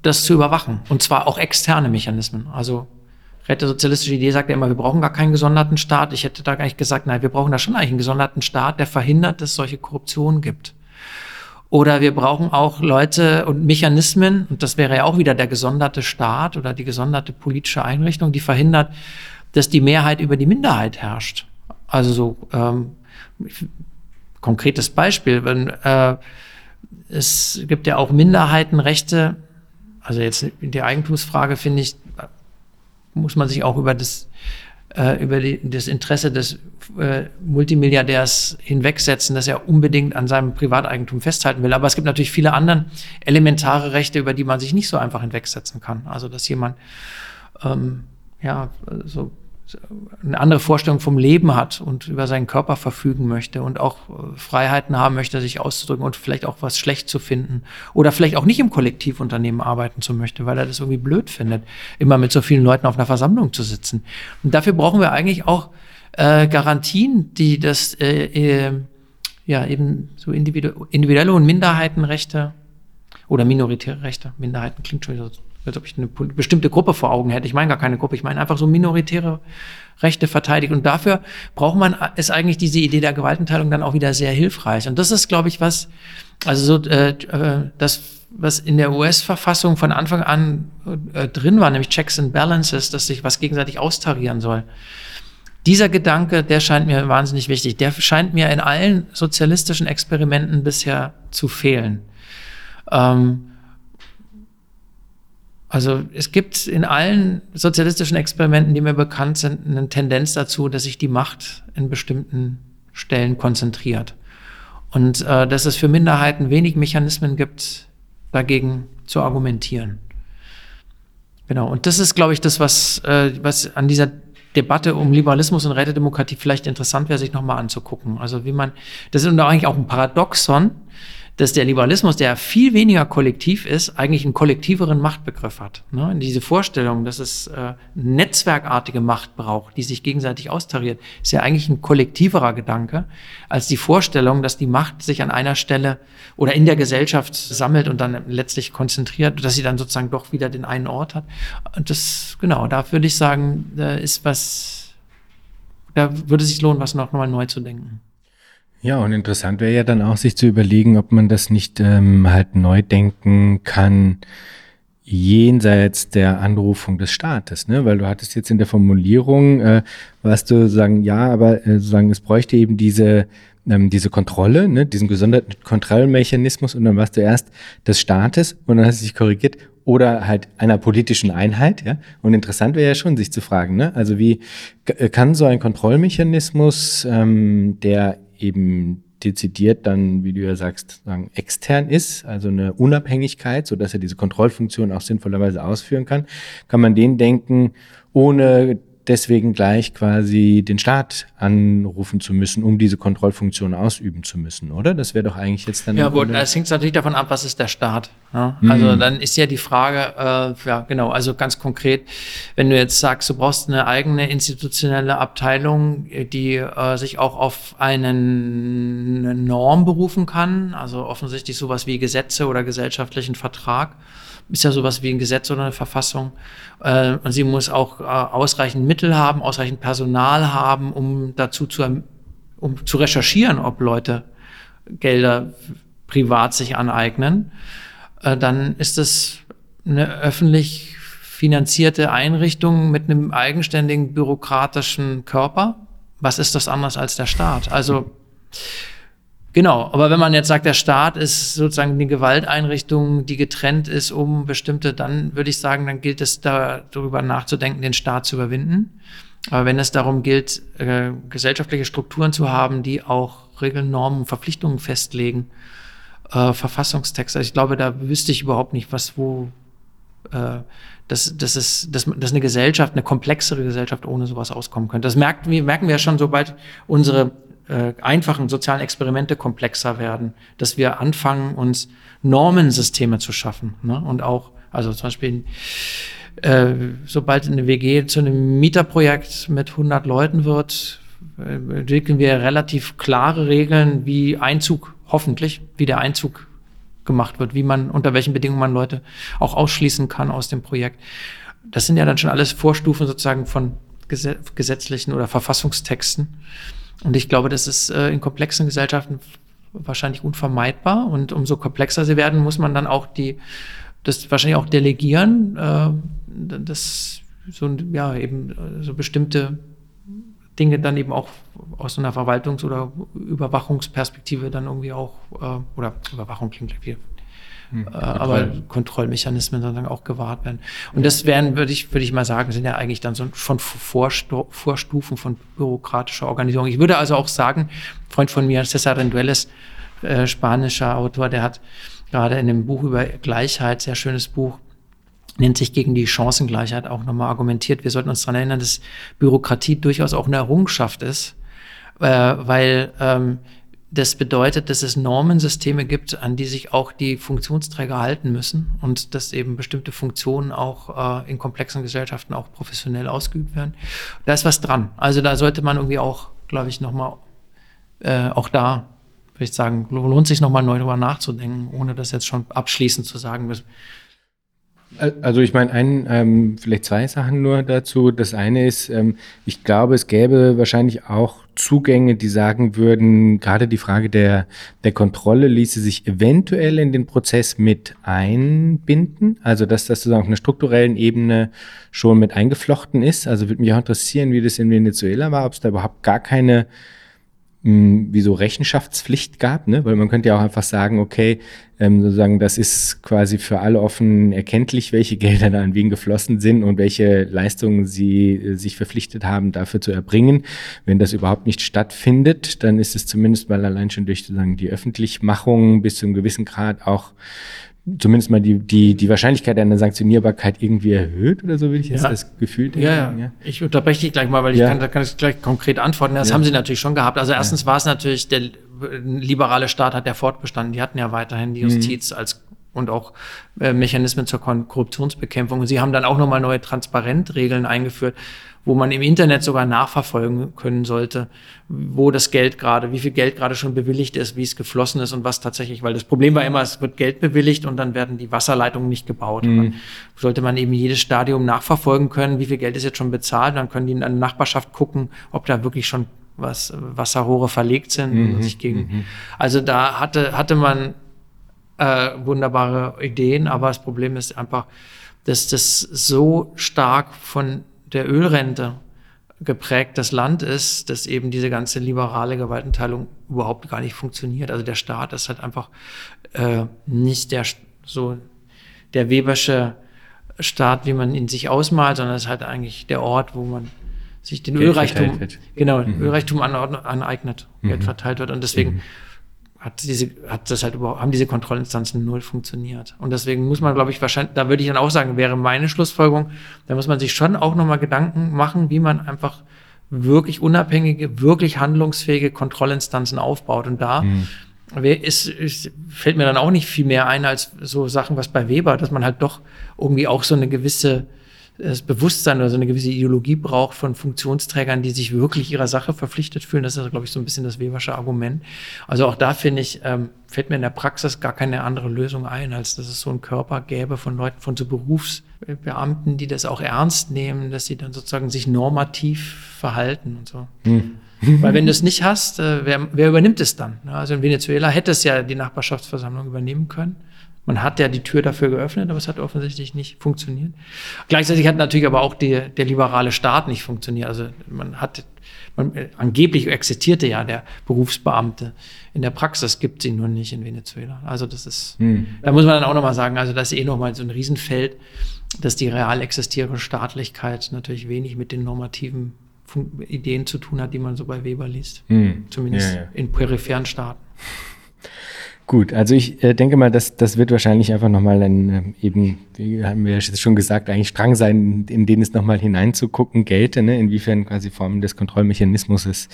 das zu überwachen. Und zwar auch externe Mechanismen. Also Rätesozialistische Idee sagt ja immer, wir brauchen gar keinen gesonderten Staat. Ich hätte da gar nicht gesagt, nein, wir brauchen da schon eigentlich einen gesonderten Staat, der verhindert, dass es solche Korruption gibt. Oder wir brauchen auch Leute und Mechanismen, und das wäre ja auch wieder der gesonderte Staat oder die gesonderte politische Einrichtung, die verhindert, dass die Mehrheit über die Minderheit herrscht. Also so ähm, konkretes Beispiel, wenn äh, es gibt ja auch Minderheitenrechte, also jetzt der Eigentumsfrage finde ich, muss man sich auch über das äh, über die, das Interesse des äh, Multimilliardärs hinwegsetzen, dass er unbedingt an seinem Privateigentum festhalten will. Aber es gibt natürlich viele andere elementare Rechte, über die man sich nicht so einfach hinwegsetzen kann. Also dass jemand ähm, ja so eine andere Vorstellung vom Leben hat und über seinen Körper verfügen möchte und auch äh, Freiheiten haben möchte, sich auszudrücken und vielleicht auch was schlecht zu finden oder vielleicht auch nicht im Kollektivunternehmen arbeiten zu möchte, weil er das irgendwie blöd findet, immer mit so vielen Leuten auf einer Versammlung zu sitzen. Und dafür brauchen wir eigentlich auch äh, Garantien, die das äh, äh, ja eben so individu individuelle und Minderheitenrechte oder minoritäre Rechte, Minderheiten klingt schon wieder so als ob ich eine bestimmte Gruppe vor Augen hätte. Ich meine gar keine Gruppe, ich meine einfach so minoritäre Rechte verteidigt. Und dafür braucht man, ist eigentlich diese Idee der Gewaltenteilung dann auch wieder sehr hilfreich. Und das ist, glaube ich, was, also so, äh, äh das, was in der US-Verfassung von Anfang an äh, drin war, nämlich Checks and Balances, dass sich was gegenseitig austarieren soll. Dieser Gedanke, der scheint mir wahnsinnig wichtig. Der scheint mir in allen sozialistischen Experimenten bisher zu fehlen. Ähm, also es gibt in allen sozialistischen Experimenten, die mir bekannt sind, eine Tendenz dazu, dass sich die Macht in bestimmten Stellen konzentriert. Und äh, dass es für Minderheiten wenig Mechanismen gibt, dagegen zu argumentieren. Genau. Und das ist, glaube ich, das, was, äh, was an dieser Debatte um Liberalismus und Rätedemokratie vielleicht interessant wäre, sich nochmal anzugucken. Also wie man, das ist eigentlich auch ein Paradoxon, dass der Liberalismus, der viel weniger kollektiv ist, eigentlich einen kollektiveren Machtbegriff hat. Ne? Diese Vorstellung, dass es äh, netzwerkartige Macht braucht, die sich gegenseitig austariert, ist ja eigentlich ein kollektiverer Gedanke als die Vorstellung, dass die Macht sich an einer Stelle oder in der Gesellschaft sammelt und dann letztlich konzentriert, dass sie dann sozusagen doch wieder den einen Ort hat. Und das, genau, da würde ich sagen, da ist was, da würde es sich lohnen, was noch mal neu zu denken. Ja, und interessant wäre ja dann auch, sich zu überlegen, ob man das nicht ähm, halt neu denken kann, jenseits der Anrufung des Staates, ne? Weil du hattest jetzt in der Formulierung, äh, was du sagen, ja, aber äh, sagen, es bräuchte eben diese ähm, diese Kontrolle, ne, diesen gesonderten Kontrollmechanismus und dann warst du erst des Staates und dann hast du dich korrigiert oder halt einer politischen Einheit, ja. Und interessant wäre ja schon, sich zu fragen, ne, also wie kann so ein Kontrollmechanismus, ähm, der eben dezidiert dann, wie du ja sagst, sagen, extern ist, also eine Unabhängigkeit, so dass er diese Kontrollfunktion auch sinnvollerweise ausführen kann, kann man den denken, ohne deswegen gleich quasi den Staat anrufen zu müssen, um diese Kontrollfunktion ausüben zu müssen, oder? Das wäre doch eigentlich jetzt dann. Ja, gut, es hängt natürlich davon ab, was ist der Staat. Ja? Mhm. Also dann ist ja die Frage, äh, ja genau, also ganz konkret, wenn du jetzt sagst, du brauchst eine eigene institutionelle Abteilung, die äh, sich auch auf einen, eine Norm berufen kann, also offensichtlich sowas wie Gesetze oder gesellschaftlichen Vertrag ist ja sowas wie ein Gesetz oder eine Verfassung. Äh, und sie muss auch äh, ausreichend Mittel haben, ausreichend Personal haben, um dazu zu, um zu recherchieren, ob Leute Gelder privat sich aneignen. Äh, dann ist es eine öffentlich finanzierte Einrichtung mit einem eigenständigen bürokratischen Körper. Was ist das anders als der Staat? Also Genau, aber wenn man jetzt sagt, der Staat ist sozusagen die Gewalteinrichtung, die getrennt ist um bestimmte, dann würde ich sagen, dann gilt es da darüber nachzudenken, den Staat zu überwinden. Aber wenn es darum gilt, äh, gesellschaftliche Strukturen zu haben, die auch Regeln, Normen, Verpflichtungen festlegen, äh, Verfassungstexte, also ich glaube, da wüsste ich überhaupt nicht, was wo äh, dass, dass, es, dass, dass eine Gesellschaft, eine komplexere Gesellschaft ohne sowas auskommen könnte. Das merken wir, merken wir ja schon, sobald unsere äh, einfachen sozialen Experimente komplexer werden, dass wir anfangen, uns Normensysteme zu schaffen. Ne? Und auch, also zum Beispiel, äh, sobald eine WG zu einem Mieterprojekt mit 100 Leuten wird, äh, entwickeln wir relativ klare Regeln, wie Einzug, hoffentlich, wie der Einzug gemacht wird, wie man, unter welchen Bedingungen man Leute auch ausschließen kann aus dem Projekt. Das sind ja dann schon alles Vorstufen sozusagen von gesetzlichen oder Verfassungstexten. Und ich glaube, das ist äh, in komplexen Gesellschaften wahrscheinlich unvermeidbar. Und umso komplexer sie werden, muss man dann auch die, das wahrscheinlich auch delegieren, äh, das so, ja, eben äh, so bestimmte Dinge dann eben auch aus einer Verwaltungs- oder Überwachungsperspektive dann irgendwie auch, äh, oder Überwachung klingt wie hm, äh, aber Kontrollmechanismen sozusagen auch gewahrt werden. Und das wären, würde ich, würde ich mal sagen, sind ja eigentlich dann so von Vorstu Vorstufen von bürokratischer Organisierung. Ich würde also auch sagen, Freund von mir, Cesar Rendueles, äh, spanischer Autor, der hat gerade in dem Buch über Gleichheit, sehr schönes Buch, nennt sich gegen die Chancengleichheit auch nochmal argumentiert. Wir sollten uns daran erinnern, dass Bürokratie durchaus auch eine Errungenschaft ist, äh, weil ähm, das bedeutet, dass es Normensysteme gibt, an die sich auch die Funktionsträger halten müssen und dass eben bestimmte Funktionen auch äh, in komplexen Gesellschaften auch professionell ausgeübt werden. Da ist was dran. Also da sollte man irgendwie auch, glaube ich, nochmal äh, auch da, würde ich sagen, lohnt sich nochmal neu drüber nachzudenken, ohne das jetzt schon abschließend zu sagen. Also ich meine, ein, ähm, vielleicht zwei Sachen nur dazu. Das eine ist, ähm, ich glaube, es gäbe wahrscheinlich auch Zugänge, die sagen würden, gerade die Frage der, der Kontrolle ließe sich eventuell in den Prozess mit einbinden. Also dass das sozusagen auf einer strukturellen Ebene schon mit eingeflochten ist. Also würde mich auch interessieren, wie das in Venezuela war, ob es da überhaupt gar keine wie so Rechenschaftspflicht gab, ne? weil man könnte ja auch einfach sagen, okay, ähm, sozusagen, das ist quasi für alle offen erkenntlich, welche Gelder da an wen geflossen sind und welche Leistungen sie äh, sich verpflichtet haben, dafür zu erbringen. Wenn das überhaupt nicht stattfindet, dann ist es zumindest mal allein schon durch sozusagen die Öffentlichmachung bis zu einem gewissen Grad auch zumindest mal die, die, die Wahrscheinlichkeit einer Sanktionierbarkeit irgendwie erhöht oder so, will ich jetzt ja. das Gefühl denken. Ja, ja. Ich unterbreche dich gleich mal, weil ich ja. kann, da kann ich gleich konkret antworten. Das ja. haben sie natürlich schon gehabt. Also erstens war es natürlich, der liberale Staat hat ja fortbestanden. Die hatten ja weiterhin die mhm. Justiz mhm. als und auch äh, Mechanismen zur Korruptionsbekämpfung. Und sie haben dann auch nochmal neue Transparentregeln eingeführt, wo man im Internet sogar nachverfolgen können sollte, wo das Geld gerade, wie viel Geld gerade schon bewilligt ist, wie es geflossen ist und was tatsächlich, weil das Problem war immer, es wird Geld bewilligt und dann werden die Wasserleitungen nicht gebaut. Mhm. Dann sollte man eben jedes Stadium nachverfolgen können, wie viel Geld ist jetzt schon bezahlt, dann können die in der Nachbarschaft gucken, ob da wirklich schon was Wasserrohre verlegt sind mhm. und sich gegen. Mhm. Also da hatte, hatte man äh, wunderbare Ideen, aber das Problem ist einfach, dass das so stark von der Ölrente geprägtes Land ist, dass eben diese ganze liberale Gewaltenteilung überhaupt gar nicht funktioniert. Also der Staat ist halt einfach äh, nicht der so der Webersche Staat, wie man ihn sich ausmalt, sondern es ist halt eigentlich der Ort, wo man sich den Geld Ölreichtum, genau, mhm. Ölreichtum aneignet, mhm. Geld verteilt wird. Und deswegen mhm hat diese, hat das halt überhaupt, haben diese Kontrollinstanzen null funktioniert. Und deswegen muss man, glaube ich, wahrscheinlich, da würde ich dann auch sagen, wäre meine Schlussfolgerung, da muss man sich schon auch nochmal Gedanken machen, wie man einfach wirklich unabhängige, wirklich handlungsfähige Kontrollinstanzen aufbaut. Und da mhm. ist, ist, fällt mir dann auch nicht viel mehr ein als so Sachen, was bei Weber, dass man halt doch irgendwie auch so eine gewisse das Bewusstsein oder so eine gewisse Ideologie braucht von Funktionsträgern, die sich wirklich ihrer Sache verpflichtet fühlen. Das ist, glaube ich, so ein bisschen das Webersche Argument. Also auch da finde ich, ähm, fällt mir in der Praxis gar keine andere Lösung ein, als dass es so einen Körper gäbe von Leuten, von so Berufsbeamten, die das auch ernst nehmen, dass sie dann sozusagen sich normativ verhalten und so. Hm. Weil wenn du es nicht hast, äh, wer, wer übernimmt es dann? Also in Venezuela hätte es ja die Nachbarschaftsversammlung übernehmen können. Man hat ja die Tür dafür geöffnet, aber es hat offensichtlich nicht funktioniert. Gleichzeitig hat natürlich aber auch die, der liberale Staat nicht funktioniert. Also man hat, man, angeblich existierte ja der Berufsbeamte. In der Praxis gibt es ihn nur nicht in Venezuela. Also das ist, hm. da muss man dann auch nochmal sagen, also das ist eh nochmal so ein Riesenfeld, dass die real existierende Staatlichkeit natürlich wenig mit den normativen Ideen zu tun hat, die man so bei Weber liest. Hm. Zumindest ja, ja. in peripheren Staaten. Gut, also ich äh, denke mal, dass das wird wahrscheinlich einfach nochmal ein, äh, eben, wie haben wir ja schon gesagt, eigentlich Strang sein, in, in den es nochmal hineinzugucken gelte, ne? inwiefern quasi Formen des Kontrollmechanismus ist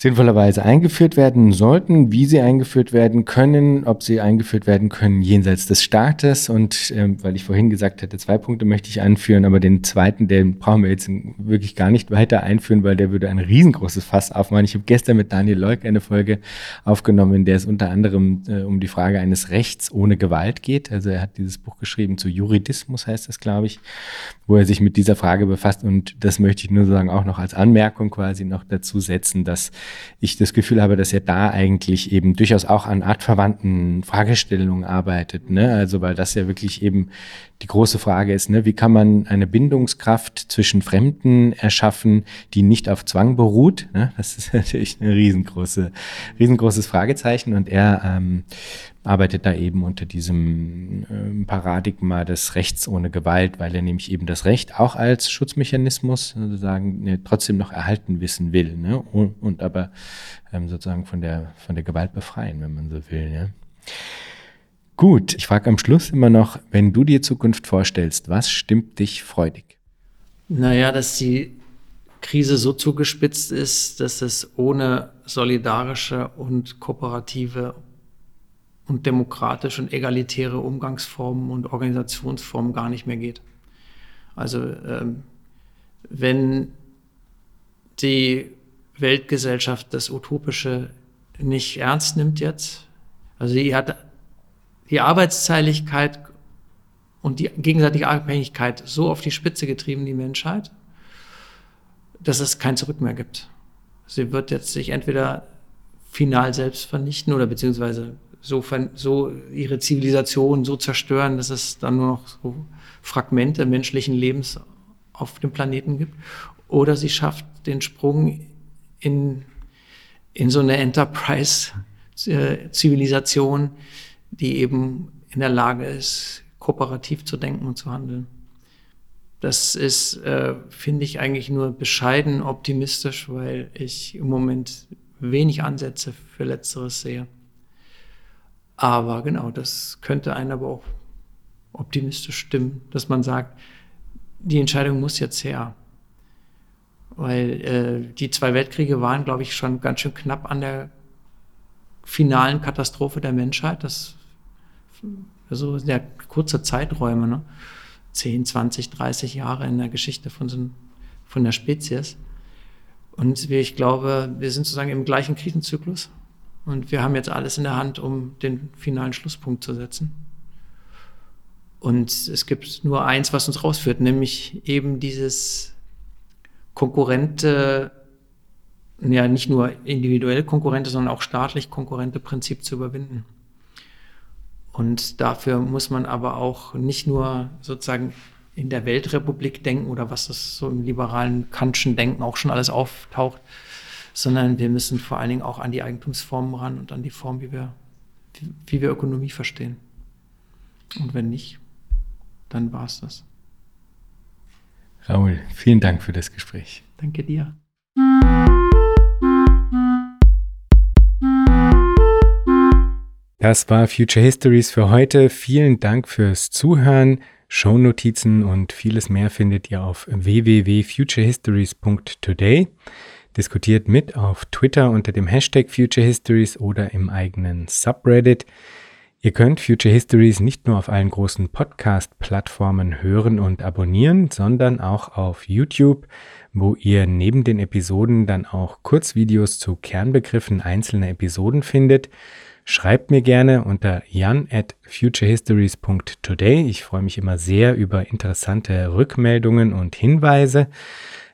sinnvollerweise eingeführt werden sollten, wie sie eingeführt werden können, ob sie eingeführt werden können jenseits des Staates. Und ähm, weil ich vorhin gesagt hatte, zwei Punkte möchte ich anführen, aber den zweiten, den brauchen wir jetzt wirklich gar nicht weiter einführen, weil der würde ein riesengroßes Fass aufmachen. Ich habe gestern mit Daniel Leuk eine Folge aufgenommen, in der es unter anderem äh, um die Frage eines Rechts ohne Gewalt geht. Also er hat dieses Buch geschrieben zu Juridismus, heißt das, glaube ich, wo er sich mit dieser Frage befasst. Und das möchte ich nur sagen, auch noch als Anmerkung quasi noch dazu setzen, dass ich das Gefühl habe, dass er da eigentlich eben durchaus auch an artverwandten Fragestellungen arbeitet. Ne? Also weil das ja wirklich eben die große Frage ist, ne? wie kann man eine Bindungskraft zwischen Fremden erschaffen, die nicht auf Zwang beruht? Ne? Das ist natürlich ein riesengroße, riesengroßes Fragezeichen und er ähm, arbeitet da eben unter diesem äh, Paradigma des Rechts ohne Gewalt, weil er nämlich eben das Recht auch als Schutzmechanismus sozusagen ne, trotzdem noch erhalten wissen will ne? und, und aber ähm, sozusagen von der, von der Gewalt befreien, wenn man so will. Ne? Gut, ich frage am Schluss immer noch, wenn du dir Zukunft vorstellst, was stimmt dich freudig? Naja, dass die Krise so zugespitzt ist, dass es ohne solidarische und kooperative und demokratische und egalitäre Umgangsformen und Organisationsformen gar nicht mehr geht. Also ähm, wenn die Weltgesellschaft das Utopische nicht ernst nimmt jetzt, also die hat die Arbeitsteiligkeit und die gegenseitige Abhängigkeit so auf die Spitze getrieben, die Menschheit, dass es kein Zurück mehr gibt. Sie wird jetzt sich entweder final selbst vernichten oder beziehungsweise so, so ihre Zivilisation so zerstören, dass es dann nur noch so Fragmente menschlichen Lebens auf dem Planeten gibt. Oder sie schafft den Sprung in, in so eine Enterprise-Zivilisation, die eben in der Lage ist, kooperativ zu denken und zu handeln. Das ist, äh, finde ich, eigentlich nur bescheiden optimistisch, weil ich im Moment wenig Ansätze für Letzteres sehe. Aber genau, das könnte einen aber auch optimistisch stimmen, dass man sagt, die Entscheidung muss jetzt her. Weil äh, die zwei Weltkriege waren, glaube ich, schon ganz schön knapp an der finalen Katastrophe der Menschheit. Das also sehr kurze Zeiträume, ne? 10, 20, 30 Jahre in der Geschichte von, so, von der Spezies. Und ich glaube, wir sind sozusagen im gleichen Krisenzyklus. Und wir haben jetzt alles in der Hand, um den finalen Schlusspunkt zu setzen. Und es gibt nur eins, was uns rausführt, nämlich eben dieses konkurrente, ja nicht nur individuell konkurrente, sondern auch staatlich konkurrente Prinzip zu überwinden. Und dafür muss man aber auch nicht nur sozusagen in der Weltrepublik denken oder was das so im liberalen Kantschen Denken auch schon alles auftaucht, sondern wir müssen vor allen Dingen auch an die Eigentumsformen ran und an die Form, wie wir, wie, wie wir Ökonomie verstehen. Und wenn nicht, dann war es das. Raoul, vielen Dank für das Gespräch. Danke dir. Das war Future Histories für heute. Vielen Dank fürs Zuhören. Shownotizen und vieles mehr findet ihr auf www.futurehistories.today. Diskutiert mit auf Twitter unter dem Hashtag Future Histories oder im eigenen Subreddit. Ihr könnt Future Histories nicht nur auf allen großen Podcast-Plattformen hören und abonnieren, sondern auch auf YouTube, wo ihr neben den Episoden dann auch Kurzvideos zu Kernbegriffen einzelner Episoden findet. Schreibt mir gerne unter jan at futurehistories.today. Ich freue mich immer sehr über interessante Rückmeldungen und Hinweise.